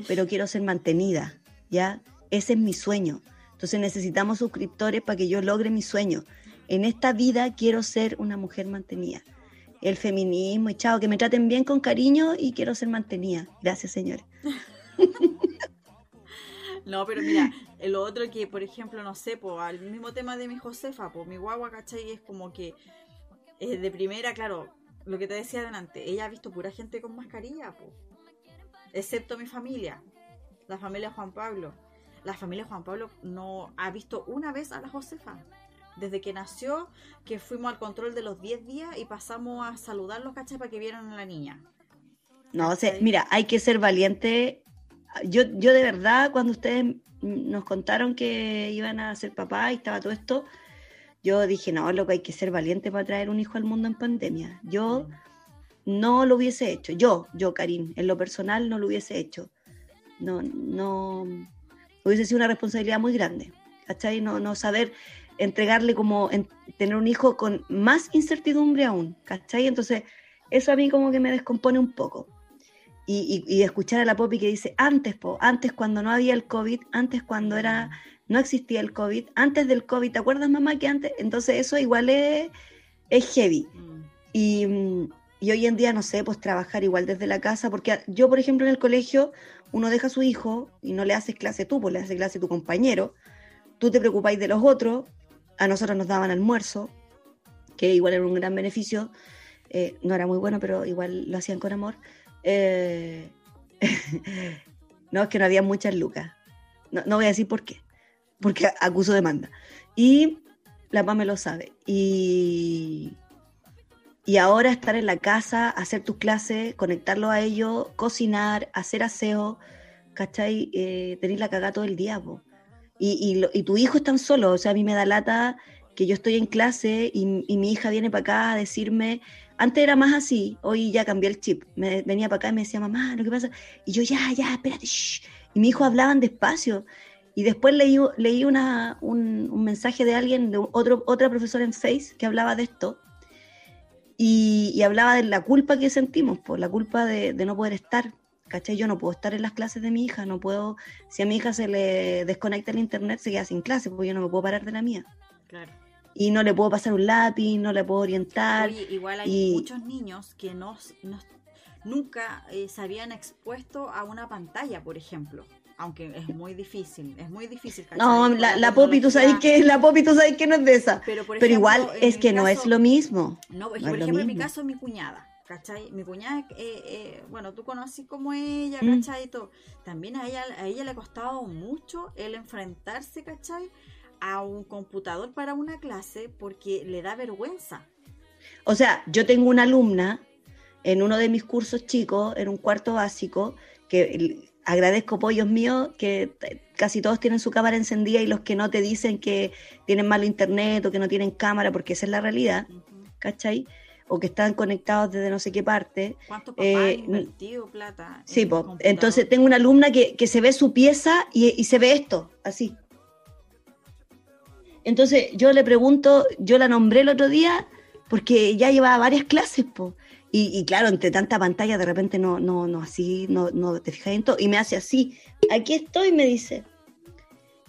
pero quiero ser mantenida, ¿ya? Ese es mi sueño. Entonces necesitamos suscriptores para que yo logre mi sueño. En esta vida quiero ser una mujer mantenida. El feminismo y chao, que me traten bien con cariño y quiero ser mantenida. Gracias, señores. No, pero mira, lo otro que, por ejemplo, no sé, pues al mismo tema de mi Josefa, pues mi guagua, ¿cachai? Es como que eh, de primera, claro, lo que te decía adelante, ella ha visto pura gente con mascarilla, pues. Excepto mi familia, la familia Juan Pablo. La familia Juan Pablo no ha visto una vez a la Josefa. Desde que nació, que fuimos al control de los 10 días y pasamos a saludarlos, ¿cachai? Para que vieran a la niña. No, o sea, mira, hay que ser valiente. Yo, yo de verdad, cuando ustedes nos contaron que iban a ser papá y estaba todo esto, yo dije, no, lo que hay que ser valiente para traer un hijo al mundo en pandemia. Yo no lo hubiese hecho. Yo, yo, Karim, en lo personal no lo hubiese hecho. no, no, hubiese sido una responsabilidad muy grande, ¿cachai? No, no saber entregarle como tener un hijo con más incertidumbre aún, ¿cachai? Entonces, eso a mí como que me descompone un poco. Y, y, escuchar a la Poppy que dice, antes, po, antes cuando no había el COVID, antes cuando era, no existía el COVID, antes del COVID, ¿te acuerdas mamá que antes? Entonces eso igual es, es heavy. Mm. Y, y, hoy en día, no sé, pues trabajar igual desde la casa, porque yo, por ejemplo, en el colegio, uno deja a su hijo y no le haces clase tú, pues le haces clase a tu compañero, tú te preocupáis de los otros, a nosotros nos daban almuerzo, que igual era un gran beneficio, eh, no era muy bueno, pero igual lo hacían con amor. Eh, no, es que no había muchas lucas. No, voy a decir por qué, porque acuso demanda. Y la mamá me lo sabe. Y, y ahora estar en la casa, hacer tus clases, conectarlo a ellos, cocinar, hacer aseo, ¿cachai? Eh, la cagada todo el día, Y, y, tu hijo es tan solo, o sea, a mí me da lata que yo estoy en clase y, y mi hija viene para acá a decirme, antes era más así, hoy ya cambié el chip. Me, venía para acá y me decía, mamá, ¿lo que pasa? Y yo, ya, ya, espérate. Y mi hijo hablaban despacio. Y después leí, leí una, un, mensaje de alguien, de otro, otra profesora en Face, que hablaba de esto. Y, hablaba de la culpa que sentimos, por la culpa de, de, no poder estar. ¿Cachai? Yo no puedo estar en las clases de mi hija, no puedo. Si a mi hija se le desconecta el internet, se queda sin clase, porque yo no me puedo parar de la mía. Claro y no le puedo pasar un lápiz, no le puedo orientar. Oye, igual hay muchos niños que no, nunca eh, se habían expuesto a una pantalla, por ejemplo. Aunque es muy difícil, es muy difícil. No, la, la, Popi, tú sabes que la Popi, tú sabes que no es de esa. Pero, igual es que no es lo mismo. No, es por ejemplo, en mi caso, mi cuñada. ¿Cachai? Mi cuñada, eh, eh, bueno, tú conoces como ella, mm. ¿cachai? También a ella, a ella le ha costado mucho el enfrentarse, ¿cachai? a un computador para una clase porque le da vergüenza. O sea, yo tengo una alumna en uno de mis cursos chicos, en un cuarto básico, que agradezco pollos míos, que casi todos tienen su cámara encendida y los que no te dicen que tienen malo internet o que no tienen cámara, porque esa es la realidad, ¿cachai? O que están conectados desde no sé qué parte. ¿Cuánto papá eh, invertido plata? Sí, pues. Entonces tengo una alumna que, se ve su pieza y, y se ve esto, así. Entonces yo le pregunto, yo la nombré el otro día porque ya llevaba varias clases, po. Y, claro, entre tanta pantalla de repente no, no, no, así, no, no te fijas en todo. Y me hace así, aquí estoy, me dice.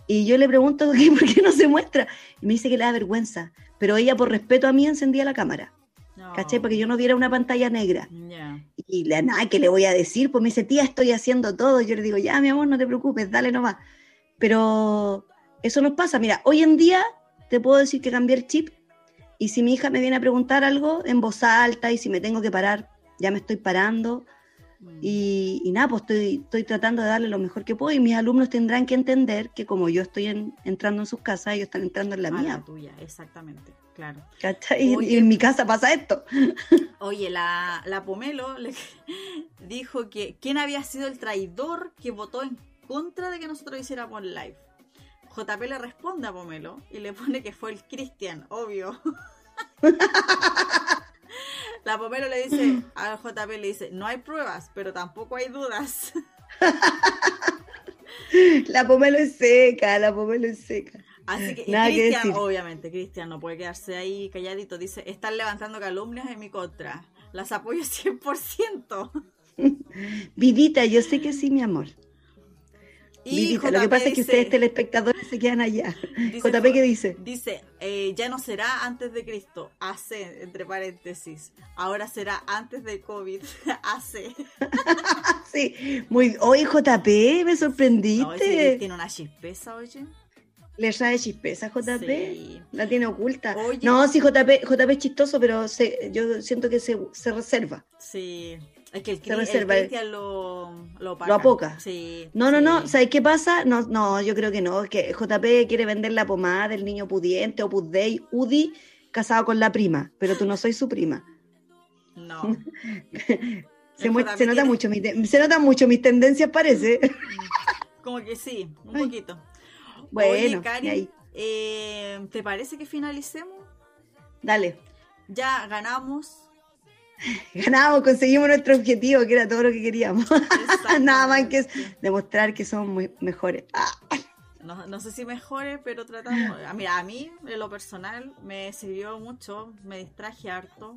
Y yo le pregunto ¿por qué no se muestra. Y me dice que le da vergüenza. Pero ella, por respeto a mí, encendía la cámara. No. ¿Cachai? Para que yo no viera una pantalla negra. Y la nada, ¿qué le voy a decir? Pues me dice, tía, estoy haciendo todo. Yo le digo, ya, mi amor, no te preocupes, dale nomás. Pero eso nos pasa. Mira, hoy en día te puedo decir que cambié el chip y si mi hija me viene a preguntar algo en voz alta y si me tengo que parar, ya me estoy parando. Mm. Y, nada, pues estoy, estoy tratando de darle lo mejor que puedo y mis alumnos tendrán que entender que como yo estoy entrando en sus casas, ellos están entrando en la mía. La tuya, exactamente, claro. y en mi casa pasa esto. Oye, la, la Pomelo le dijo que quién había sido el traidor que votó en contra de que nosotros hiciéramos live. JP le responde a Pomelo y le pone que fue el Cristian, obvio. La Pomelo le dice, a JP le dice, no hay pruebas, pero tampoco hay dudas. La Pomelo es seca, la Pomelo es seca. Así que, Cristian, obviamente, Cristian no puede quedarse ahí calladito. Dice, están levantando calumnias en mi contra. Las apoyo 100%. Vidita, yo sé que sí, mi amor. Y lo que pasa es que ustedes telespectadores se quedan allá. JP, ¿qué dice? Dice, eh, ya no será antes de Cristo, AC, entre paréntesis. Ahora será antes de COVID, AC. sí, muy... Oye, JP, me sorprendiste. No, tiene una chispeza, oye. ¿Le trae chispeza JP? La tiene oculta. No, sí, JP, JP es chistoso, pero yo siento que se, se reserva. Sí, es que el, Cristian lo, lo, lo apoca. Sí, no, no, no. ¿Sabes qué pasa? No, no, yo creo que no. Que JP quiere vender la pomada del niño pudiente, Opus Dei, Udi, casado con la prima. Pero tú no soy su prima. No. se, nota mucho se nota mucho mis tendencias, parece. Como que sí, un poquito. Bueno, eh, ¿te parece que finalicemos? Dale. Ya ganamos ganamos, conseguimos nuestro objetivo, que era todo lo que queríamos. Nada más que es demostrar que somos muy mejores. Ah. No, no, sé si mejores, pero tratamos. Ah, mira, a mí, en lo personal, me sirvió mucho, me distraje harto.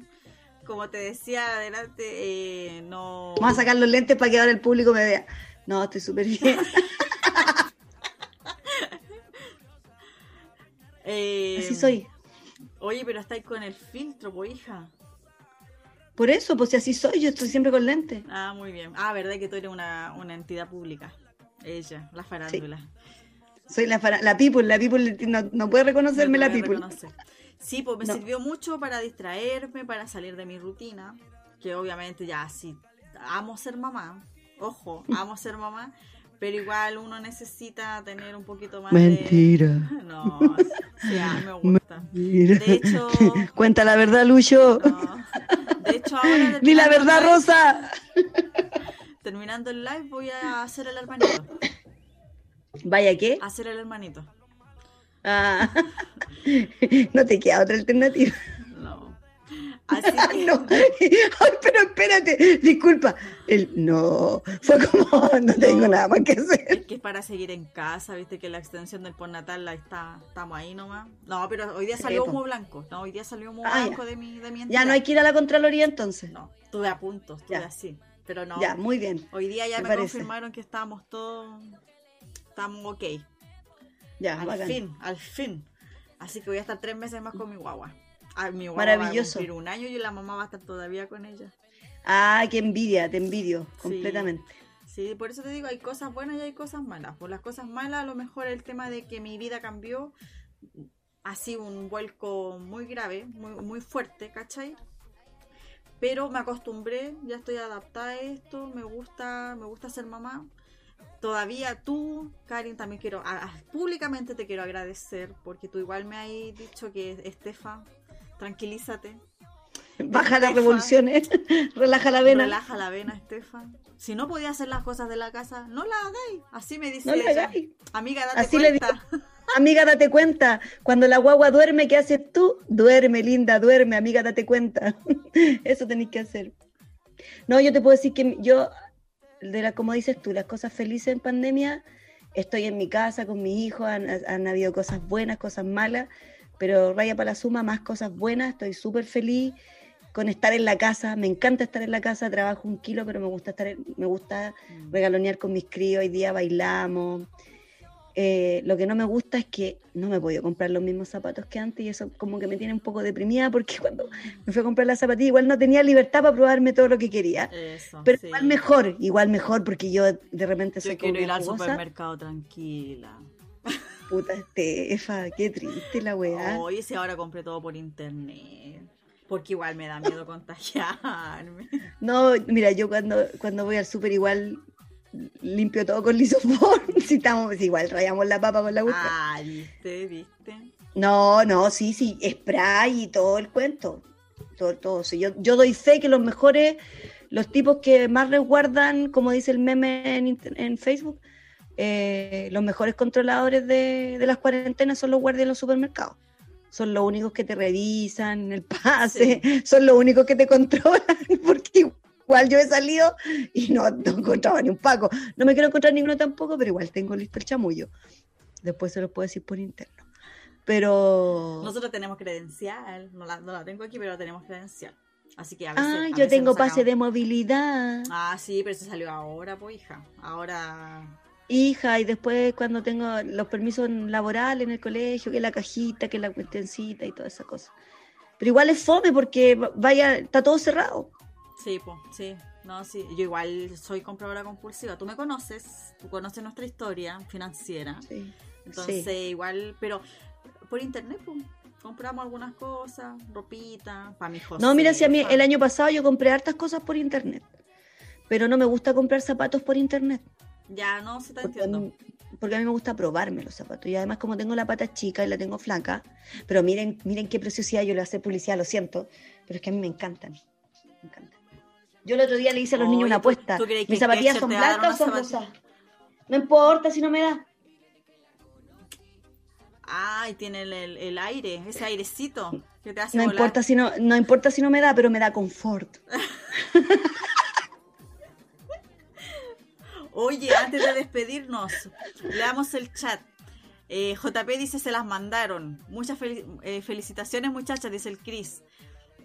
Como te decía adelante, eh, no. Vamos a sacar los lentes para que ahora el público me vea. No, estoy súper bien. eh, Así soy. Oye, pero estáis con el filtro, pues hija. Por eso, pues si así soy, yo estoy siempre con lentes. Ah, muy bien. Ah, verdad que tú eres una, una entidad pública. Ella, la farándula. Soy la, la people, la people no, no puede reconocerme la people. Sí, pues me sirvió mucho para distraerme, para salir de mi rutina, que obviamente ya sí, amo ser mamá, ojo, amo ser mamá, pero igual uno necesita tener un poquito más Mentira. de... No, sí, me gusta. Mentira. De hecho... Cuenta la verdad, Lucho. De hecho, ahora... Di la verdad, Rosa. Terminando el live voy a hacer el hermanito. ¿Vaya qué? Hacer el hermanito. Ah, no te queda otra alternativa. Así que... no. Ay, pero espérate, disculpa. El, no, fue como, no tengo nada más que hacer. Es que es para seguir en casa, viste que la extensión del postnatal la está, estamos ahí nomás. No, pero hoy día salió humo blanco. No, hoy día salió humo ah, blanco de mi, de mi entidad. Ya no hay que ir a la Contraloría entonces. No, estuve a punto, estuve así. Pero no. Ya, muy bien. Hoy día ya me, me confirmaron que estábamos todos estamos ok. Ya, al fin, al fin. Así que voy a estar tres meses más con mi guagua. Mi Maravilloso. Va a un año y la mamá va a estar todavía con ella. Ah, qué envidia, te envidio completamente. Sí, por eso te digo, hay cosas buenas y hay cosas malas. Por las cosas malas, a lo mejor el tema de que mi vida cambió, ha sido un vuelco muy grave, muy, muy fuerte, ¿cachai? Pero me acostumbré, ya estoy adaptada a esto, me gusta, me gusta ser mamá todavía tú, Karin, también quiero, públicamente te quiero agradecer porque tú igual me has dicho que Estefa, tranquilízate. Baja las revoluciones, relaja la vena. Relaja la vena, Estefa. Si no podía hacer las cosas de la casa, no la hagáis. Así me dice no ella. Amiga, date Así cuenta. Le amiga, date cuenta. Cuando la guagua duerme, ¿qué haces tú? Duerme, linda, duerme, amiga, date cuenta. Eso tenéis que hacer. No, yo te puedo decir que yo de la, como dices tú, las cosas felices en pandemia, estoy en mi casa con mis hijos, han, habido cosas buenas, cosas malas, pero raya para la suma, más cosas buenas, estoy súper feliz con estar en la casa, me encanta estar en la casa, trabajo un kilo, pero me gusta estar, me gusta mm. regalonear con mis críos, hoy día bailamos, eh, lo que no me gusta es que no me he podido comprar los mismos zapatos que antes y eso como que me tiene un poco deprimida porque cuando me fui a comprar las zapatillas igual no tenía libertad para probarme todo lo que quería. pero igual mejor, igual mejor porque yo de repente soy yo quiero ir al supermercado tranquila. Puta Estefa, qué triste la weá. Oye, si ahora compré todo por internet. Porque igual me da miedo contagiarme. No, mira, yo cuando, cuando voy al súper igual limpio todo con lisofor. si estamos, igual rayamos la papa con la gusta. Ah, viste, viste. No, no, sí, sí, spray y todo el cuento. Todo, todo. yo, yo doy fe que los mejores, los tipos que más resguardan, como dice el meme en, en Facebook, eh, los mejores controladores de, de, las cuarentenas son los guardias de los supermercados. Son los únicos que te revisan el pase, son los únicos que te controlan, porque igual yo he salido y no, no encontraba ni un Paco. No me quiero encontrar ninguno tampoco, pero igual tengo listo el chamullo. Después se lo puedo decir por interno. Pero. Nosotros tenemos credencial. No la, no la tengo aquí, pero tenemos credencial. Así que a veces. Ah, yo tengo pase de movilidad. Ah, sí, pero eso salió ahora, pues, hija. Ahora. Hija, y después cuando tengo los permisos laborales en el colegio, que la cajita, que la cuestencita y toda esa cosa. Pero igual es fome porque vaya, está todo cerrado. Sí, pues, sí. No, sí. Yo igual soy compradora compulsiva. Tú me conoces, tú conoces nuestra historia financiera. Sí. Entonces, igual, pero por internet, pues, compramos algunas cosas, ropita, para mi José. No, mira, si a mí el año pasado yo compré hartas cosas por internet. Pero no me gusta comprar zapatos por internet. Ya, no, se te entiendo. porque a mí me gusta probarme los zapatos. Y además, como tengo la pata chica y la tengo flaca, pero miren, miren qué preciosidad, yo le hace publicidad, lo siento, pero es que a mí me encantan. Me encantan. Yo el otro día le hice a los niños una apuesta. ¿Mis zapatillas son blancas o son rosas? No importa si no me da. Ay, tiene el, el- el aire, ese airecito que te hace No volar. importa si no, no importa si no me da, pero me da confort. Oye, antes de despedirnos, leamos el chat. Eh, JP dice se las mandaron. Muchas fel- eh, felicitaciones muchachas, dice el Chris.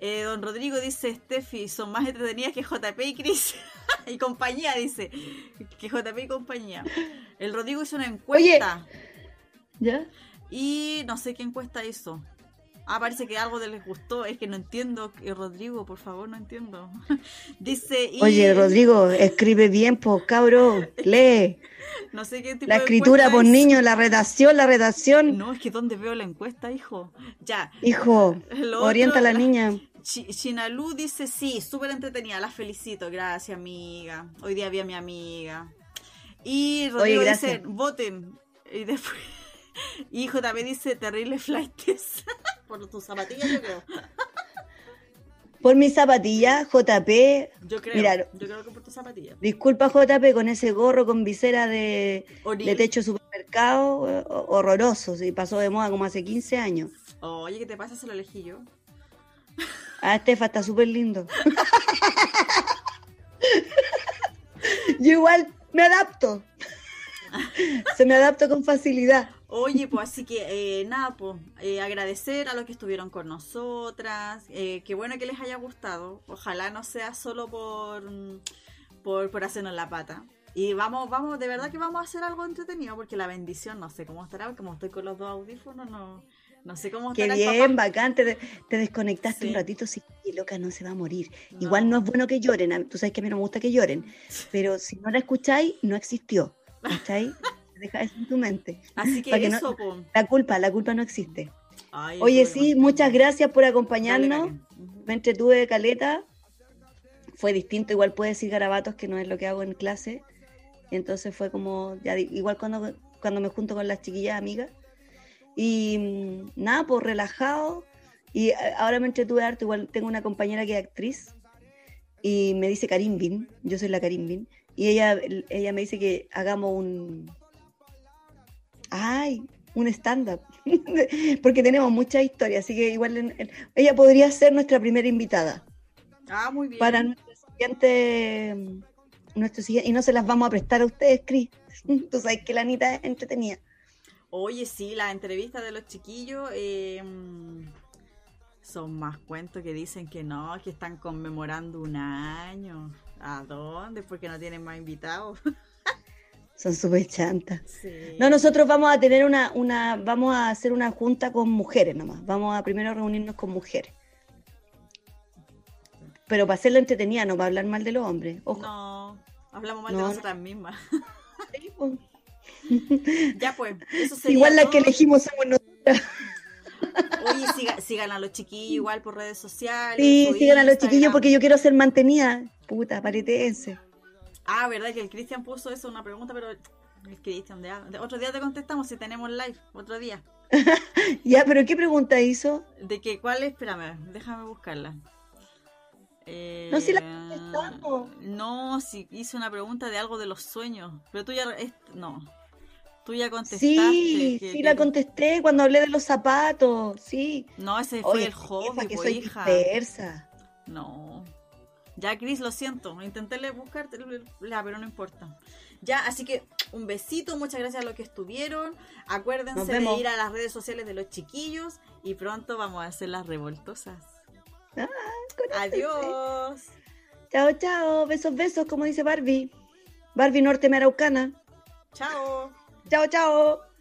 Eh, don Rodrigo dice, Steffi, son más entretenidas que JP y Chris. y compañía, dice. Que JP y compañía. El Rodrigo hizo una encuesta. ¿Ya? Y no sé qué encuesta hizo. Ah, parece que algo de les gustó. Es que no entiendo. Rodrigo, por favor, no entiendo. dice... Y... Oye, Rodrigo, escribe bien, pues, cabro, lee. No sé qué tipo La escritura, por es. niño, la redacción, la redacción. No, es que ¿dónde veo la encuesta, hijo? Ya. Hijo, Lo orienta a la otro, niña. Chi- Chinalu dice, sí, súper entretenida, la felicito. Gracias, amiga. Hoy día vi a mi amiga. Y Rodrigo gracias. dice, voten. Y después... Y JP dice, terrible flightes. Por tus zapatillas, yo creo. Por mi zapatilla, JP. Yo creo. Mira, yo creo que por tus zapatillas. Disculpa, JP, con ese gorro con visera de, techo de supermercado, eh, horroroso. Sí, pasó de moda como hace 15 años. Oye, ¿qué te pasa? Se lo elegí yo. Ah, Estefa está súper lindo. Yo igual me adapto. Se me adapta con facilidad. Oye, pues así que eh, nada, pues eh, agradecer a los que estuvieron con nosotras. Eh, qué bueno que les haya gustado. Ojalá no sea solo por, por, por hacernos la pata. Y vamos, vamos, de verdad que vamos a hacer algo entretenido porque la bendición no sé cómo estará, como estoy con los dos audífonos, no, no sé cómo Qué estará el bien, papá. bacán. Te, te desconectaste Sí. un ratito, sí, loca, no se va a morir. No. Igual no es bueno que lloren. Tú sabes que a mí no me gusta que lloren. Pero si no la escucháis, no existió. ¿Cachai? Deja eso en tu mente. Así que para que no- eso. La culpa, la culpa no existe. Ay, Oye, sí, muchas gracias por acompañarnos. Me entretuve caleta. Fue distinto, igual puedo decir garabatos que no es lo que hago en clase. Entonces fue como, ya igual cuando, cuando me junto con las chiquillas amigas. Y mm, nada, pues relajado. Y eh, ahora me entretuve harto, igual tengo una compañera que es actriz. Y me dice Karim Bin, yo soy la Karim Bin. Y ella, ella me dice que hagamos un... ¡Ay! Un stand-up. Porque tenemos muchas historias, así que igual en- en- ella podría ser nuestra primera invitada Ah, muy bien. para nuestro siguiente, nuestro siguiente, y no se las vamos a prestar a ustedes, Cris. Tú sabes que la Anita es entretenida. Oye, sí, las entrevistas de los chiquillos eh, mm, son más cuentos que dicen que no, que están conmemorando un año. ¿A dónde? Porque no tienen más invitados. Son súper chantas. Sí. No, nosotros vamos a tener una, una, vamos a hacer una junta con mujeres nomás. Vamos a primero reunirnos con mujeres. Pero para hacerlo entretenida, no para hablar mal de los hombres. Ojo. No, hablamos mal No, de no. nosotras mismas. Sí, pues. ya pues, eso sería Igual la todo. que elegimos somos nosotros. Oye, siga- sigan a los chiquillos igual por redes sociales. Sí, sigan a los chiquillos porque yo quiero ser mantenida. Puta, paretense. Ah, verdad que el Cristian puso eso, una pregunta, pero el Cristian, otro día te contestamos si tenemos live, otro día. Ya, pero ¿qué pregunta hizo? De que, ¿cuál es? Espérame, déjame buscarla. Eh, No, si la contestamos. No, si hice una pregunta de algo de los sueños. Pero tú ya. es- no. Tú ya contestaste. Sí, que- sí, que- la contesté cuando hablé de los zapatos. Sí. No, ese fue Oye, el hobby, que po, soy hija. dispersa. No. Ya, Cris, lo siento. Intenté buscar, pero no importa. Ya, así que un besito, muchas gracias a los que estuvieron. Acuérdense de ir a las redes sociales de los chiquillos y pronto vamos a hacer las revoltosas. Ah. Adiós. Chao, chao. Besos, besos, como dice Barbie. Barbie Norte Maraucana. Chao. Chao, chao.